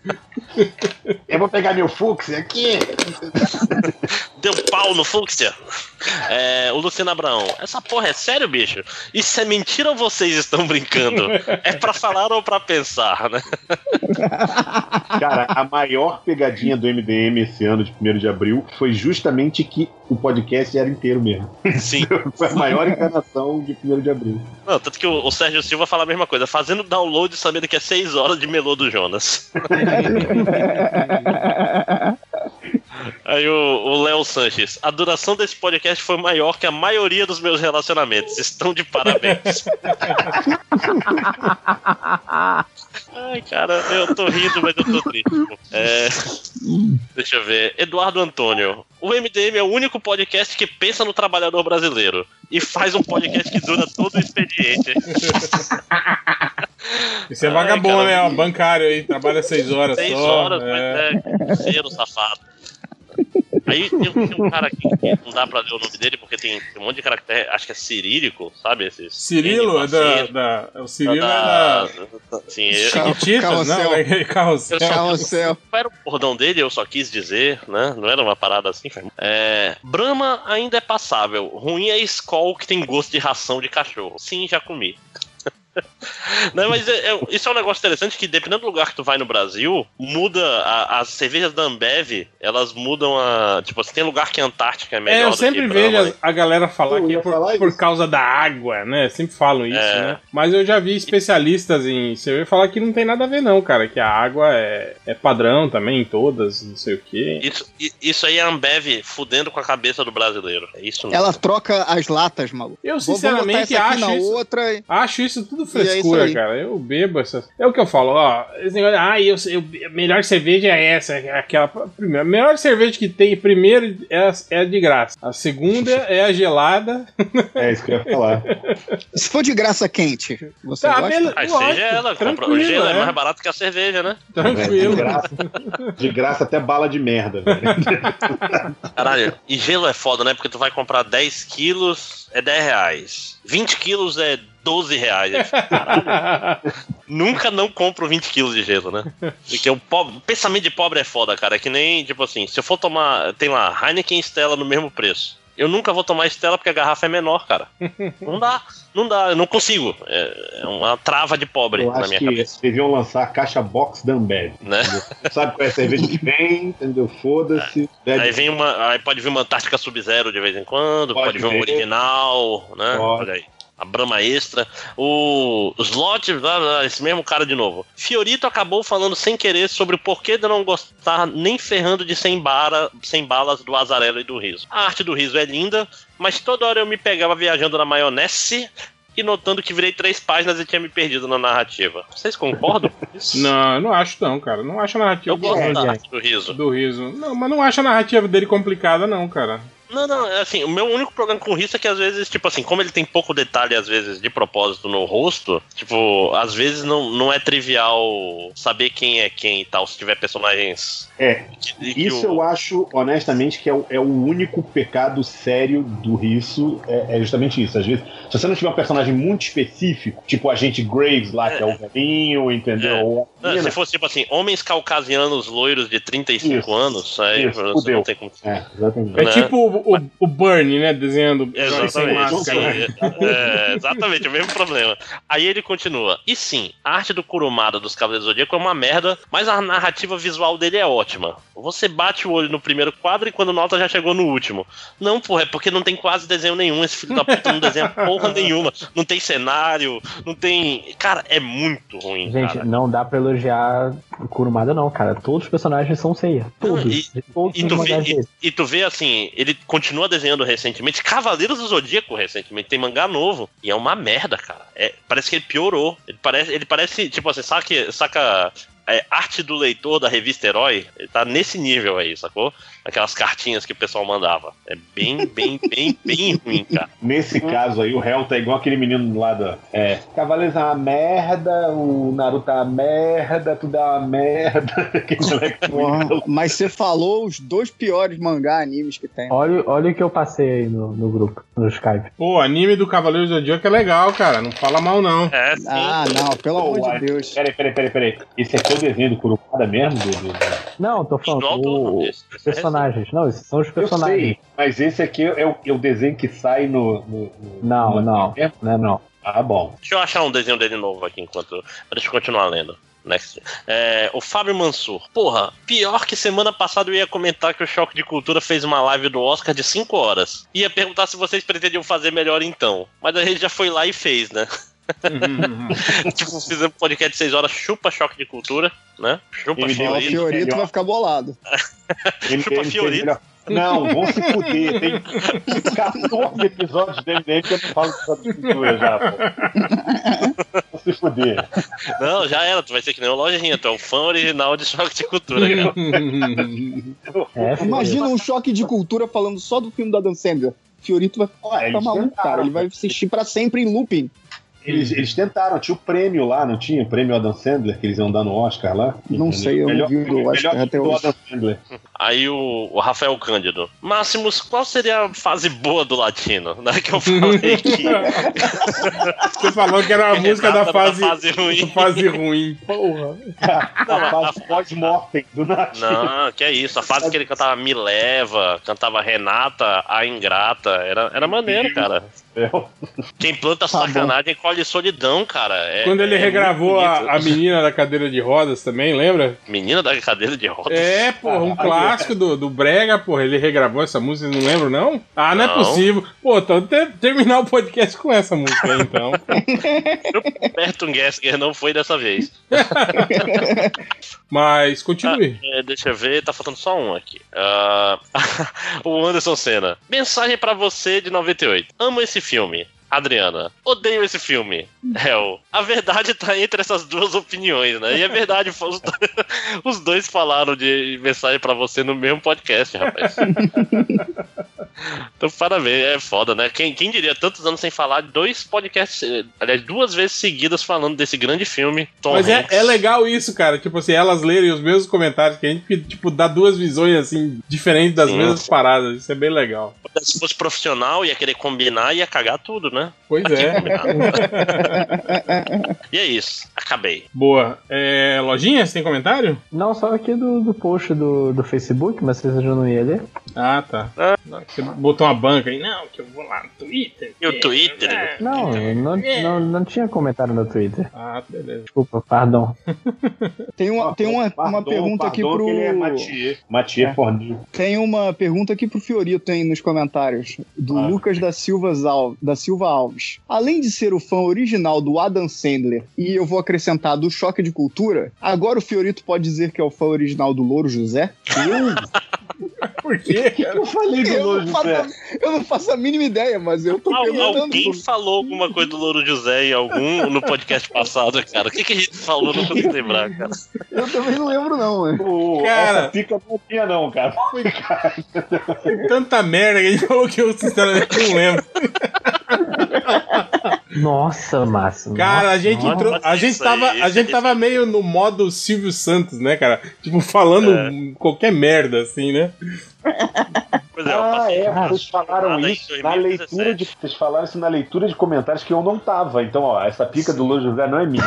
Eu vou pegar meu Fux aqui. Deu pau no Fúcsia. É, o Luciano Abraão. Essa porra é sério, bicho? Isso é mentira ou vocês estão brincando? É pra falar ou pra pensar, né? Cara, a maior pegadinha do MDM esse ano, de 1 de abril, foi justamente que o podcast era inteiro mesmo. Sim. Foi a maior enganação de 1 de abril. Não, tanto que o, o Sérgio Silva fala a mesma coisa, fazendo download sabendo que é 6 horas de melô do Jonas. Aí o Léo Sanches. A duração desse podcast foi maior que a maioria dos meus relacionamentos. Estão de parabéns. Ai, cara, eu tô rindo, mas eu tô triste. É, deixa eu ver. Eduardo Antônio. O MDM é o único podcast que pensa no trabalhador brasileiro e faz um podcast que dura todo o expediente. Isso é Ai, vagabundo, cara. né? Ó, bancário aí, trabalha seis horas Seis só. horas, é. mas é cheiro safado. Aí tem, tem um cara aqui que não dá pra ler o nome dele porque tem, tem um monte de caractere, acho que é cirílico, sabe? Esses Cirilo, é da, da, o Cirilo da- é Sim, eu, Carro- da Chiquititas, carrossel. não? É carrossel. Eu só- Carrossel. Qual era o bordão dele? Eu só quis dizer, né? Não era uma parada assim. É, Brahma ainda é passável. Ruim é Skol que tem gosto de ração de cachorro. Sim, já comi. Não, mas é- é- isso é um negócio interessante que dependendo do lugar que tu vai no Brasil, muda a- as cervejas da Ambev, elas mudam a. Tipo, assim, tem lugar que a Antártica é melhor. É, eu do sempre que vejo Brahma. a, a galera falar que é por, falar por causa da água, né? Sempre falam isso, É. né? Mas eu já vi especialistas em cerveja falar que não tem nada a ver, não, cara. Que a água é, é padrão também em todas, não sei o quê. Isso, isso aí é a Ambev fudendo com a cabeça do brasileiro. É isso mesmo. Ela troca as latas, maluco. Eu, sinceramente, acho na isso, outra. e- acho isso tudo E é frescura, aí. cara. Eu bebo essas. É o que eu falo, ó. Esse negócio, ah, eu, eu, a melhor cerveja é essa, é aquela. Primeiro, a melhor cerveja que tem, primeiro, é é de graça. A segunda é a gelada. É isso que eu ia falar. Se for de graça quente, você Tá, gosta? Lógico, seja ela, compra, o gelo é. é. mais barato que a cerveja, né? É, Tranquilo. de, graça, de graça até bala de merda, velho. Caralho, e gelo é foda, né? Porque tu vai comprar 10 quilos, é 10 reais. 20 quilos é 12 reais. Caralho, nunca não compro 20 quilos de gelo, né? Porque o pobre, pensamento de pobre é foda, cara. É que nem, tipo assim, se eu for tomar, tem lá, Heineken e Stella no mesmo preço. Eu nunca vou tomar Stella porque a garrafa é menor, cara. Não dá, não dá, eu não consigo. É é uma trava de pobre Eu na acho minha que cabeça, deviam lançar a caixa box da Ambev. né? Sabe qual é a cerveja que vem, entendeu? Foda-se. Bebe- Aí vem uma. Aí pode vir uma Antártica Sub-Zero de vez em quando, pode, Pode vir um original, né? Pode. Olha aí. A Brahma Extra. O Slot, esse mesmo cara de novo. Fiorito acabou falando sem querer sobre o porquê de não gostar nem ferrando de 100, bara, 100 balas do Azarelo e do Riso. A arte do Riso é linda, mas toda hora eu me pegava viajando na maionese e notando que virei três páginas e tinha me perdido na narrativa. Vocês concordam com isso? Não, eu não acho não, cara. Não acho a narrativa Eu gosto da arte do Riso. do riso. Não, mas não acho a narrativa dele complicada, não, cara. Não, não, é assim, o meu único problema com o Risto é que às vezes, tipo assim, como ele tem pouco detalhe, às vezes, de propósito no rosto, tipo, às vezes não, não é trivial saber quem é quem e tal, se tiver personagens. É, que- que isso o- eu acho, honestamente, que é o, é o único pecado sério do Risso. É, é justamente isso. Às vezes, se você não tiver um personagem muito específico, tipo o agente Graves lá, que é o velhinho, entendeu? É. Não, se fosse, tipo assim, homens caucasianos loiros de 35 Isso. anos, aí Isso, você fudeu. não tem como. É, exatamente. É Né? tipo o, o, o Bernie, né? Desenhando Exatamente, é, é, exatamente, o mesmo problema. Aí ele continua. E sim, a arte do Kurumada dos Cavaleiros do Zodíaco é uma merda, mas a narrativa visual dele é ótima. Você bate o olho no primeiro quadro e quando nota já chegou no último. Não, porra, é porque não tem quase desenho nenhum. Esse filho da puta não desenha porra nenhuma. Não tem cenário, não tem. Cara, é muito ruim, Gente, cara. não dá pra elogiar o Kurumada, não, cara. Todos os personagens são ceia. Todos. e- todos E tu, vê, e, e tu vê assim, ele continua desenhando recentemente, Cavaleiros do Zodíaco recentemente, tem mangá novo, e é uma merda, cara. É, parece que ele piorou. Ele parece, ele parece tipo assim, saca, saca é, arte do leitor da revista Herói? Ele tá nesse nível aí, sacou? Aquelas cartinhas que o pessoal mandava. É bem, bem, bem, bem ruim, cara. Nesse caso aí, o réu tá igual aquele menino lá da. É, Cavaleiros é uma merda, o Naruto é uma merda, tudo é uma merda. Moleque Porra, mas você falou os dois piores mangá animes que tem. Olha, olha o que eu passei aí no, no grupo, no Skype. Pô, o anime do Cavaleiro do Zodíaco é legal, cara. Não fala mal, não. É, sim. Ah, não, pelo Pô, amor de Deus. Peraí, peraí, peraí, peraí. Esse aqui é o desenho do Kurumada mesmo? Do, do- do- Não, tô falando todo o- desse. Personagens. Não, esses são os Eu personagens. sei, mas esse aqui é o, é o desenho que sai no. no- no- Não, no- não. É? Não é não. Ah, bom. Deixa eu achar um desenho dele novo aqui enquanto. Deixa eu continuar lendo. Next. É, o Fábio Mansur. Porra, pior que semana passada eu ia comentar que o Choque de Cultura fez uma live do Oscar de 5 horas. Ia perguntar se vocês pretendiam fazer melhor então. Mas a gente já foi lá e fez, né? tipo, fizemos um podcast de 6 horas, chupa choque de cultura, né? Chupa Fiorito. Fiorito vai ficar bolado. Ele, Chupa Fiorito. Não, vão se fuder. Tem 14 episódios dele dele que eu não falo sobre cultura já, pô. Vão se fuder. Não, já era, tu vai ser que nem o Lojinha, tu é o fã original de choque de cultura, cara. É, Imagina um choque de cultura falando só do filme da Dan Sandler. Fiorito vai ficar maluco, tentaram, cara. Ele vai assistir pra sempre em looping. Eles, eles tentaram, tinha o prêmio lá, não tinha? O prêmio Adam Sandler, que eles iam dar no Oscar lá. Não sei, eu não vi o Oscar até hoje. Adam Sandler. Aí o, o Rafael Cândido. Máximos, qual seria a fase boa do latino? Né? Que eu falei que. Você falou que era a música da fase, fase ruim. fase ruim. Porra. A fase pós-mortem do Nath. Não, que é isso. A fase que ele cantava Me Leva, cantava Renata, a Ingrata. Era, era maneiro, cara. Quem planta Tá sacanagem colhe solidão, cara. É- Quando ele é regravou a, a menina da cadeira de rodas também, lembra? Menina da cadeira de rodas. É, porra, um clássico do, do Brega, porra. Ele regravou essa música, não lembro, não? Ah, não, é Não. possível. Pô, então ter- terminar o podcast com essa música aí, então. Berton Gessger não foi dessa vez. Mas continue. É, deixa eu ver, tá faltando só um aqui. Ah, o Anderson Senna. Mensagem pra você de 98. Amo esse filme. Adriana, odeio esse filme. Hell, a verdade tá entre essas duas opiniões, né? E é verdade, os dois, os dois falaram de mensagem pra você no mesmo podcast, rapaz. Então, parabéns, é foda, né? Quem, quem diria tantos anos sem falar de dois podcasts, aliás, duas vezes seguidas falando desse grande filme, Tom Mas é, é legal isso, cara. Tipo assim, elas lerem os mesmos comentários que a gente, tipo, dá duas visões, assim, diferentes das Sim. mesmas paradas. Isso é bem legal. Se fosse profissional, ia querer combinar, ia cagar tudo, né? Pois Aqui é. e é isso, acabei. Boa. É, lojinha, você tem comentário? Não, só aqui do, do post do, do Facebook, mas vocês já não ia ler. Ah, tá. Você botou uma banca aí. Não, que eu vou lá no Twitter. E o Twitter? É. Não, não, não, não tinha comentário no Twitter. Ah, beleza. Desculpa, pardon. Tem uma, tem uma, uma Pardon, pergunta aqui pro. que Ele é Mathieu. Mathieu É. Forni. Tem uma pergunta aqui pro Fiorito aí nos comentários. Do Ah. Lucas da Silva, Al- da Silva Alves. Além de ser o fã original do Adam Sandler, e eu vou acrescentar do Choque de Cultura, agora o Fiorito pode dizer que é o fã original do Louro José? Por quê, cara? Eu falei do Eu Louro não, faço, José. a- eu não faço a mínima ideia, mas eu tô Al- perguntando. alguém falou alguma coisa do Louro José em algum no podcast passado, cara? O que, que a gente falou? Não consigo lembrar, cara. Eu também não lembro, não. né? O- Cara. Essa pica não tinha, não, cara. Tanta merda que a gente falou que eu sinceramente não lembro. Nossa, Máximo. Cara, a nossa, gente nossa. entrou, a gente Isso aí, tava, a isso gente tava meio no modo Silvio Santos, né, cara? Tipo, falando É. qualquer merda, assim, né? Pois é, Ah, é, Ah, vocês falaram isso na 2017. leitura de. Vocês falaram isso na leitura de comentários que eu não tava. Então, ó, essa pica do Louro José não é minha.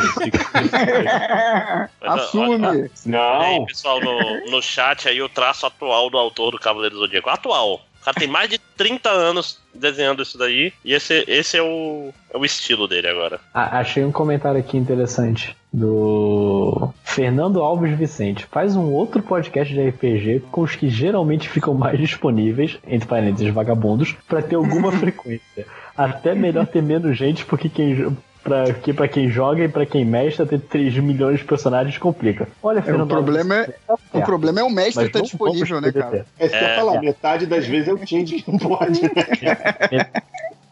Ó, olha, Assume. E aí, Não. pessoal, no, no chat aí o traço atual do autor do Cavaleiro do Zodíaco. Atual. Cara tem mais de 30 anos desenhando isso daí. E esse, esse é, o, é o estilo dele agora. A- achei um comentário aqui interessante do Fernando Alves Vicente. Faz um outro podcast de RPG com os que geralmente ficam mais disponíveis, entre parênteses, vagabundos, pra ter alguma frequência. Até melhor ter menos gente, porque quem. Pra, que pra quem joga e pra quem mestra, ter 3 milhões de personagens complica. Olha, É, o Fernando problema é, tá o problema é o mestre não disponível, né, cara? É, você É. falar, metade das vezes é o change que não pode. Né?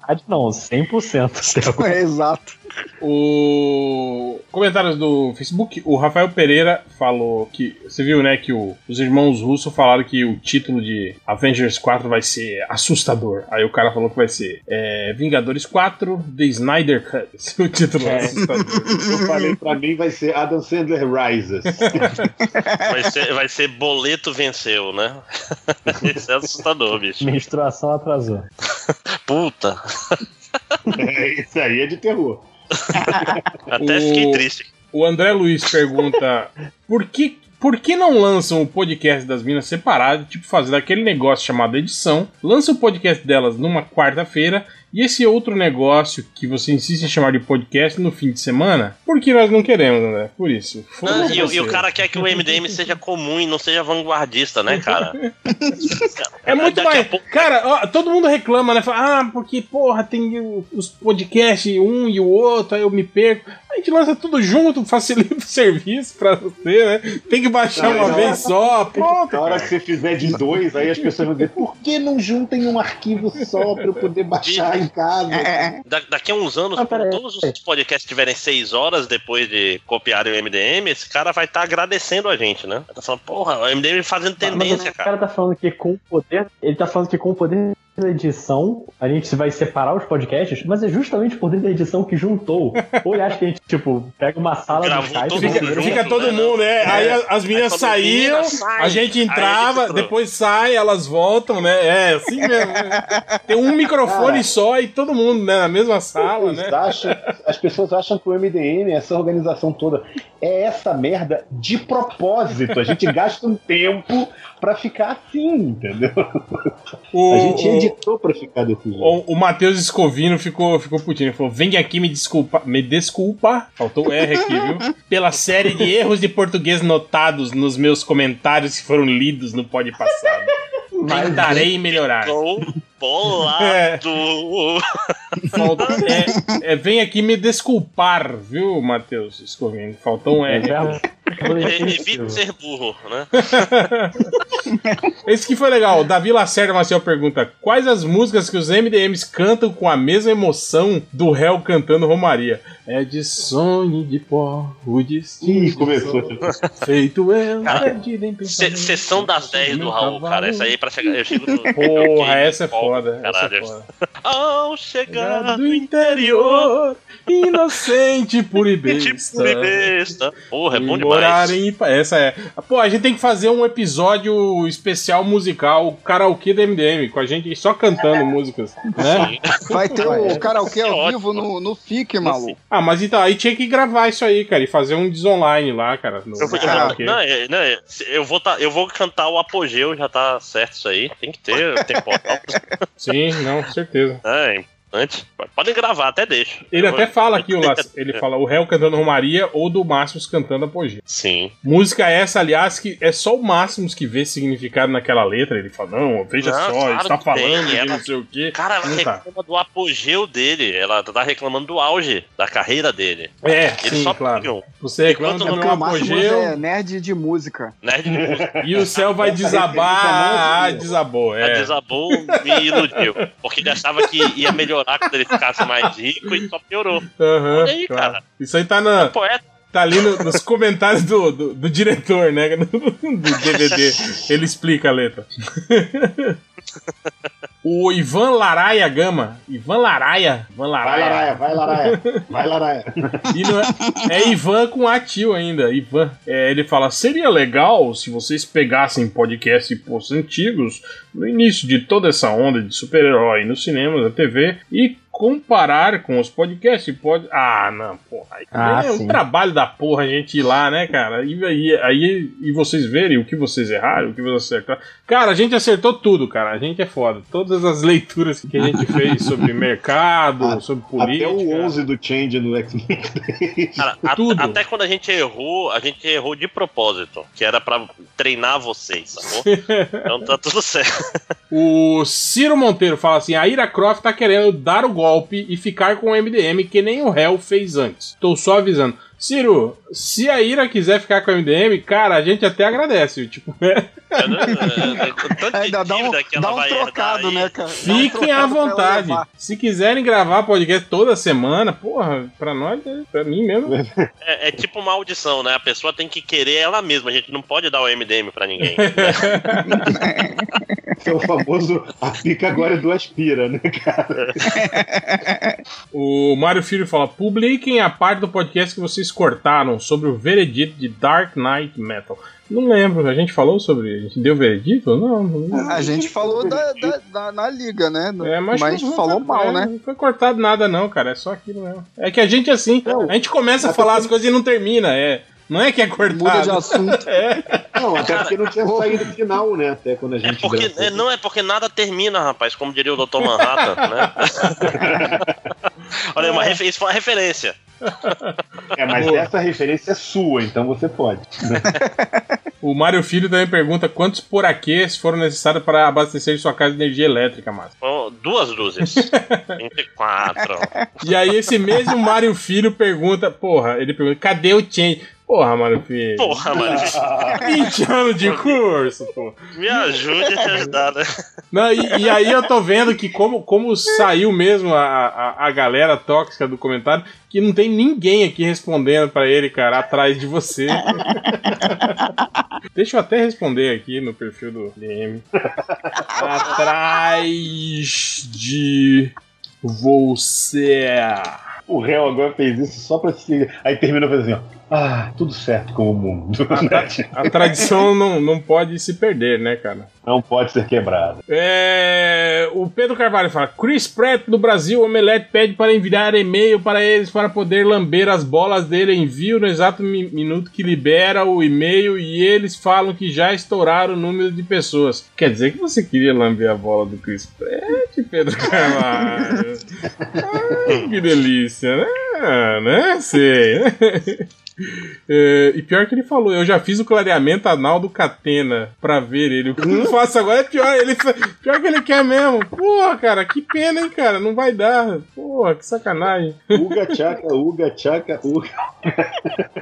Ah, Não, 100%. Theo. É, exato. O comentários do Facebook, o Rafael Pereira falou que você viu, né, que o- os irmãos Russo falaram que o título de Avengers 4 vai ser assustador. Aí o cara falou que vai ser é, Vingadores 4 The Snyder Cut. Esse é o título É. assustador. Eu falei, pra mim vai ser Adam Sandler Rises. Vai ser, vai ser boleto venceu, né? Isso é assustador, bicho. Menstruação atrasou. Puta. É, isso aí é de terror. Até O- fiquei triste. O André Luiz pergunta por que, por que não lançam o podcast das minas separado, tipo fazer aquele negócio chamado edição, lança o podcast delas numa quarta-feira e esse outro negócio que você insiste em chamar de podcast no fim de semana, porque nós não queremos, né? Por isso. Não, e, e o cara quer que o MDM seja comum e não seja vanguardista, né, cara? É muito mais. pouco- Cara, ó, todo mundo reclama, né? Fala, ah, porque, porra, tem os podcasts, um e o outro, aí eu me perco. A gente lança tudo junto, facilita o serviço pra você, né? Tem que baixar Não, uma não. vez só, pronto. Na hora que você fizer de dois, aí as pessoas vão dizer, por que não juntem um arquivo só pra eu poder baixar em casa? Da- daqui a uns anos, Ah, quando todos os podcasts tiverem seis horas depois de copiarem o MDM, esse cara vai estar agradecendo a gente, né? Vai tá falando, porra, o MDM fazendo tendência, Mas o cara. cara tá falando que com o poder. Ele tá falando que com o poder da edição a gente vai separar os podcasts, mas é justamente o poder da edição que juntou. Ou ele acha que a gente, tipo, pega uma sala do Gravou Skype todo e Fica, junto, fica todo né, mundo, né? Aí É. a- as meninas Aí saíam, sai. a gente Aí entrava, a gente depois sai, elas voltam, né? É assim mesmo. Tem um microfone Cara. só e todo mundo né, na mesma sala, né? acham- as pessoas acham que o MDM, essa organização toda, é essa merda de propósito. A gente gasta um tempo pra ficar assim, entendeu? O, A gente o- editou pra ficar desse jeito. O, o Matheus Escovino ficou, ficou putinho. Ele falou: vem aqui me desculpa. Me desculpa. Faltou o R aqui, viu? Pela série de erros de português notados nos meus comentários que foram lidos no pod passado. Tentarei melhorar. É. bolado. Faltou- é, é, vem aqui me desculpar, viu, Matheus Escovino? Faltou um É, R. verbo Evite ser burro, né? Esse que foi legal. O Davi Lacerda Maciel pergunta: Quais as músicas que os MDMs cantam com a mesma emoção do réu cantando Romaria? É de sonho de pó, o destino. Ih, começou. Feito eu, perdido em Se- pensamento. Sessão das 10 do Raul, cara. Essa aí pra chegar. Eu chego no. Porra, essa é foda. Essa é caralho. foda. Ao chegar Do interior, inocente, puro e besta. tipo de besta. Porra, é bom demais. em Essa é. Pô, a gente tem que fazer um episódio especial musical, karaokê da MDM, com a gente só cantando músicas, né? Vai ter o karaokê ao Ótimo. vivo no, no FIC, maluco. Ah, mas então, aí tinha que gravar isso aí, cara, e fazer um desonline lá, cara. No, Eu vou, no eu vou- não, é- não, é- eu vou tá- eu vou cantar o apogeu, já tá certo isso aí. Tem que ter, tem portal. Sim, não, com certeza. É importante. Podem gravar, até deixo. Ele Eu até vou- fala aqui, o Lac- ele fala o réu cantando Romaria ou do Máximos cantando Apogeu. Sim. Música essa, aliás, que é só o Máximos que vê significado naquela letra. Ele fala, não, veja Não, só, claro está falando de ela- não sei o quê. Cara, ela Não tá. reclama do apogeu dele. Ela tá reclamando do auge da carreira dele. É, Eles sim, só claro. pegam Você reclama do meu apogeu é nerd de música. nerd de música. e o céu vai desabar. Ah, desabou. A É. desabou me iludiu. Porque ele achava que ia melhorar quando ele ficasse mais rico e só piorou. Olha aí, claro. cara. Isso aí tá, na, Poeta. Tá ali no- nos comentários do, do, do diretor, né? Do DVD. Ele explica a letra. O Ivan Laraia Gama. Ivan Laraia. Ivan Vai, Laraia. Laraia, vai, Laraia. Vai, Laraia. E não é, é Ivan com a tio ainda. Ivan. É, ele fala: seria legal se vocês pegassem podcast e posts antigos no início de toda essa onda de super-herói no cinema, na TV e comparar com os podcasts. Pode... Ah, não, porra. Aí Ah, é um sim. trabalho da porra a gente ir lá, né, cara? E aí, aí e vocês verem o que vocês erraram, o que vocês acertaram. Cara, a gente acertou tudo, cara. A gente é foda. Todas as leituras que a gente fez sobre mercado, Ah, sobre política. Até o 11 do Change no X-Men. Cara, a- Tudo. até quando a gente errou, a gente errou de propósito. Que era pra treinar vocês, sacou? então tá tudo certo. O Ciro Monteiro fala assim: a Ira Croft tá querendo dar o golpe e ficar com o MDM que nem o réu fez antes. Tô só avisando. Ciro, se a Ira quiser ficar com o MDM, cara, a gente até agradece. Tipo, é, Eu não- eu- eu- eu- tanto de Ainda dá um, dívida que ela dá um trocado, né, cara? Um fiquem trocado à vontade. Se quiserem gravar podcast toda semana, porra, pra nós, é- pra mim mesmo. É, é tipo uma audição, né? A pessoa tem que querer ela mesma. A gente não pode dar o MDM pra ninguém. Que é o famoso a pica agora é do aspira, né, cara? O Mário Filho fala: publiquem a parte do podcast que vocês cortaram sobre o veredito de Dark Knight Metal. Não lembro, a gente falou sobre. A gente deu veredito? Não, não. A gente falou da, da- da- na liga, né? É, mas, mas não- falou mal, é, né? Não foi cortado nada, não, cara. É só aquilo mesmo. É que a gente, assim, a gente começa a falar as coisas e não termina. É. Não é que é cortado. Muda de assunto. É. Não, até porque não tinha saído o final, né? Até quando a É gente. porque, gravou. é, não é porque nada termina, rapaz, como diria o Dr. Manhattan, né? Olha, uma refe- isso foi uma referência. É, mas Boa. essa referência é sua, então você pode. O Mário Filho também pergunta quantos poraquês foram necessários para abastecer sua casa de energia elétrica, Márcio. Foram duas luzes. 24. E aí esse mesmo Mário Filho pergunta, porra, ele pergunta, cadê o change? Porra, Mário Filho. Porra, mano. 20 anos de curso, pô. Me ajude a te ajudar, né? Não, e, e aí eu tô vendo que como, como saiu mesmo a, a, a galera tóxica do comentário, que não tem ninguém aqui respondendo pra ele, cara, atrás de você. Deixa eu até responder aqui no perfil do DM. Atrás de você. O réu agora fez isso só pra se. Aí terminou fazendo assim, ó. Ah, tudo certo com o mundo. A tradição não, não pode se perder, né, cara? Não pode ser quebrado. É, o Pedro Carvalho fala: Chris Pratt do Brasil, Omelete pede para enviar e-mail para eles para poder lamber as bolas dele. Envio no exato mi- minuto que libera o e-mail e eles falam que já estouraram o número de pessoas. Quer dizer que você queria lamber a bola do Chris Pratt, Pedro Carvalho? Ai, que delícia, né? Ah, né? Sei. É, e pior que ele falou, eu já fiz o clareamento anal do Catena pra ver ele. O que eu faço agora é pior. Ele, pior que ele quer mesmo. Porra, cara, que pena, hein, cara. Não vai dar. Porra, que sacanagem. Uga, tchaca, uga, tchaca, uga.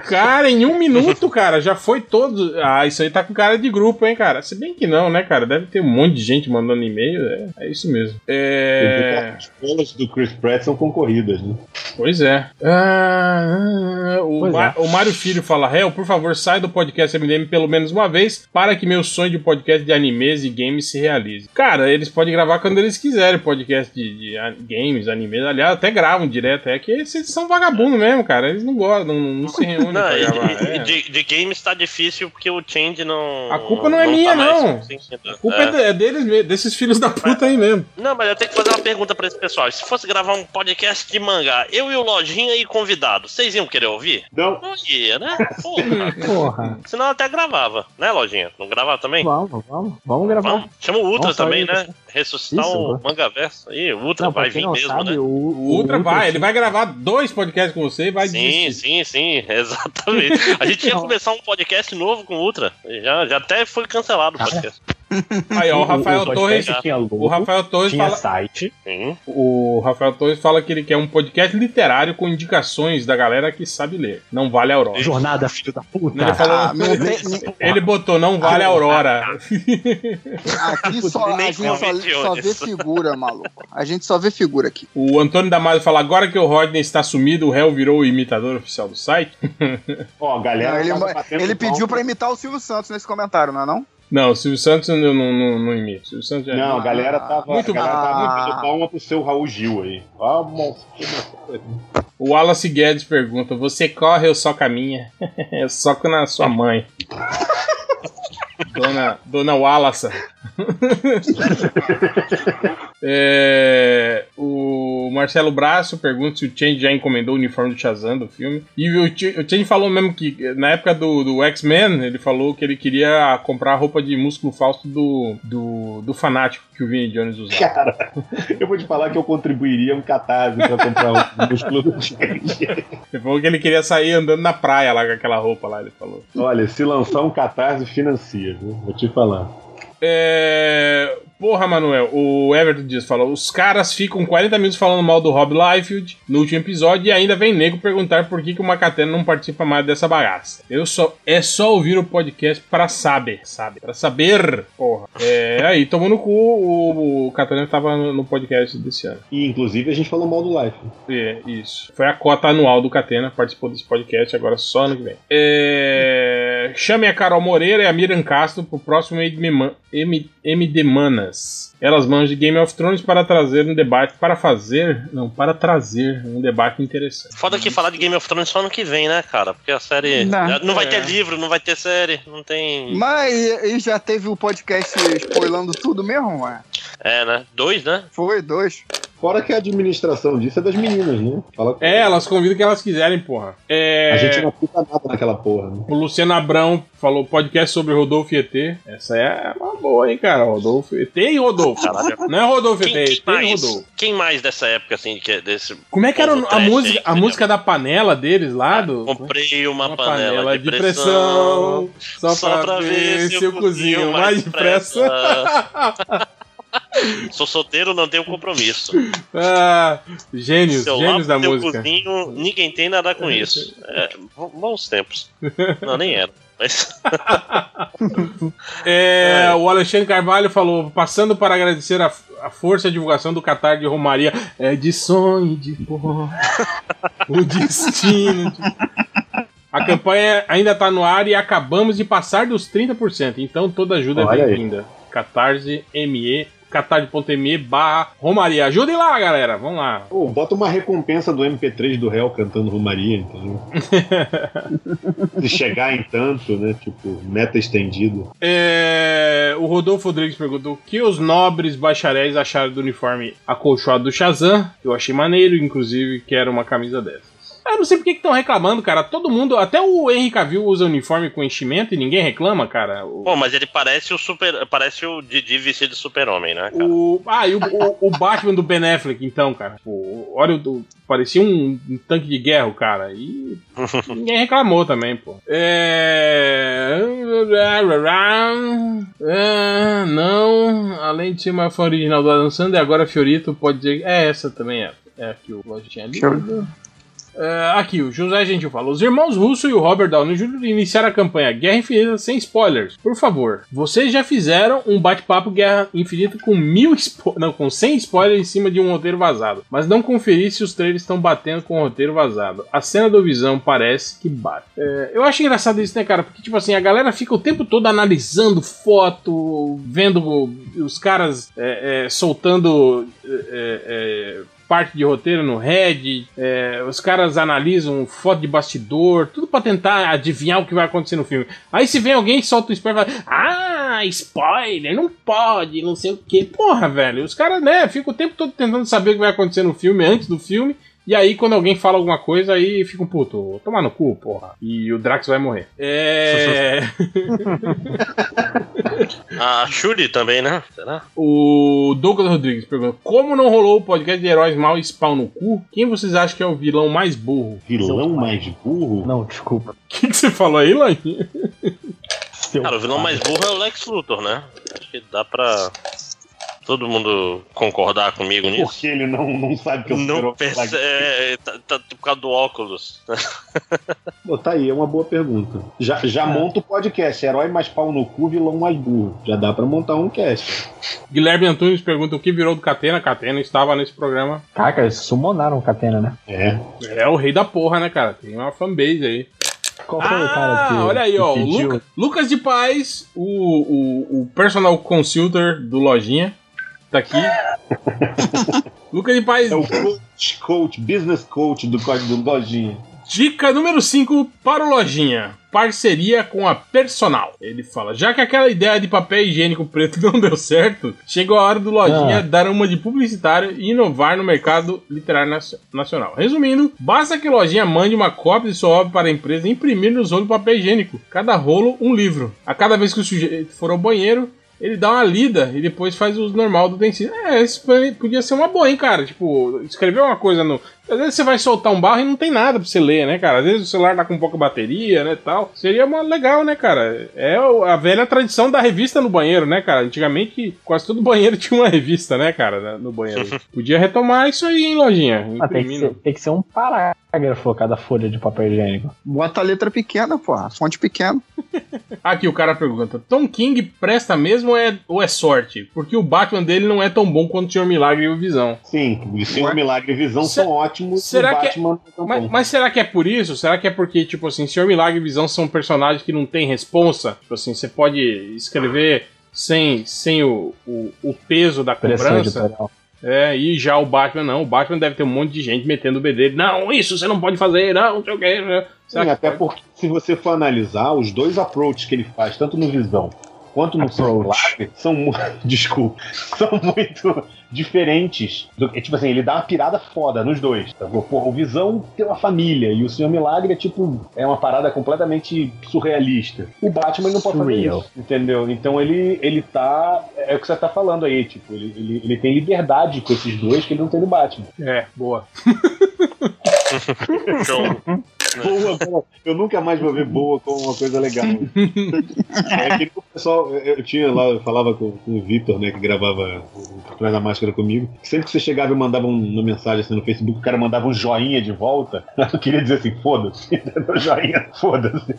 Cara, em um minuto, cara, já foi todo. Ah, isso aí tá com cara de grupo, hein, cara. Se bem que não, né, cara? Deve ter um monte de gente mandando e-mail. É, é isso mesmo. É. As bolas do Chris Pratt são concorridas, né? Pois é. Ah, o, Pois é. O Mário Filho fala: Réu, por favor, sai do podcast MDM pelo menos uma vez para que meu sonho de podcast de animes e games se realize. Cara, eles podem gravar quando eles quiserem podcast de, de a- games, animes. Aliás, até gravam direto. É que eles são vagabundos mesmo, cara. Eles não gostam, não, não se reúnem Não, pra e, gravar. e- É. de, de games tá difícil porque o Change não. A culpa não é minha, tá não. A culpa é, É. é deles, mesmo, desses filhos da puta aí mesmo. Não, mas eu tenho que fazer uma pergunta pra esse pessoal. Se fosse gravar um podcast de mangá, eu e o Lojinha e convidado, vocês iam querer ouvir? Não. Não ia, né? Porra. Porra. Senão eu até gravava, né, Lojinha? Não gravava também? Vamos, vamos. Vamos gravar. Vamos. Chama o Ultra Vamos também, né? Ressuscitar Isso, o vamos. Mangaverso. Aí, o Ultra Não, vai vir mesmo, sabe, né? o, O Ultra vai, ele vai gravar dois podcasts com você e vai Sim, desistir. sim, sim, exatamente. A gente ia começar um podcast novo com o Ultra. Já, já até foi cancelado o podcast. Aí, ó, o Rafael podcast Torres. Tinha logo, O Rafael Torres tinha fala. site. Sim. O Rafael Torres fala que ele quer um podcast literário com indicações da galera que sabe ler. Não vale a Aurora. Jornada, filho da puta. Ele, falou- Ah, tem- ele botou não vale a Aurora. Aqui só, a gente só, só vê figura, maluco. A gente só vê figura aqui. O Antônio Damasio fala: agora que o Rodney está sumido, o réu virou o imitador oficial do site. Ó, a galera. Não, ele ele pediu palma. pra imitar o Silvio Santos nesse comentário, não é não? Não, o Silvio Santos eu não, não, não imito. Silvio Santos já- Não, a galera tava. Muito a galera tava bom. batendo palma pro seu Raul Gil aí. Vamos. O Wallace Guedes pergunta: Você corre ou só caminha? Eu soco na sua mãe. Dona, Dona Wallace. É, o Marcelo Braço pergunta se o Change já encomendou o uniforme do Shazam do filme. E o, o Change falou mesmo que na época do, do X-Men, ele falou que ele queria comprar a roupa de músculo falso do, do, do fanático que o Vinnie Jones usava. Cara, eu vou te falar que eu contribuiria um catarse pra comprar o músculo do Change. Ele falou que ele queria sair andando na praia lá com aquela roupa lá, ele falou. Olha, se lançar um catarse, financia, Vou te falar. É... Porra, Manuel, o Everton Dias falou: os caras ficam 40 minutos falando mal do Rob Liefeld no último episódio e ainda vem nego perguntar por que, que o Macatena não participa mais dessa bagaça. Eu só é só ouvir o podcast pra saber, sabe? Pra saber, porra. É, aí, tomou no cu, o, o Catena tava no, podcast desse ano. E inclusive a gente falou mal do Life. É, isso. Foi a cota anual do Catena, participou desse podcast, agora só ano que vem. É... Chame a Carol Moreira e a Miriam Castro pro próximo MD Man- M- MD Manas. Elas manjam de Game of Thrones para trazer um debate, para fazer, não, para trazer um debate interessante. Foda que falar de Game of Thrones só ano que vem, né, cara? Porque a série. Não. Não, vai É. ter livro, não vai ter série, não tem. Mas e, já teve o podcast spoilando tudo mesmo, ué? É, né? Dois, né? Foi, dois. Fora que a administração disso é das meninas, né? Fala com- É, elas convidam o que elas quiserem, porra. É... A gente não aplica nada naquela porra, né? O Luciano Abrão falou podcast sobre Rodolfo e ET. Essa é uma boa, hein, cara? Rodolfo ET e Rodolfo. Caralho. Não é Rodolfo Quem, quem mais, Rodolfo. quem mais dessa época, assim, que é desse. Como é que era a música, aí, a música da panela deles lá? Do... Comprei uma, Uma panela, de pressão. só, pra, ver se eu cozinho mais depressa. Sou solteiro, não tenho compromisso. ah, gênios, Se eu gênios da música. cozinho, ninguém tem nada com isso. É, bons tempos. Não, nem era. Mas É, o Alexandre Carvalho falou: passando para agradecer a, a força e a divulgação do Catar de Romaria. É de sonho, de pó. o destino. de- A campanha ainda está no ar e acabamos de passar dos 30%. Então toda ajuda é bem-vinda. Catarse ME, catarse.me barra Romaria. Ajudem lá, galera. Vamos lá. Pô, bota uma recompensa do MP3 do réu cantando Romaria, entendeu? Se chegar em tanto, né? Tipo, meta estendida. É, o Rodolfo Rodrigues perguntou o que os nobres bacharéis acharam do uniforme acolchoado do Shazam. Eu achei maneiro, inclusive, quero uma camisa dessas. Eu não sei por que estão reclamando, cara. Todo mundo, até o Henry Cavill usa uniforme com enchimento e ninguém reclama, cara. O, Bom, mas ele parece o super. Parece o Didi vestido de super-homem, né, cara? o- ah, e o, o- o Batman do Ben Affleck, então, cara. Pô, olha, o, o- parecia um, um tanque de guerra, cara. E ninguém reclamou também, pô. É. Ah, não. Além de ser uma fã original do Adam Sandler, agora Fiorito pode dizer. É, essa também é. É aqui o Lojinha ali. É, aqui, o José Gentil fala: Os irmãos Russo e o Robert Downey Jr. iniciaram a campanha Guerra Infinita sem spoilers. Por favor, vocês já fizeram um bate-papo Guerra Infinita com mil não, com 100 spoilers em cima de um roteiro vazado, mas não conferi se os trailers estão batendo com o roteiro vazado. A cena do Visão parece que bate. É, eu acho engraçado isso, né, cara? Porque, tipo assim, a galera fica o tempo todo analisando foto, vendo os caras é, é, soltando. é, é, parte de roteiro no Reddit, é, os caras analisam foto de bastidor, tudo pra tentar adivinhar o que vai acontecer no filme. Aí se vem alguém solta um spoiler e fala, ah, spoiler, não pode, não sei o que. Porra, velho, os caras, né, ficam o tempo todo tentando saber o que vai acontecer no filme, antes do filme, e aí, quando alguém fala alguma coisa, aí fica um puto, tomar no cu, porra. E o Drax vai morrer. É. A Shuri também, né? Será? o Douglas Rodrigues pergunta: Como não rolou o podcast de heróis mal e spawn no cu? Quem vocês acham que é o vilão mais burro? Vilão mais burro? Não, desculpa. O que, que você falou aí? Seu Cara, o vilão mais burro é o Lex Luthor, né? Acho que dá pra todo mundo concordar comigo nisso. Porque ele não, não sabe que eu Não sou percebe. É, tá, tá por causa do óculos. Pô, tá aí, é uma boa pergunta. Já, já monta o podcast, herói mais pau no cu, vilão mais burro. Já dá pra montar um cast. Guilherme Antunes pergunta o que virou do Catena. Catena estava nesse programa. Caraca, eles sumonaram o Catena, né? É. É o rei da porra, né, cara? Tem uma fanbase aí. Qual foi o cara que. Ah, olha aí, ó. que? Luca- Lucas de Paz, o, o, o personal consultor do Lojinha, tá aqui. Lucas de Paz, É o coach, coach, business coach do código do Lojinha. Dica número 5 para o Lojinha. Parceria com a Personal. Ele fala: já que aquela ideia de papel higiênico preto não deu certo, chegou a hora do Lojinha Ah. dar uma de publicitário e inovar no mercado literário nacio- nacional. Resumindo, basta que o Lojinha mande uma cópia de sua obra para a empresa imprimir nos rolos papel higiênico. Cada rolo, um livro. A cada vez que o sujeito for ao banheiro, ele dá uma lida e depois faz o normal do utensílio. É, isso podia ser uma boa, hein, cara? Tipo, escrever uma coisa no. Às vezes você vai soltar um barro e não tem nada pra você ler, né, cara? Às vezes o celular tá com pouca bateria, né, tal. Seria uma legal, né, cara? É a velha tradição da revista no banheiro, né, cara? Antigamente quase todo banheiro tinha uma revista, né, cara, no banheiro. Podia retomar isso aí, hein, lojinha? Ah, tem, que ser, tem que ser um parágrafo cada folha de papel higiênico. Bota a letra pequena, porra. Fonte pequena. Aqui o cara pergunta: Tom King presta mesmo ou é, ou é sorte? Porque o Batman dele não é tão bom quanto o Senhor Milagre e o Visão. Sim, o Senhor? Milagre e Visão Se- são ótimos. Será o que- Batman é Mas, mas será que é por isso? Será que é porque, tipo assim, Senhor Milagre e Visão são personagens que não têm responsa? Tipo assim, você pode escrever sem, sem o, o, o peso da cobrança? É, e já o Batman não. O Batman deve ter um monte de gente metendo o B dele. Não, isso você não pode fazer, não, não sei o que. Sim, até porque se você for analisar os dois approaches que ele faz, tanto no Visão quanto no seu milagre são desculpa, são muito diferentes. Do, é tipo assim, ele dá uma pirada foda nos dois. Tá? Pô, o Visão tem uma família e o Senhor Milagre é tipo é uma parada completamente surrealista. O Batman ele não pode fazer isso, entendeu? Então ele ele tá é o que você tá falando aí, tipo, ele, ele, ele tem liberdade com esses dois que ele não tem no Batman. É, boa. Show. Boa. Eu nunca mais vou ver boa como uma coisa legal. é que o pessoal, eu tinha lá, eu falava com, com o Vitor, né, que gravava o Por Trás da Máscara comigo. Sempre que você chegava e mandava um- uma mensagem assim no Facebook, o cara mandava um joinha de volta. Eu queria dizer assim, foda-se. joinha, foda-se.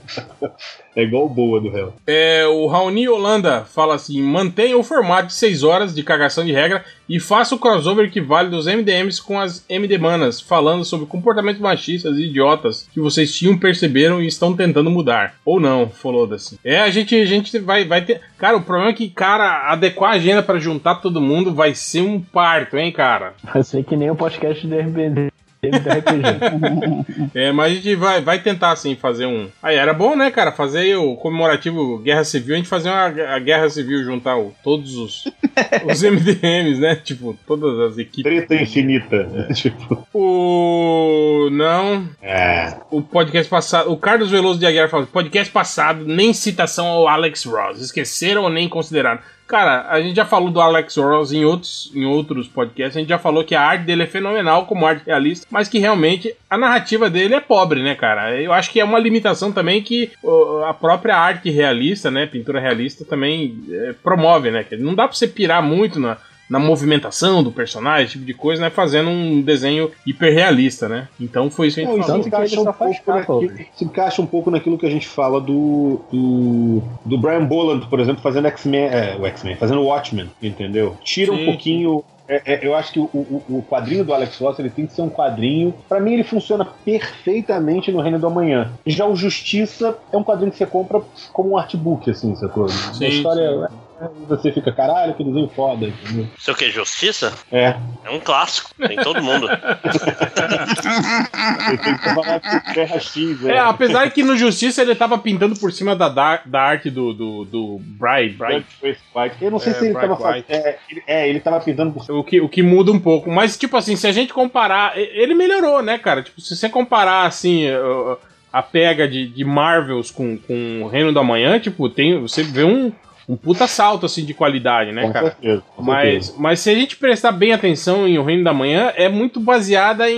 É igual boa do réu. É, o Raoni Holanda fala assim: mantenha o formato de 6 horas de cagação de regra e faça o crossover que vale dos MDMs com as MD Manas, falando sobre comportamentos machistas e idiotas que vocês tinham, perceberam e estão tentando mudar. Ou não, foda-se. É, a gente, a gente vai, vai ter. Cara, o problema é que, cara, adequar a agenda pra juntar todo mundo vai ser um parto, hein, cara? Vai ser que nem o podcast do RBD. É, mas a gente vai, vai tentar, assim, fazer um. Aí era bom, né, cara? Fazer o comemorativo Guerra Civil, a gente fazer uma a Guerra Civil, juntar o- todos os, os MDMs, né? Tipo, todas as equipes. Treta infinita. tipo, O. Não. é. O podcast passado. O Carlos Veloso de Aguiar fala: podcast passado, nem citação ao Alex Ross. Esqueceram ou nem consideraram? Cara, a gente já falou do Alex Ross em outros, em outros podcasts. A gente já falou que a arte dele é fenomenal como arte realista, mas que realmente a narrativa dele é pobre, né, cara? Eu acho que é uma limitação também que a própria arte realista, né, pintura realista também é, promove, né? Não dá pra você pirar muito na, na movimentação do personagem, esse tipo de coisa, né? Fazendo um desenho hiperrealista, né? Então foi isso que a gente Não, falou. encaixa um, pouco naquilo, se encaixa um pouco naquilo que a gente fala do do, do Brian Boland, por exemplo, fazendo X-Men, é, o X-Men, fazendo Watchmen, entendeu? Tira Sim, um pouquinho é, é, eu acho que o, o, o quadrinho do Alex Ross ele tem que ser um quadrinho. Pra mim, ele funciona perfeitamente no Reino do Amanhã. Já o Justiça é um quadrinho que você compra como um artbook, assim, sacou? Sim, a história. é- Você fica, caralho, que desenho foda, entendeu? Sei o que, Justiça? É. É um clássico, tem todo mundo. X, É, apesar que no Justiça ele tava pintando por cima da, da, da arte do, do, do Bright, Bright. Eu não sei É, se ele Bright tava fazendo. É, ele, é, ele tava pintando por O que, o que muda um pouco. Mas, tipo assim, se a gente comparar. Ele melhorou, né, cara? Tipo, se você comparar, assim, uh, a pega de, de Marvels com, com o Reino do Amanhã, tipo, tem, você vê um, um puta salto, assim, de qualidade, né, Com cara? certeza. com certeza. Mas, mas se a gente prestar bem atenção em O Reino da Manhã, é muito baseada em.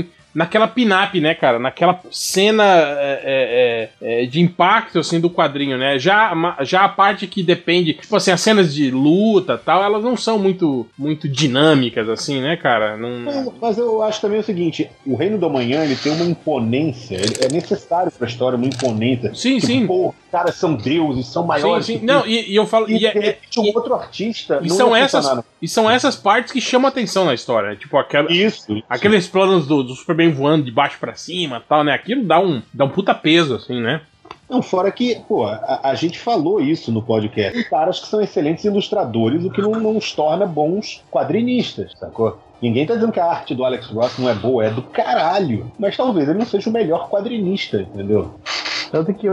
em- naquela pin-up, né, cara? Naquela cena é, é, é, de impacto, assim, do quadrinho, né? Já, já a parte que depende, tipo assim, as cenas de luta tal, elas não são muito, muito dinâmicas, assim, né, cara? Não... Mas, eu acho também o seguinte: o Reino do Amanhã ele tem uma imponência, ele é necessário pra história uma imponência. Sim, Tipo, sim. Pô, os caras são deuses, são Sim, maiores. sim. que Não, e, e eu falo. E, E, é- é- repente, um outro artista. e são essas, funcionar. e são essas partes que chamam atenção na história, né? Tipo, aquela, Isso. isso. Aqueles planos do, do Superman voando de baixo pra cima e tal, né? Aquilo dá um, dá um puta peso, assim, né? Não, fora que, pô, a, a gente falou isso no podcast. Caras que são excelentes ilustradores, o que não, não os torna bons quadrinistas, sacou? Ninguém tá dizendo que a arte do Alex Ross não é boa, é do caralho. Mas talvez ele não seja o melhor quadrinista, entendeu? Tanto que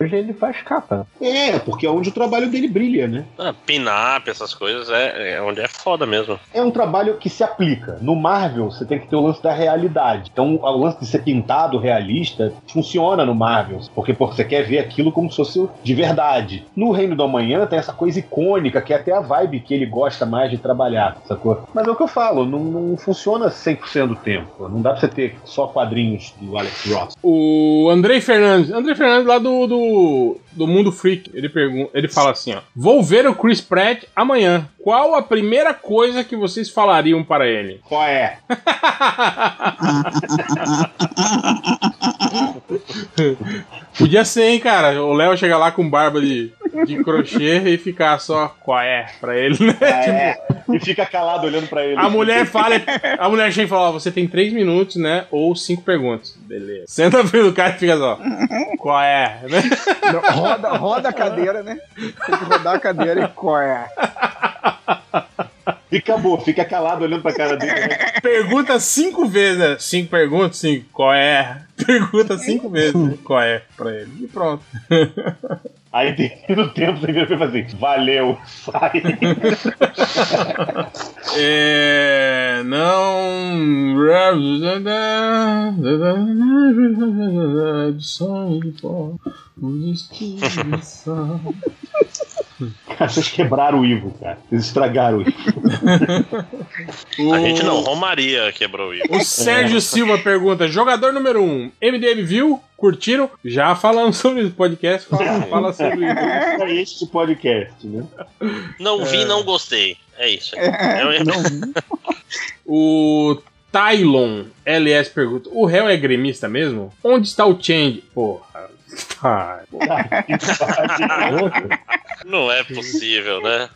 hoje ele faz capa. É, porque é onde o trabalho dele brilha, né? Ah, Pin-up, essas coisas, é, é onde é foda mesmo. É um trabalho que se aplica. No Marvel, você tem que ter o lance da realidade. Então, o lance de ser pintado realista funciona no Marvel. Porque pô, você quer ver aquilo como se fosse de verdade. No Reino do Amanhã tem essa coisa icônica, que é até a vibe que ele gosta mais de trabalhar, sacou? Mas é o que eu falo, não, não funciona 100% do tempo. Não dá pra você ter só quadrinhos do Alex Ross. O Andrei Fernandes, Andrei Fernandes lá do, do, do Mundo Freak, ele, pergunta, ele fala assim, ó. Vou ver o Chris Pratt amanhã. Qual a primeira coisa que vocês falariam para ele? Qual é? Podia ser, hein, cara? O Léo chegar lá com barba de, de crochê e ficar só qual é pra ele, né? É, e fica calado olhando pra ele. A mulher fala, a mulher chega e fala: ó, você tem três minutos, né? Ou cinco perguntas. Beleza. Senta na frente do cara e fica só. Qual é? Né? Roda, roda a cadeira, né? Tem que rodar a cadeira e qual é? E acabou, fica calado olhando pra cara dele. né? Pergunta cinco vezes, né? Cinco perguntas, cinco. Qual é? Pergunta cinco vezes, né? Qual é? Pra ele. E pronto. Aí termina o tempo, você vira e fala assim, valeu, sai. É. Não. Cara, vocês quebraram o Ivo, cara. Vocês estragaram o Ivo. A gente não, Romaria quebrou isso. O Sérgio Silva pergunta: jogador número 1, um, MDM viu? Curtiram? Já falamos sobre esse podcast. Fala, fala sobre isso. É este podcast, né? Não vi, não gostei. É isso. aí. Eu- O Tylon LS pergunta: o réu é gremista mesmo? Onde está o Change? Porra. Não é possível, né?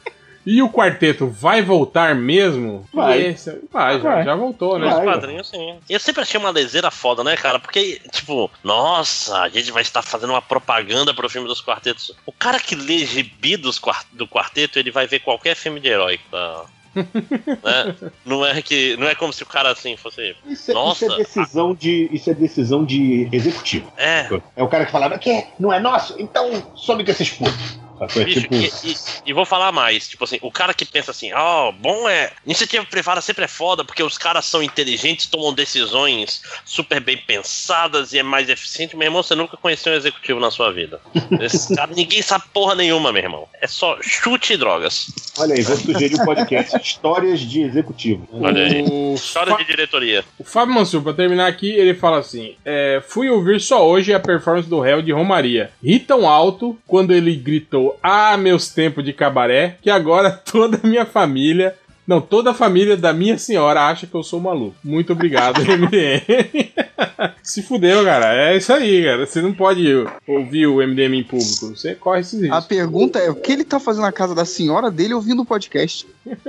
E o quarteto vai voltar mesmo? Vai. Esse- vai, já, Vai. já voltou, né? Os Vai. quadrinhos, sim. Eu sempre achei uma leseira foda, né, cara? Porque, tipo, nossa, a gente vai estar fazendo uma propaganda pro filme dos quartetos. O cara que lê gibi dos do quarteto, ele vai ver qualquer filme de herói. Tá? né? Não é que. Não é como se o cara assim fosse. Isso, é- Nossa. isso é decisão de. Isso é decisão de executivo. É. É o cara que falava, que não é nosso? Então some com esses putos. É Bicho, tipo. e, e- e vou falar mais, tipo assim, o cara que pensa assim, ó, bom é. Iniciativa privada sempre é foda, porque os caras são inteligentes, tomam decisões super bem pensadas e é mais eficiente. Meu irmão, você nunca conheceu um executivo na sua vida. Esse cara, ninguém sabe porra nenhuma, meu irmão. É só chute e drogas. Olha aí, vou sugerir o podcast Histórias de Executivo. Olha aí. O, História Fa- de diretoria. o Fábio Mansur, pra terminar aqui, ele fala assim: é, Fui ouvir só hoje a performance do réu de Romaria. Ri tão alto quando ele gritou: Ah, meus tempos de cabaré, que agora toda a minha família. Não, toda a família da minha senhora acha que eu sou maluco. Muito obrigado, MDM. Se fudeu, cara. É isso aí, cara. Você não pode ouvir o MDM em público. Você corre esses A riscos. pergunta é: o que ele tá fazendo na casa da senhora dele ouvindo o podcast?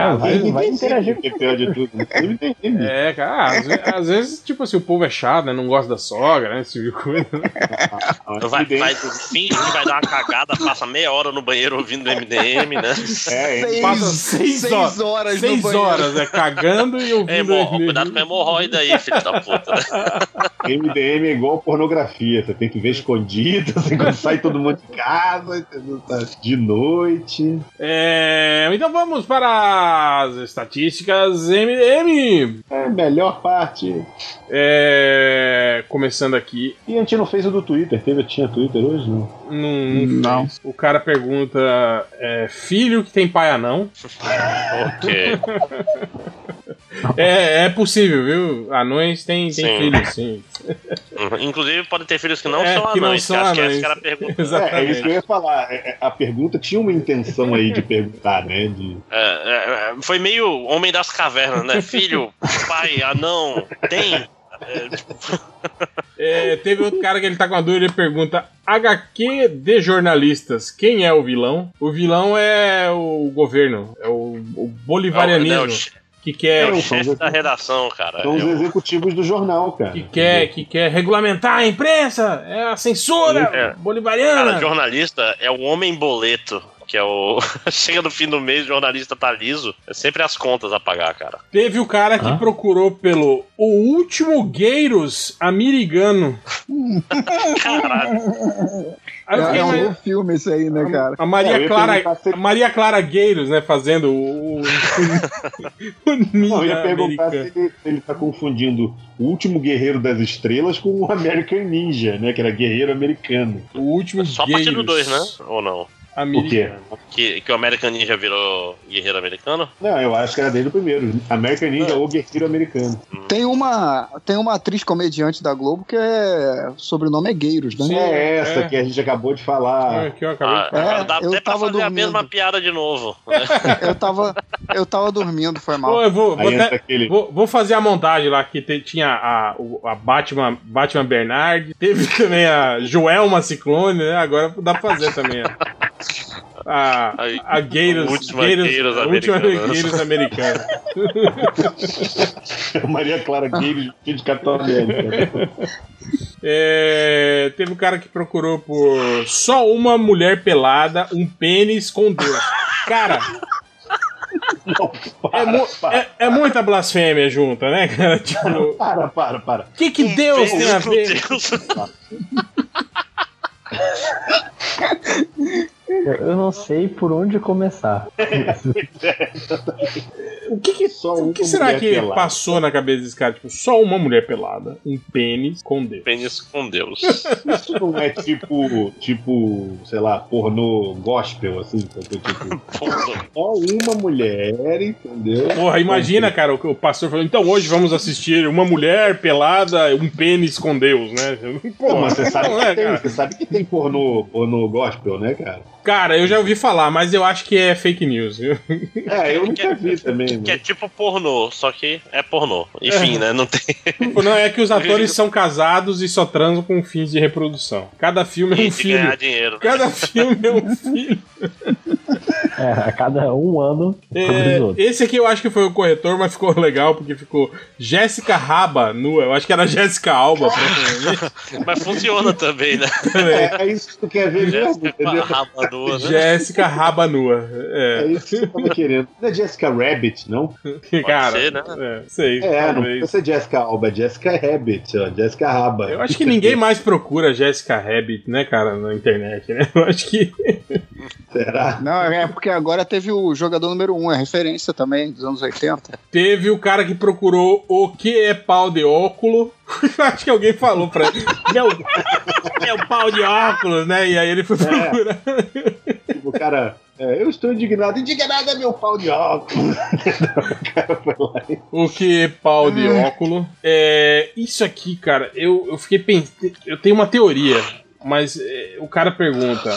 Ah, vai, vai interagir. Porque pior de tudo. né? Eu não entendi. É, cara, ah, às, ve- às vezes, tipo assim, o povo é chato, né? Não gosta da sogra, né? Esse tipo de coisa. Vai, tudo bem. vai, finge que vai dar uma cagada, passa meia hora no banheiro ouvindo MDM, né? É, hein? Passa seis horas. horas no Seis banheiro. horas, é cagando e ouvindo. É, MDM. cuidado com a hemorroida aí, filho da puta. né? MDM é igual pornografia. Você tem que ver escondido, assim, quando sai todo mundo de casa? Tá de noite. É, então vamos para as estatísticas MDM. É a melhor parte. É, começando aqui, E a gente não fez o do Twitter. Teve, tinha Twitter hoje? Não. não, Não. fez. o cara pergunta: é, filho que tem pai anão? ok. É, é possível, viu? Anões têm, filhos, sim. Uhum. Inclusive, pode ter filhos que não É, são que não anões, são que acho que anões. essa que era a pergunta. Exatamente. É, é isso que eu ia falar. É, é, A pergunta tinha uma intenção aí de perguntar, né? De... É, é, é, foi meio Homem das Cavernas, né? Filho, pai, anão, tem. É, tipo, É, teve outro cara que ele tá com a dúvida, ele pergunta: HQ de jornalistas, quem é o vilão? O vilão é o governo, é o, o bolivarianismo, é o, que é quer, o chefe da redação, cara. São os É executivos do jornal, cara. que quer, que quer regulamentar a imprensa, é a censura É. bolivariana. Cara, jornalista é o homem boleto. Que é o. Chega no fim do mês, o jornalista tá liso. É sempre as contas a pagar, cara. Teve o cara que Hã? procurou pelo O Último Gueiros Americano. Caralho. É, fiquei, é um mas- bom filme esse aí, né, cara? A É, Maria ia Clara, se- a Maria Clara Gueiros, né, fazendo o, o, o Não, eu ia ninja perguntar se americano. ele, se ele tá confundindo o último Guerreiro das Estrelas com o American Ninja, né? Que era guerreiro americano. O último Só a partir do Gueiros 2, né? Ou não? O quê? Americano. Que, que o American Ninja virou guerreiro americano? Não, eu acho que era desde o primeiro. American Ninja ou Guerreiro Americano. Tem uma, tem uma atriz comediante da Globo que é. sobrenome é Gueiros, né? Sim. é essa é. que a gente acabou de falar. Ah, que eu acabei de Ah, É, dá eu até pra fazer a dormindo. mesma piada de novo. Eu tava, eu tava dormindo, foi mal. Pô, eu vou, vou, até- aquele. vou- vou fazer a montagem lá, que te- tinha a, a Batman, Batman Bernard, teve também a Joelma Ciclone, né? Agora dá pra fazer também a, a, a Gueiros, última Gueiros a última americana. Gueiros americana. Maria Clara Gueiros de Capitão América. É, teve um cara que procurou por só uma mulher pelada, um pênis com Deus. Cara, Não, é, para, mu- para, é- é muita blasfêmia junta, né, cara? Tipo, para, para, para. o que, que Deus tem a ver? Deus. Eu, não sei por onde começar. O que, que, Só o que será que pelada. passou na cabeça desse cara? Tipo, só uma mulher pelada, um pênis com dedo. Pênis com Deus. Isso não é tipo, tipo, sei lá, pornô gospel, assim, tipo, só uma mulher, entendeu? Porra, imagina, cara, o, o pastor falando, então hoje vamos assistir uma mulher pelada, um pênis com Deus, né? Porra, Não, mas você sabe, não que é, tem, cara? você sabe que tem pornô, pornô gospel, né, cara? Cara, eu já ouvi falar, mas eu acho que é fake news, viu? É, eu nunca vi também, Que é né? tipo pornô, só que é pornô. Enfim, né? Não tem. Tipo, Não é que os atores são casados e só transam com fins de reprodução. Cada filme é um de filho. ganhar dinheiro. Cada filme é um filho. É, a cada um ano É, esse aqui eu acho que foi o corretor, mas ficou legal porque ficou Jéssica Raba nua. Eu acho que era Jéssica Alba. Mas funciona também, né? É, é isso que tu quer ver mesmo, Jéssica raba nua, né? Jéssica Raba nua. É É. isso que você tava querendo. Não é Jessica Rabbit, não? Cara, ser, né? é, sei. É, não precisa ser Jessica Alba, é Jessica Rabbit, ó, Jessica Raba. Eu acho que ninguém mais procura Jessica Rabbit, né, cara, na internet, né? Eu acho que. Será? Não, é porque agora teve o jogador número 1, é referência também dos anos 80. Teve o cara que procurou o que é pau de óculo. Eu acho que alguém falou pra ele. Meu, meu pau de óculos, né? E aí ele foi procurar. Tipo, o cara. é, eu estou indignado. Indignado é meu pau de óculos. o cara foi lá. O que é pau de óculo. É, isso aqui, cara, eu, eu fiquei pensando. Eu tenho uma teoria, mas é, o cara pergunta: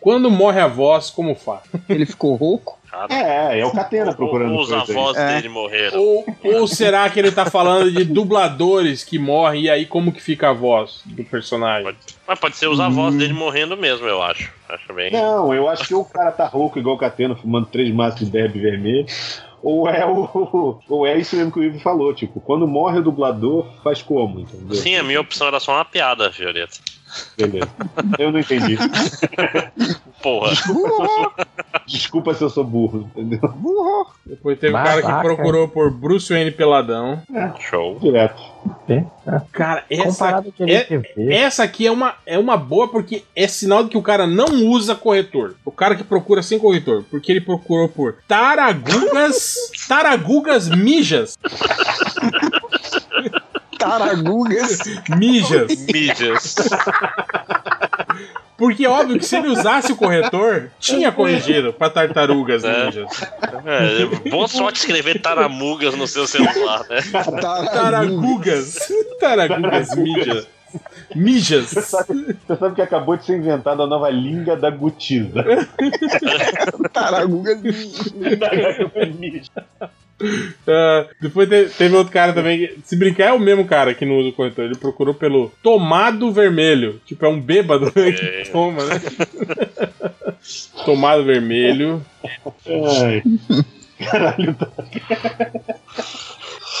quando morre a voz, como faz? Ele ficou rouco. É, é o Catena procurando Os coisa aí. avós É. dele morreram. Ou, ou será que ele tá falando de dubladores que morrem e aí como que fica a voz do personagem? Pode- Mas pode ser os avós dele morrendo mesmo, eu acho. Acho bem. Não, eu acho que o cara tá rouco igual o Catena, fumando três maços de derby vermelho. Ou é o. Ou é isso mesmo que o Ivo falou, tipo, quando morre o dublador, faz como, entendeu? Sim, a minha opção era só uma piada, Violeta. Beleza. Eu não entendi. Porra. Desculpa se eu sou burro, entendeu? Burro. Depois teve um cara que Babaca. procurou por Bruce Wayne Peladão. Show. Direto. Cara, essa, Comparado com é- essa aqui é uma, é uma boa porque é sinal de que o cara não usa corretor. O cara que procura sem corretor. Porque ele procurou por taragugas. taragugas mijas. Taragugas. Mijas. Mídias. Porque é óbvio que se ele usasse o corretor, tinha corrigido pra tartarugas É. ninjas. É, boa sorte escrever taramugas no seu celular, né? Taragugas. Taragugas. Mijas. Mijas. Você sabe que acabou de ser inventada a nova língua da gutiza. Taragugas. Ah, depois te- teve outro cara também. que, Se brincar, é o mesmo cara que não usa o corretor. Ele procurou pelo tomado vermelho. Tipo, é um bêbado né, É. que toma, né? tomado vermelho. Ai. Caralho, tá-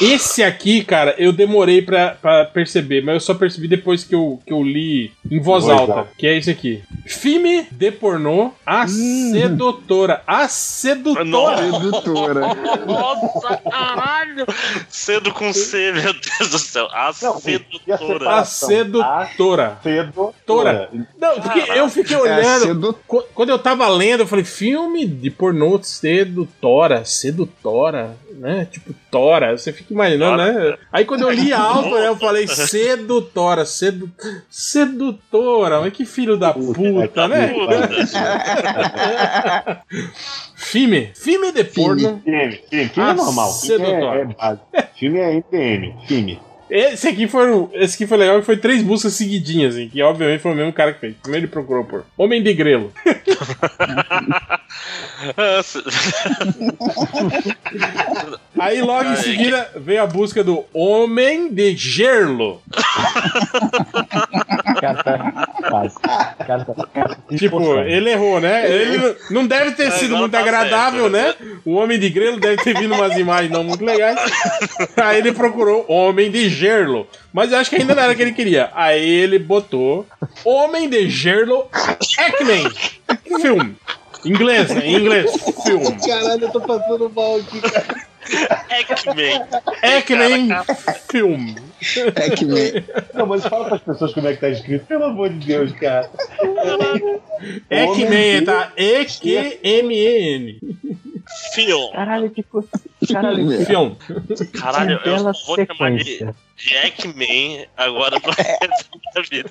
Esse aqui, cara, eu demorei pra, pra perceber, mas eu só percebi depois que eu, que eu li em voz Voz alta, que é esse aqui. Filme de pornô, a sedutora. A sedutora. Sedutora. Nossa, caralho! Cedo com C, meu Deus do céu. A Não, e a sedutora. A sedutora. Sedutora. Não, porque eu fiquei É, olhando. Quando eu tava lendo, eu falei, filme de pornô sedutora, sedutora, né? Tipo, tora. Você fica imaginando, né? Aí quando eu li alto, né, eu falei, sedutora, sedu... sedutora. Mas que filho da puta, né? Filme. Filme de porno. Filme, filme, filme Ah, é normal. Filme sedutora. é, é básico. Filme é MPM, filme. Esse aqui foi, esse aqui foi legal, foi três músicas seguidinhas, assim, que obviamente foi o mesmo cara que fez. Primeiro ele procurou por Homem de Grelo. Aí logo em seguida veio a busca do Homem de Gerlo. Tipo, esforçando. ele errou, né? Ele não- deve ter sido muito agradável, certo. né? O Homem de Grelo deve ter vindo umas imagens não muito legais. Aí ele procurou Homem de Gerlo. Mas eu acho que ainda não era o que ele queria. Aí ele botou Homem de Gerlo Ekman. Filme. Inglês, né? Em inglês. Filme. Caralho, eu tô passando mal aqui, cara. X-Men. Ekman Filme. Pac-Man. Não, mas fala pras pessoas como é que tá escrito, pelo amor de Deus, cara. Ekman, tá? E-Q-M-E-N. Film. Caralho, que coisa. Caralho, Film. Caralho, eu bela vou chamar de, sequência. Ekman agora pra da vida.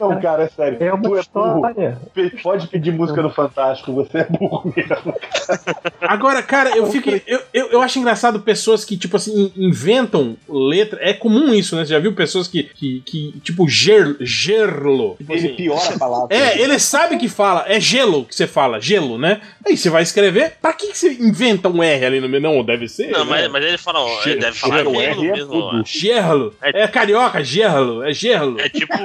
Não, cara, é sério. É uma é burro. história. Pe- Pode pedir música no Fantástico, você é burro mesmo. Agora, cara, eu fico. Eu, eu, eu acho engraçado pessoas que, tipo assim, in- inventam letra. É comum isso, né? Você já viu pessoas que, que, que tipo, ger, gerlo. Tipo Ele assim, piora a palavra. É, ele sabe que fala, é gelo que você fala, gelo, né? Aí você vai escrever, pra que, que você inventa um R ali no meio? Não, deve ser. Não, né? mas, mas ele fala, ele deve falar Gelo, gelo R é mesmo. acho. Gerlo. É carioca, gerlo, é gerlo. É tipo.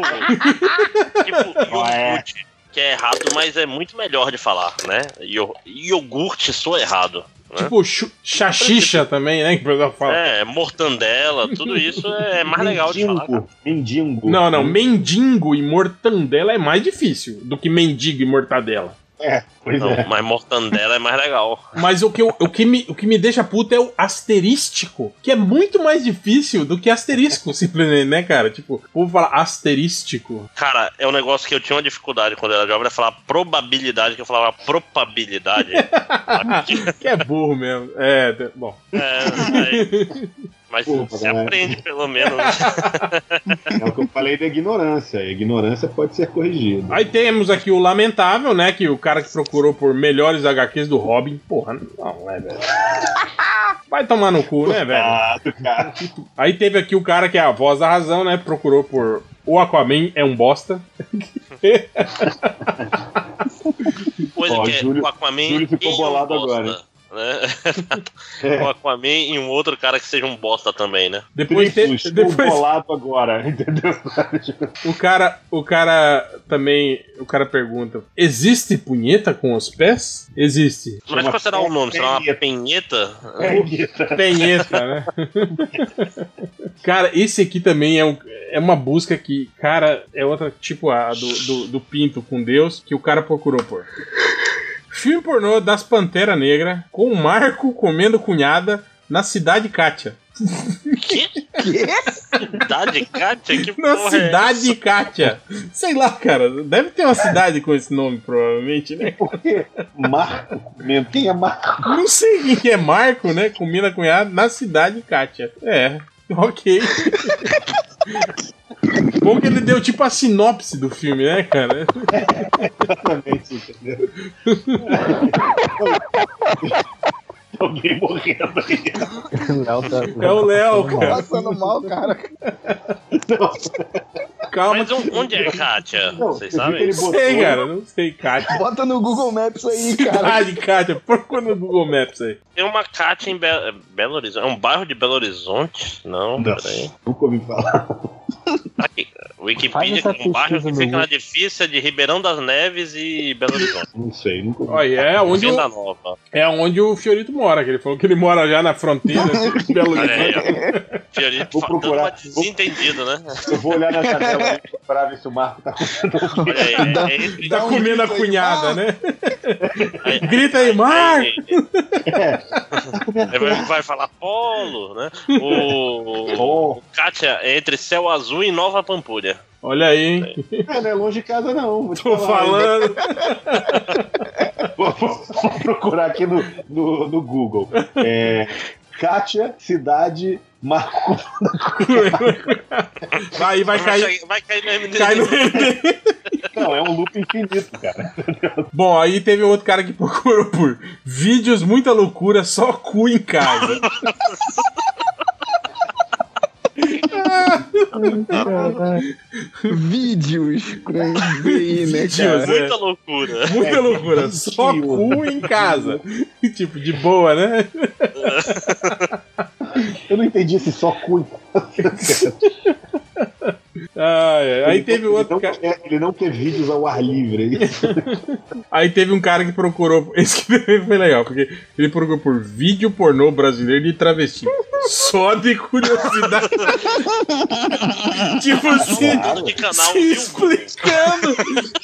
tipo iogurte, que é errado, mas é muito melhor de falar, né? Io- Iogurte soa errado. Né? Tipo, chachicha também, né? Que o pessoal fala. É, mortandela, tudo isso é mais legal de falar. cara. Mendigo. Mendigo. Não, não, mendigo e mortandela é mais difícil do que mendigo e mortadela. É, pois Não, é. mas mortandela é mais legal. Mas o que, eu- o, que me, o que me deixa puto é o asterístico, que é muito mais difícil do que asterisco, simplesmente, né, cara? Tipo, o povo fala asterístico. Cara, é um negócio que eu tinha uma dificuldade quando era jovem, era falar probabilidade, que eu falava probabilidade. Que é burro mesmo. É, bom. É, aí- mas Porra, você né? aprende pelo menos. É o que eu falei da ignorância. A ignorância pode ser corrigida. Aí temos aqui o Lamentável, né? Que o cara que procurou por melhores HQs do Robin. Porra, não, né, velho? Vai tomar no cu, né, velho? Cara. Aí teve aqui o cara que é a voz da razão, né? Procurou por. O Aquaman é um bosta. Coisa Ó, que é Júlio- o Aquaman Júlio ficou um bolado bosta, agora, Né? É. O Aquaman e um outro cara que seja um bosta também, né? Depois, te- Trifus, estou depois bolado agora, entendeu? o cara, o cara também, o cara pergunta: existe punheta com os pés? Existe. Mas qual será o nome? Será uma penheta. penheta? Penheta, né? cara, esse aqui também é, um- é uma busca que, cara, é outra, tipo a do, do, do Pinto com Deus, que o cara procurou por. Filme pornô das Pantera Negra com o Marco comendo cunhada na cidade Kátia. Que cidade, Kátia? Que Na porra é cidade Kátia. Sei lá, cara. Deve ter uma cidade com esse nome, provavelmente, né? Porque Marco, quem é Marco? Não sei quem que é Marco, né? Comendo a cunhada na cidade Kátia. É, ok. Bom que ele deu tipo a sinopse do filme, né, cara? Exatamente, entendeu? Alguém morrendo aí. Tá- É o Léo, cara. Passando mal, cara. Calma. Mas on- onde é Kátia? Não, Vocês sabem? Não sei, cara. Não sei, Kátia. Bota no Google Maps aí, cara. Cidade Kátia. Procura no Google Maps aí. Tem uma Kátia em Be Belo Horizonte. É um bairro de Belo Horizonte? Não, Não. peraí. Nunca ouvi falar. Aqui, Wikipedia é um bairro que fica na Google. difícil de Ribeirão das Neves e Belo Horizonte. Não sei, nunca ouvi. Olha, é onde, o, Nova. é onde o Fiorito mora, que ele falou que ele mora já na fronteira de Belo Horizonte. Fiorito Vou procurar. uma desentendido, né? Eu vou olhar na janela aí pra ver se o Marco tá aí, é, é entre- Tá um comendo a cunhada, né? aí- Grita aí, Mar! aí- aí vai, vai falar polo, né? O, Oh, o Kátia é entre Céu Azul e Nova Pampulha. Olha aí, hein? é, não é longe de casa, não. Vou Tô falar. falando. Vou, vou- vou procurar aqui no, no, no Google. É, Kátia, cidade, Marco. Aí vai cair. Vai, cair no MDM. Cai no... Não, é um loop infinito, cara. Bom, aí teve outro cara que procurou por vídeos, muita loucura, só cu em casa. Vídeos ver aí, né, Vídeos, cara? é. Muita loucura. Muita loucura, só cu em casa. tipo, de boa, né? Eu não entendi esse só cu. Ah, é. Aí teve outro cara. quer, ele não quer vídeos ao ar livre. é? Aí teve um cara que procurou. Esse que foi legal, porque ele procurou por vídeo pornô brasileiro de travesti. Só de curiosidade. tipo assim, canal, se explicando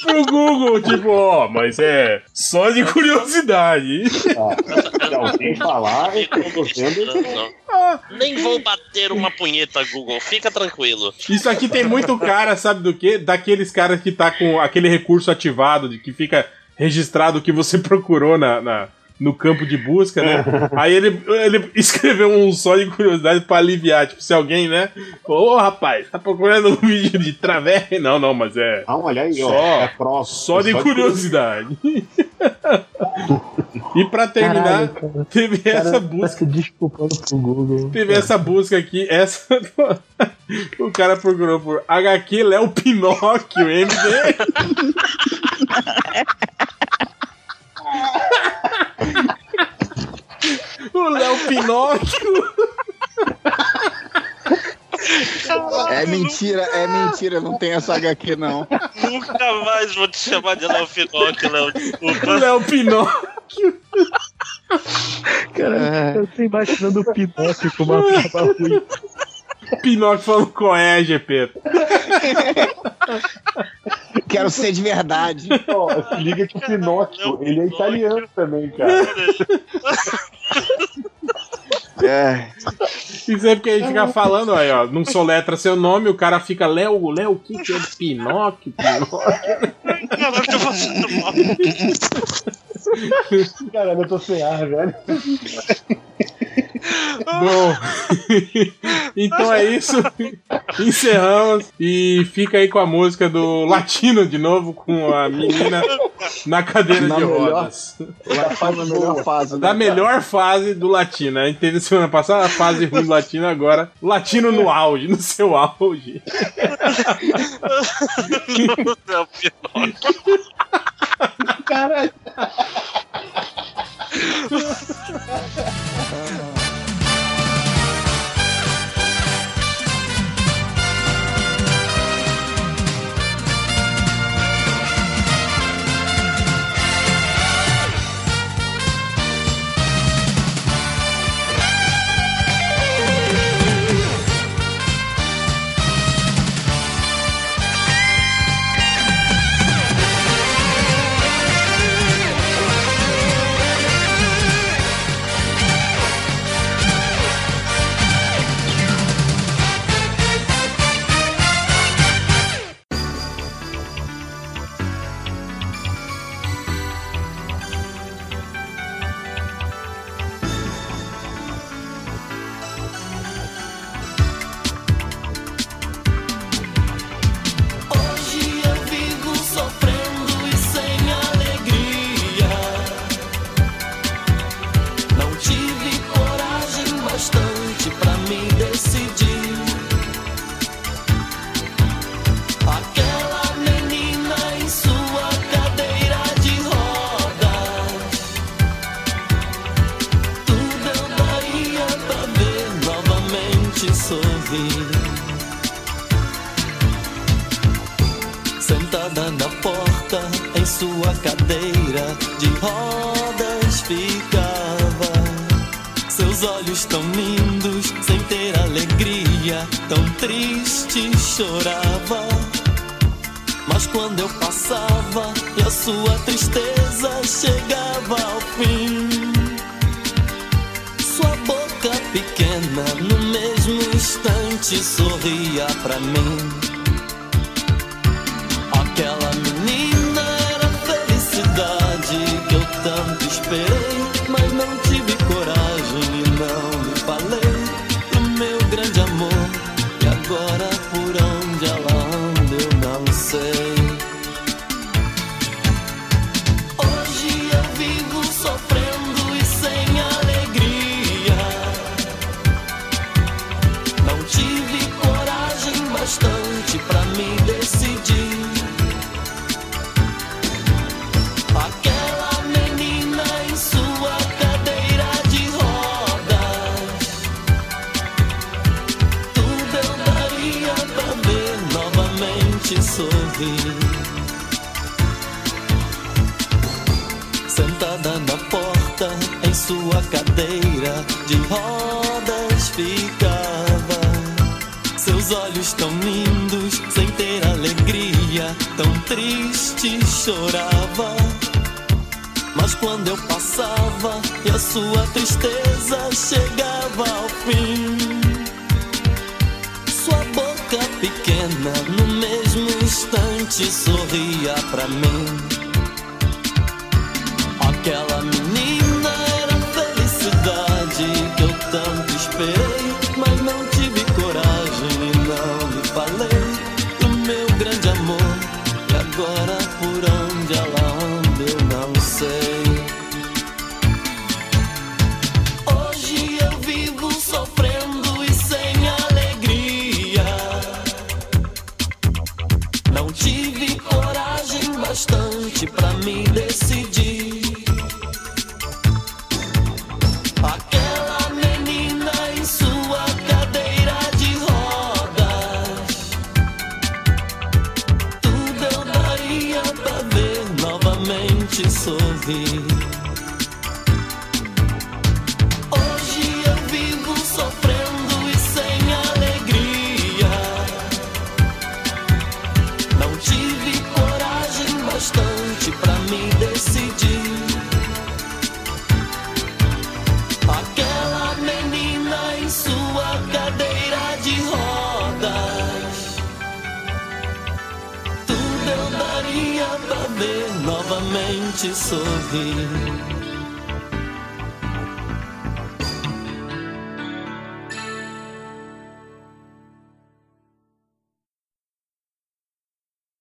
pro Google. Tipo, ó, mas é só de curiosidade. Se alguém falar, eu tô não. Nem vou bater uma punheta, Google. Fica tranquilo. Isso aqui tem muito cara, sabe do quê? Daqueles caras que tá com aquele recurso ativado, de que fica registrado o que você procurou na, na- no campo de busca, né? Aí ele, ele escreveu um só de curiosidade pra aliviar. Tipo, se alguém, né? Falou, ô rapaz, tá procurando um vídeo de travessa? Não, não, mas é. Ah, olha aí, ó. Só- É pró. Só de é curiosidade. e pra terminar, Caralho, cara. teve Cara, essa busca. desculpando pro Google. Teve essa busca aqui, essa. o cara procurou por HQ Léo Pinóquio, MD. o Léo Pinóquio. É mentira, é mentira, não tem essa HQ não. Nunca mais vou te chamar de Léo Finocchio, Léo. O Desculpa. Léo Pinóquio. Cara, eu tô imaginando o Pinóquio com uma barba ruim. Pinóquio falando qual é, GP. Quero ser de verdade. Ó, se liga que o Pinóquio, ele é italiano também, cara. É. Isso é porque a gente fica falando aí, ó. Não soletra seu nome, o cara fica Léo, Léo, o que que é Pinóquio? Pinóquio. Caralho, tô fazendo mal. Caralho, eu tô sem ar, velho. Bom, então é isso. Encerramos e fica aí com a música do Latino de novo, com a menina na cadeira Na de melhor- rodas. Lá faz a melhor fase. né, Da cara? melhor fase do Latino. A gente teve semana passada a fase ruim do Latino, agora Latino no auge, no seu auge. Hoje